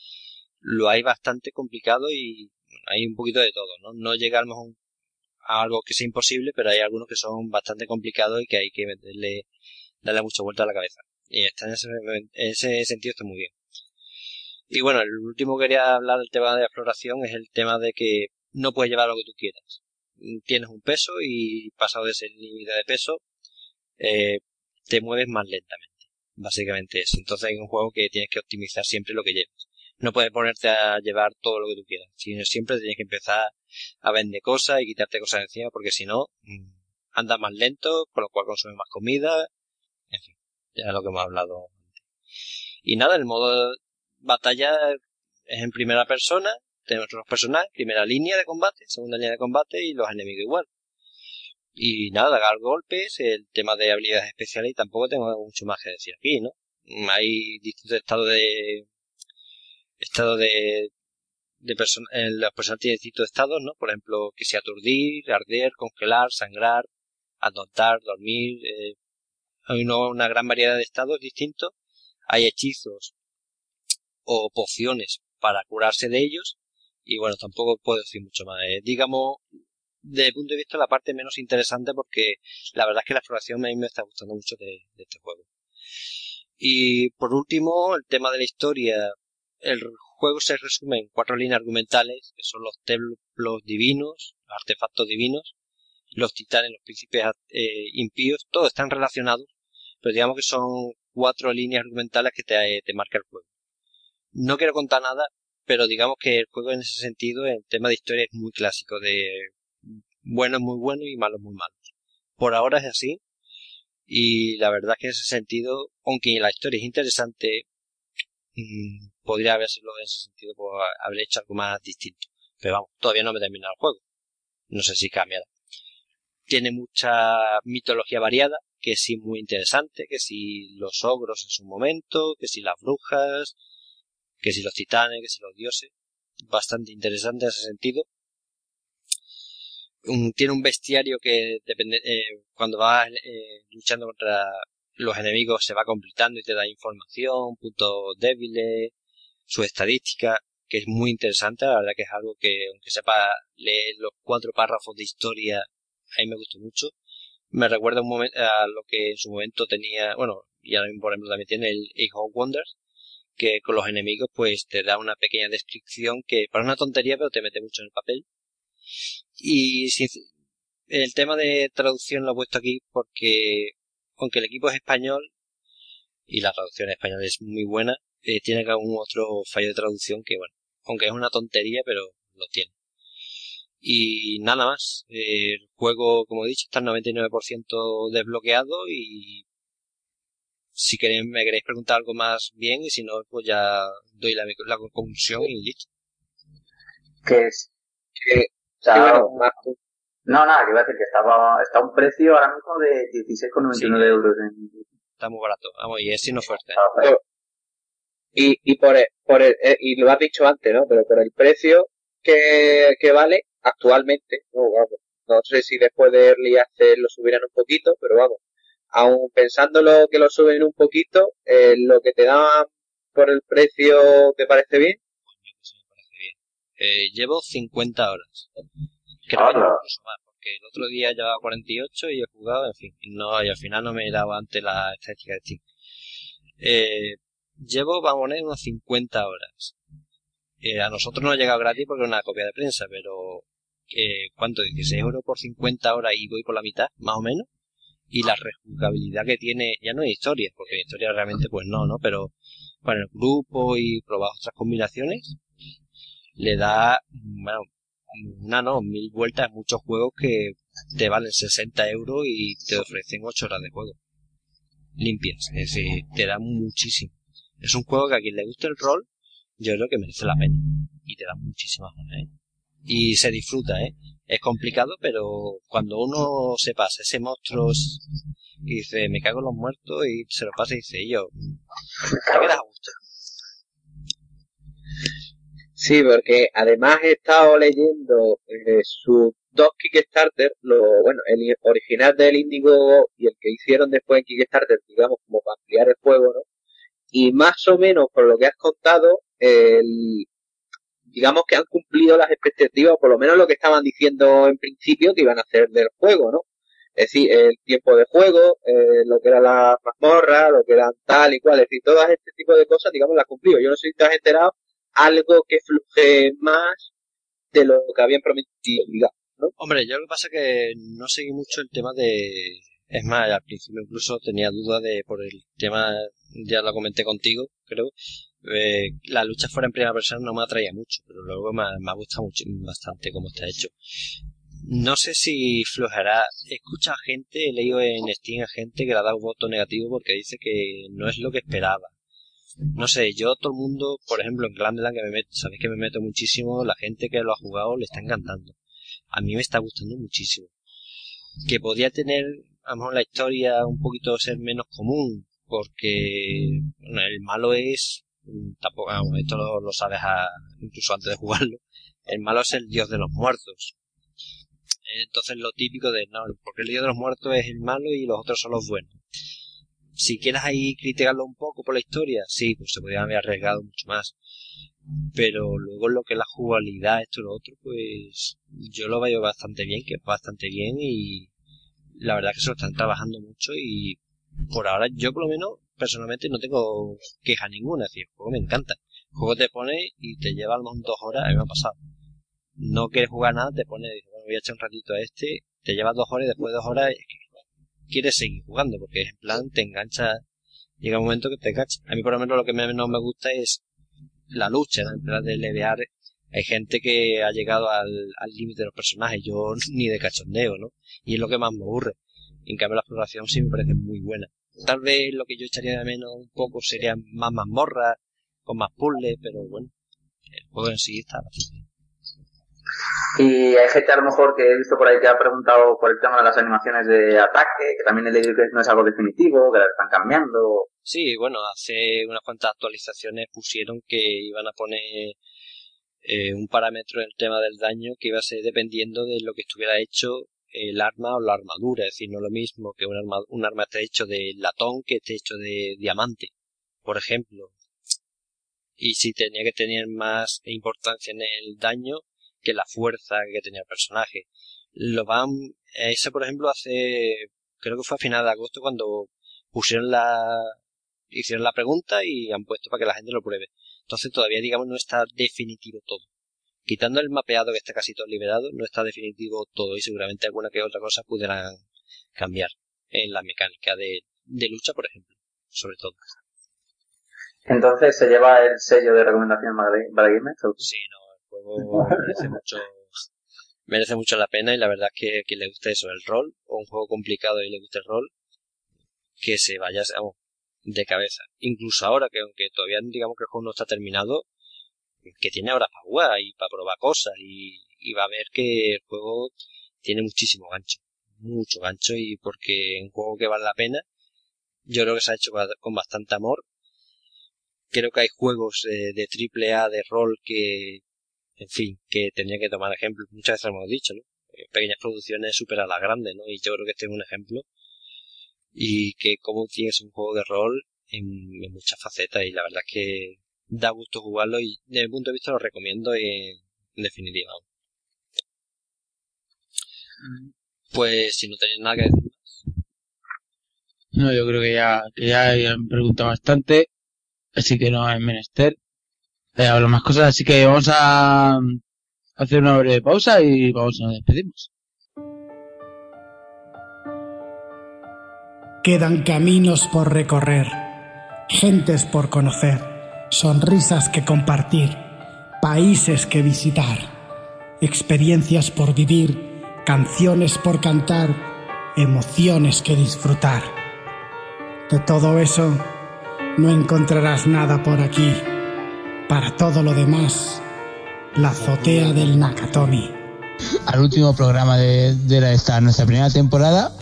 lo hay bastante complicado y hay un poquito de todo, ¿no? No llega a, algo que sea imposible, pero hay algunos que son bastante complicados y que hay que meterle, darle mucha vuelta a la cabeza. Y está en ese, en ese sentido está muy bien. Y bueno, el último que quería hablar del tema de exploración es el tema de que no puedes llevar lo que tú quieras. Tienes un peso y pasado de ese límite de peso, eh, te mueves más lentamente. Básicamente eso. Entonces es un juego que tienes que optimizar siempre lo que llevas. No puedes ponerte a llevar todo lo que tú quieras, sino siempre tienes que empezar a vender cosas y quitarte cosas encima porque si no, mm, andas más lento, con lo cual consumes más comida, en fin, ya es lo que hemos hablado antes. Y nada, el modo batalla es en primera persona, tenemos otros personajes, primera línea de combate, segunda línea de combate y los enemigos igual. Y nada, dar golpes, el tema de habilidades especiales y tampoco tengo mucho más que decir aquí, ¿no? Hay distintos estados de estado de de persona, las personas tienen distintos estados, ¿no? Por ejemplo, que sea aturdir, arder, congelar, sangrar, adoptar, dormir. Eh, hay una, gran variedad de estados distintos. Hay hechizos o pociones para curarse de ellos. Y bueno, tampoco puedo decir mucho más. Eh, digamos, desde el punto de vista la parte menos interesante porque la verdad es que la exploración a mí me está gustando mucho de, este juego. Y por último, el tema de la historia. El juego se resume en cuatro líneas argumentales, que son los templos divinos, artefactos divinos, los titanes, los príncipes eh, impíos, todos están relacionados, pero digamos que son cuatro líneas argumentales que te, te marca el juego. No quiero contar nada, pero digamos que el juego en ese sentido, el tema de historia es muy clásico, de buenos muy buenos y malos muy malos. Por ahora es así, y la verdad es que en ese sentido, aunque la historia es interesante, mm, podría habérselo en ese sentido, por haber hecho algo más distinto. Pero vamos, todavía no me he terminado el juego. No sé si cambiará. Tiene mucha mitología variada, que sí muy interesante, que si los ogros en su momento, que si las brujas, que si los titanes, que si los dioses. Bastante interesante en ese sentido. Tiene un bestiario que depende, eh, cuando vas eh, luchando contra los enemigos se va completando y te da información, puntos débiles, su estadística, que es muy interesante, la verdad que es algo que, aunque sepa leer los cuatro párrafos de historia, a mí me gustó mucho. Me recuerda un momento a lo que en su momento tenía, bueno, y ahora mismo por ejemplo también tiene el Age of Wonders, que con los enemigos pues te da una pequeña descripción que para una tontería pero te mete mucho en el papel. Y el tema de traducción lo he puesto aquí porque aunque el equipo es español y la traducción en español es muy buena, eh, tiene algún otro fallo de traducción que, bueno, aunque es una tontería, pero lo tiene. Y nada más. Eh, el juego, como he dicho, está al 99% desbloqueado y si queréis, me queréis preguntar algo más bien y si no, pues ya doy la, la conclusión y listo. ¿Qué es? Que, no, nada, que iba a decir que estaba, está a un precio ahora mismo de 16,99 euros. En... Está muy barato, vamos, y es sin oferta. Y, y por, por el, eh, y lo has dicho antes, ¿no? Pero por el precio que, que vale actualmente, no, vamos, no sé si después de Early Access lo subirán un poquito, pero vamos, aún pensándolo que lo suben un poquito, eh, lo que te dan por el precio, ¿te parece bien? Eh, llevo 50 horas. Creo que incluso más, porque el otro día llevaba 48 y he jugado, en fin, y, no, y al final no me he dado ante la estética de Steam. Eh, llevo, vamos a poner, unas 50 horas. Eh, a nosotros no ha llegado gratis porque es una copia de prensa, pero eh, ¿cuánto? 16 euros por 50 horas y voy por la mitad, más o menos. Y la rejugabilidad que tiene, ya no hay historia, porque historia realmente pues no, ¿no? Pero bueno, el grupo y probar otras combinaciones, le da, bueno, una no, mil vueltas a muchos juegos que te valen 60 euros y te ofrecen 8 horas de juego. Limpias, es decir, te da muchísimo. Es un juego que a quien le guste el rol, yo creo que merece la pena. Y te da muchísimas ganas, ¿eh? Y se disfruta, ¿eh? Es complicado, pero cuando uno se pasa ese monstruo y dice, me cago en los muertos, y se lo pasa y dice, yo, te quedas a gusto. Sí, porque además he estado leyendo eh, sus dos Kickstarter, lo, bueno, el original del Indigo y el que hicieron después en Kickstarter, digamos, como para ampliar el juego, ¿no? y más o menos por lo que has contado, el, digamos que han cumplido las expectativas, por lo menos lo que estaban diciendo en principio que iban a hacer del juego, ¿no? Es decir, el tiempo de juego, eh, lo que era la mazmorra, lo que eran tal y cual, es decir, todo este tipo de cosas, digamos, las cumplido. Yo no sé si te has enterado algo que fluje más de lo que habían prometido. Hombre, yo lo que pasa es que no seguí mucho el tema de... Es más, al principio incluso tenía duda de, por el tema, ya lo comenté contigo, creo, eh, la lucha fuera en primera persona no me atraía mucho, pero luego me, me ha gustado mucho, bastante cómo está hecho. No sé si flojará. Escucha gente, he leído en Steam a gente que le ha dado voto negativo porque dice que no es lo que esperaba. No sé, yo todo el mundo, por ejemplo, en Glamland, que me meto, sabéis que me meto muchísimo, la gente que lo ha jugado le está encantando. A mí me está gustando muchísimo. Que podía tener, a lo mejor la historia un poquito ser menos común, porque bueno, el malo es, tampoco, vamos, esto lo, lo sabes a- incluso antes de jugarlo, el malo es el dios de los muertos. Entonces lo típico de, no, porque el dios de los muertos es el malo y los otros son los buenos. Si quieres ahí criticarlo un poco por la historia, sí, pues se podría haber arriesgado mucho más. Pero luego lo que es la jugabilidad, esto y lo otro, pues yo lo veo bastante bien, que es bastante bien y la verdad que se lo están trabajando mucho y por ahora yo por lo menos personalmente no tengo queja ninguna, es decir, el juego me encanta. El juego te pone y te lleva a lo mejor dos horas, a mí me ha pasado. No quieres jugar nada, te pone, bueno, voy a echar un ratito a este, te llevas dos horas y después de dos horas es que quieres seguir jugando, porque en plan te engancha, llega un momento que te engancha. A mí por lo menos lo que menos me gusta es la lucha, en plan de levear. Hay gente que ha llegado al límite de los personajes, yo ni de cachondeo, ¿no? Y es lo que más me aburre. En cambio la exploración sí me parece muy buena. Tal vez lo que yo echaría de menos un poco sería más mazmorras, con más puzzles, pero bueno, el juego en sí está bastante. Y hay gente a lo mejor que he visto por ahí que ha preguntado por el tema de las animaciones de ataque, que también he leído que no es algo definitivo, que las están cambiando. Sí, bueno, hace unas cuantas actualizaciones pusieron que iban a poner eh, un parámetro en el tema del daño que iba a ser dependiendo de lo que estuviera hecho el arma o la armadura. Es decir, no lo mismo que un arma, un arma esté hecho de latón que esté hecho de diamante, por ejemplo. Y si tenía que tener más importancia en el daño que la fuerza que tenía el personaje. Lo van, ese por ejemplo hace, creo que fue a final de agosto cuando pusieron la, hicieron la pregunta y han puesto para que la gente lo pruebe. Entonces todavía, digamos, no está definitivo todo. Quitando el mapeado que está casi todo liberado, no está definitivo todo y seguramente alguna que otra cosa pudieran cambiar en la mecánica de, de lucha, por ejemplo, sobre todo. Entonces se lleva el sello de recomendación para. ¿o? Sí, no, juego merece mucho, merece mucho la pena y la verdad es que, que le guste eso, el rol, o un juego complicado y le guste el rol, que se vaya vamos, de cabeza. Incluso ahora que aunque todavía digamos que el juego no está terminado, que tiene horas para jugar y para probar cosas y, y va a ver que el juego tiene muchísimo gancho, mucho gancho y porque es un juego que vale la pena, yo creo que se ha hecho con bastante amor. Creo que hay juegos de triple A de rol que, en fin, que tendría que tomar ejemplo. Muchas veces lo hemos dicho, ¿no? Eh, Pequeñas producciones superan a las grandes, ¿no? Y yo creo que este es un ejemplo. Y que como tienes un juego de rol en, en muchas facetas y la verdad es que da gusto jugarlo y desde mi punto de vista lo recomiendo en, en definitiva. Pues si no tenéis nada que decir No, yo creo que ya, que ya han preguntado bastante, así que no hay menester. Eh, hablo más cosas, así que vamos a hacer una breve pausa y vamos nos despedimos. Quedan caminos por recorrer, gentes por conocer, sonrisas que compartir, países que visitar, experiencias por vivir, canciones por cantar, emociones que disfrutar. De todo eso no encontrarás nada por aquí. Para todo lo demás, la azotea del Nakatomi. Al último programa de, de la- esta, nuestra primera temporada,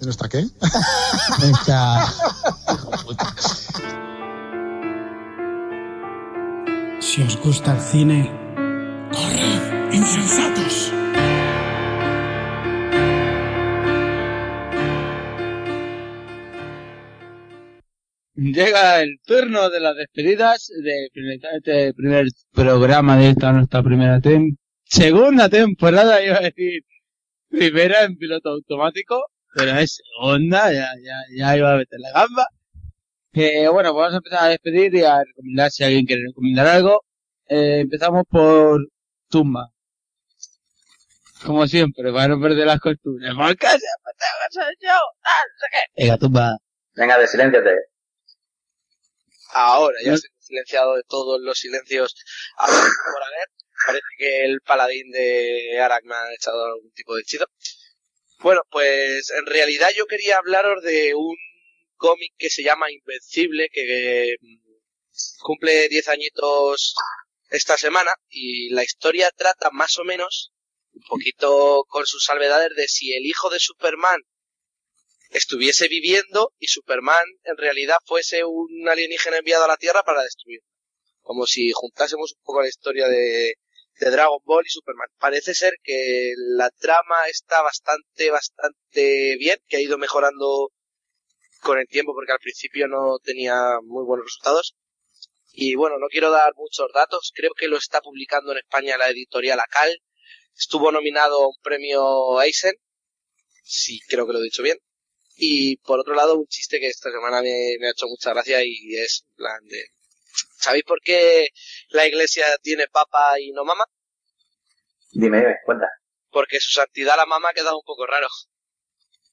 ¿Pero está qué? esta, Si os gusta el cine, corred, insensatos. Llega el turno de las despedidas de finalizar este primer programa de esta nuestra primera tem segunda temporada, iba a decir primera en piloto automático, pero es segunda, ya, ya, ya iba a meter la gamba. Que bueno, pues vamos a empezar a despedir y a recomendar si alguien quiere recomendar algo. eh, empezamos por Tumba. Como siempre, para no perder las costumbres. Porque siempre tengo que ser yo, tal, no sé qué. Venga, Tumba. Venga, de silénciate. Ahora ya se han silenciado de todos los silencios por haber. Parece que el paladín de Arak me ha echado algún tipo de hechizo. Bueno, pues en realidad yo quería hablaros de un cómic que se llama Invencible, que mm, cumple 10 añitos esta semana y la historia trata más o menos, un poquito con sus salvedades, de si el hijo de Superman estuviese viviendo y Superman en realidad fuese un alienígena enviado a la Tierra para destruir. Como si juntásemos un poco la historia de, de Dragon Ball y Superman. Parece ser que la trama está bastante, bastante bien, que ha ido mejorando con el tiempo porque al principio no tenía muy buenos resultados. Y bueno, no quiero dar muchos datos, creo que lo está publicando en España la editorial Acal. Estuvo nominado a un premio Eisen, sí creo que lo he dicho bien. Y por otro lado, un chiste que esta semana me, me ha hecho mucha gracia y es en plan de... ¿Sabéis por qué la iglesia tiene papa y no mama? Dime, dime, cuenta. Porque su santidad la mama ha quedado un poco raro.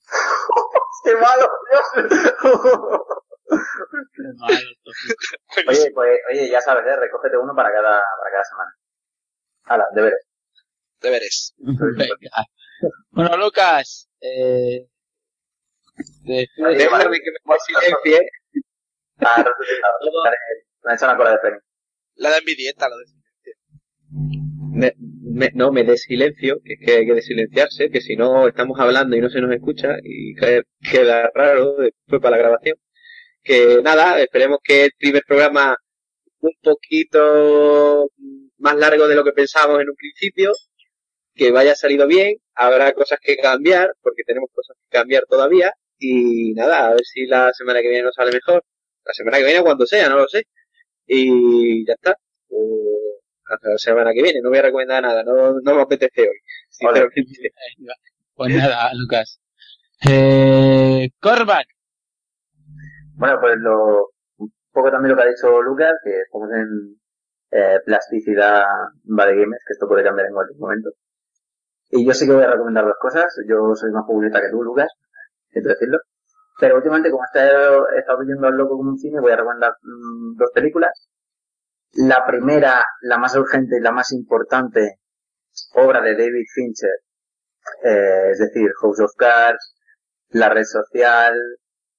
¡Qué malo! Qué malo, Tofi. oye, pues, oye, ya sabes, ¿eh? recógete uno para cada, para cada semana. Hala, deberes. Deberes. Venga. Bueno, Lucas, eh, de- Déjame que me silencie. Ah, una cola de premio. La la de... Me- me- no, me des silencio, que es que hay que desilenciarse, que si no estamos hablando y no se nos escucha y que- queda raro después para la grabación. Que nada, esperemos que el primer programa un poquito más largo de lo que pensábamos en un principio, que vaya salido bien, habrá cosas que cambiar, porque tenemos cosas que cambiar todavía, y nada, a ver si la semana que viene nos sale mejor. La semana que viene cuando sea, no lo sé. Y ya está. Eh, hasta la semana que viene, no voy a recomendar nada, no, no me apetece hoy. sinceramente. Pues nada, Lucas. Eh, Corback. Bueno, pues lo, un poco también lo que ha dicho Lucas, que estamos en eh, plasticidad Bad Gamers, que esto puede cambiar en cualquier momento. Y yo sí que voy a recomendar dos cosas. Yo soy más futbolista que tú, Lucas, siento decirlo. Pero últimamente, como he estado, viendo al loco como un cine, voy a recomendar mm, dos películas. La primera, la más urgente y la más importante, obra de David Fincher, eh, es decir, House of Cards, La Red Social,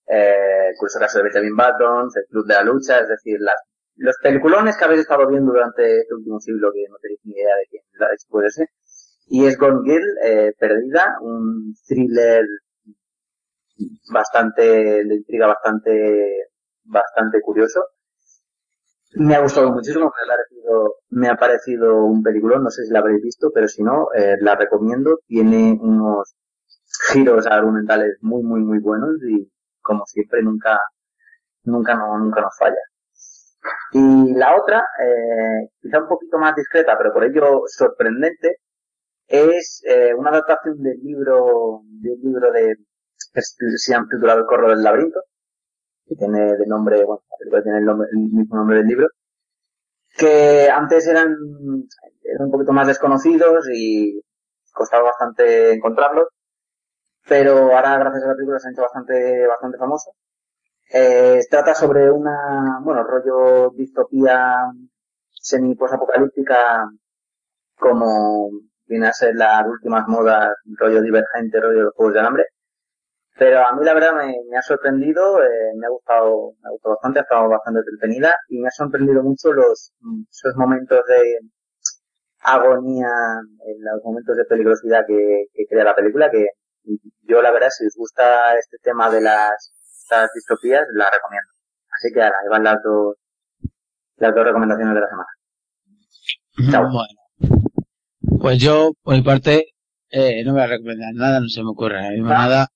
eh, curso caso de Benjamin Button, el Club de la Lucha, es decir, las, los peliculones que habéis estado viendo durante este último siglo que no tenéis ni idea de quién puede ser. Y es Gone Girl, eh, Perdida, un thriller bastante, de intriga bastante, bastante curioso. Me ha gustado muchísimo, me ha parecido, me ha parecido un peliculón, no sé si la habréis visto, pero si no, eh, la recomiendo. Tiene unos giros argumentales muy, muy, muy buenos y como siempre nunca, nunca, no, nunca nos falla. Y la otra, eh, quizá un poquito más discreta, pero por ello sorprendente, es eh, una adaptación del libro, del libro de, se llama titulado El Corro del Laberinto, que tiene de nombre, bueno, la tiene el, nombre- el mismo nombre del libro, que antes eran, eran un poquito más desconocidos y costaba bastante encontrarlos, pero ahora gracias a la película se han hecho bastante, bastante famosos. Eh, trata sobre una, bueno, rollo distopía semi posapocalíptica como viene a ser las últimas modas, rollo divergente, rollo de los juegos de hambre. Pero a mí la verdad me, me ha sorprendido, eh, me ha gustado, me ha gustado bastante, ha estado bastante entretenida y me ha sorprendido mucho los, esos momentos de agonía, los momentos de peligrosidad que, que crea la película, que yo la verdad si os gusta este tema de las, estas distopías, la recomiendo. Así que ahora, ahí van las dos, las dos recomendaciones de la semana. Chao. Bueno. Pues yo, por mi parte, eh, no voy a recomendar nada, no se me ocurre mismo Ah. nada.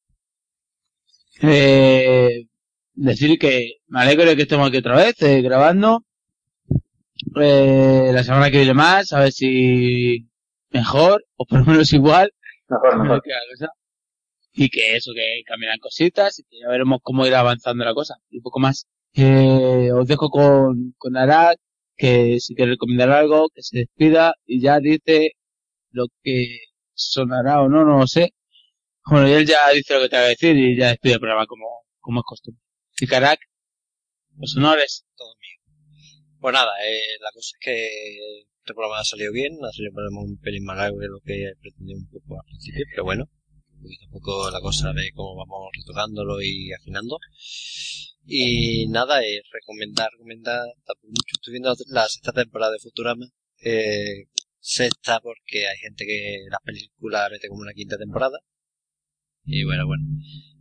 Eh, decir que me alegro de que estemos aquí otra vez, eh, grabando. Eh, la semana que viene más, a ver si mejor, o por lo menos igual. Mejor, mejor. que la cosa. Y que eso, que cambiarán cositas y que ya veremos cómo irá avanzando la cosa. Y poco más. Eh, os dejo con, con Arak, que si quiere recomendar algo, que se despida y ya dice lo que sonará o no, no lo sé. Bueno, y él ya dice lo que te va a decir y ya despide el programa como, como es costumbre. Y Carac, los honores. todo mío. Pues nada, eh, la cosa es que este programa ha salido bien, ha salido un pelín más largo de lo que pretendía un poco al principio, pero bueno, poquito a poco la cosa de cómo vamos retocándolo y afinando. Y nada, es recomendar, recomendar, tampoco mucho. Estoy viendo la sexta temporada de Futurama. Eh, sexta porque hay gente que las películas mete como una quinta temporada. Y bueno, bueno,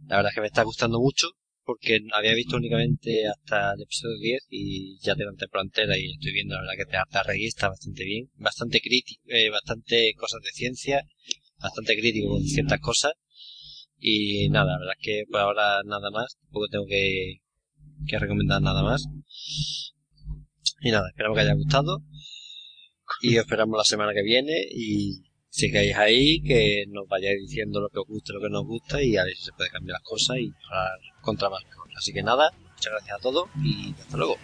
la verdad es que me está gustando mucho porque había visto únicamente hasta el episodio 10 y ya tengo temporada entera y estoy viendo la verdad que te harta está bastante bien, bastante crítico, eh, bastante cosas de ciencia, bastante crítico con ciertas cosas. Y nada, la verdad es que por ahora nada más, tampoco tengo que, que recomendar nada más. Y nada, esperamos que haya gustado. Y os esperamos la semana que viene y sigáis ahí, que nos vayáis diciendo lo que os gusta y lo que no os gusta y a ver si se puede cambiar las cosas y mejorar contra más mejor. Así que nada, muchas gracias a todos y hasta luego.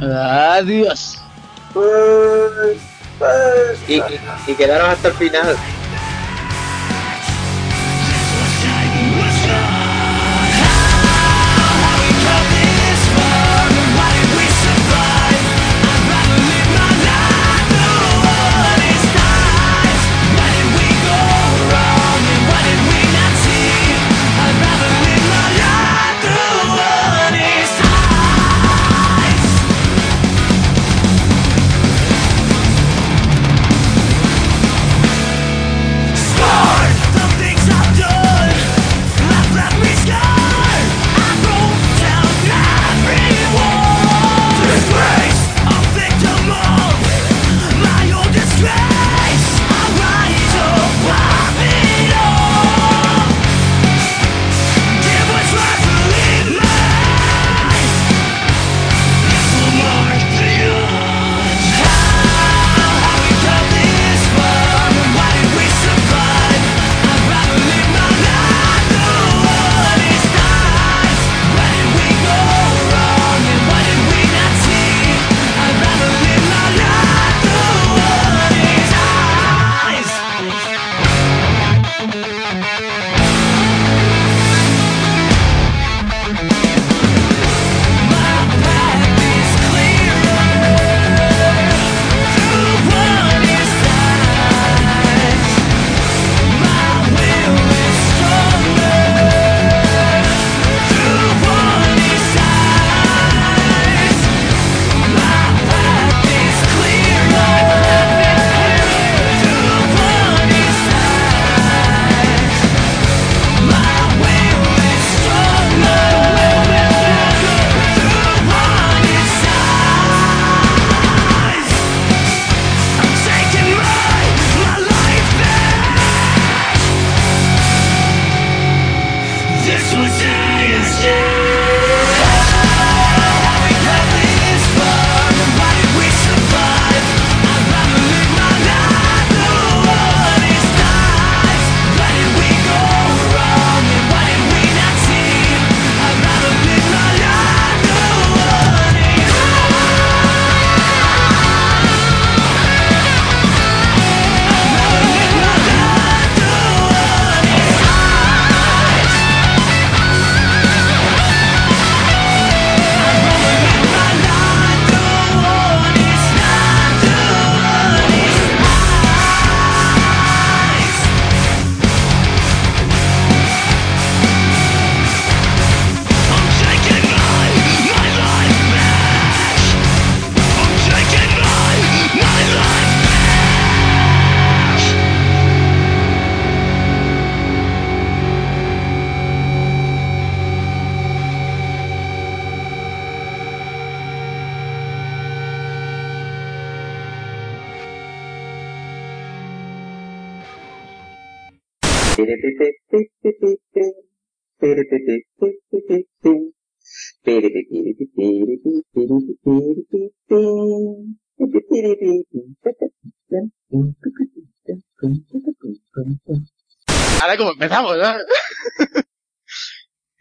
Adiós. Y, y, y quedaros hasta el final. ¿No?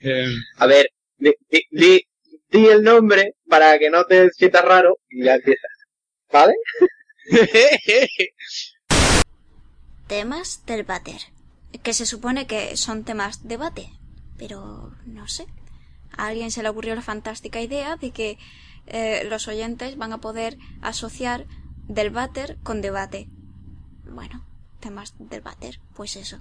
Eh, A ver, di, di- di- di el nombre para que no te sientas raro y ya empiezas. ¿Vale? Temas del váter. Que se supone que son temas de debate. Pero no sé. A alguien se le ocurrió la fantástica idea de que eh, los oyentes van a poder asociar del váter con debate. Bueno, temas del váter, pues eso.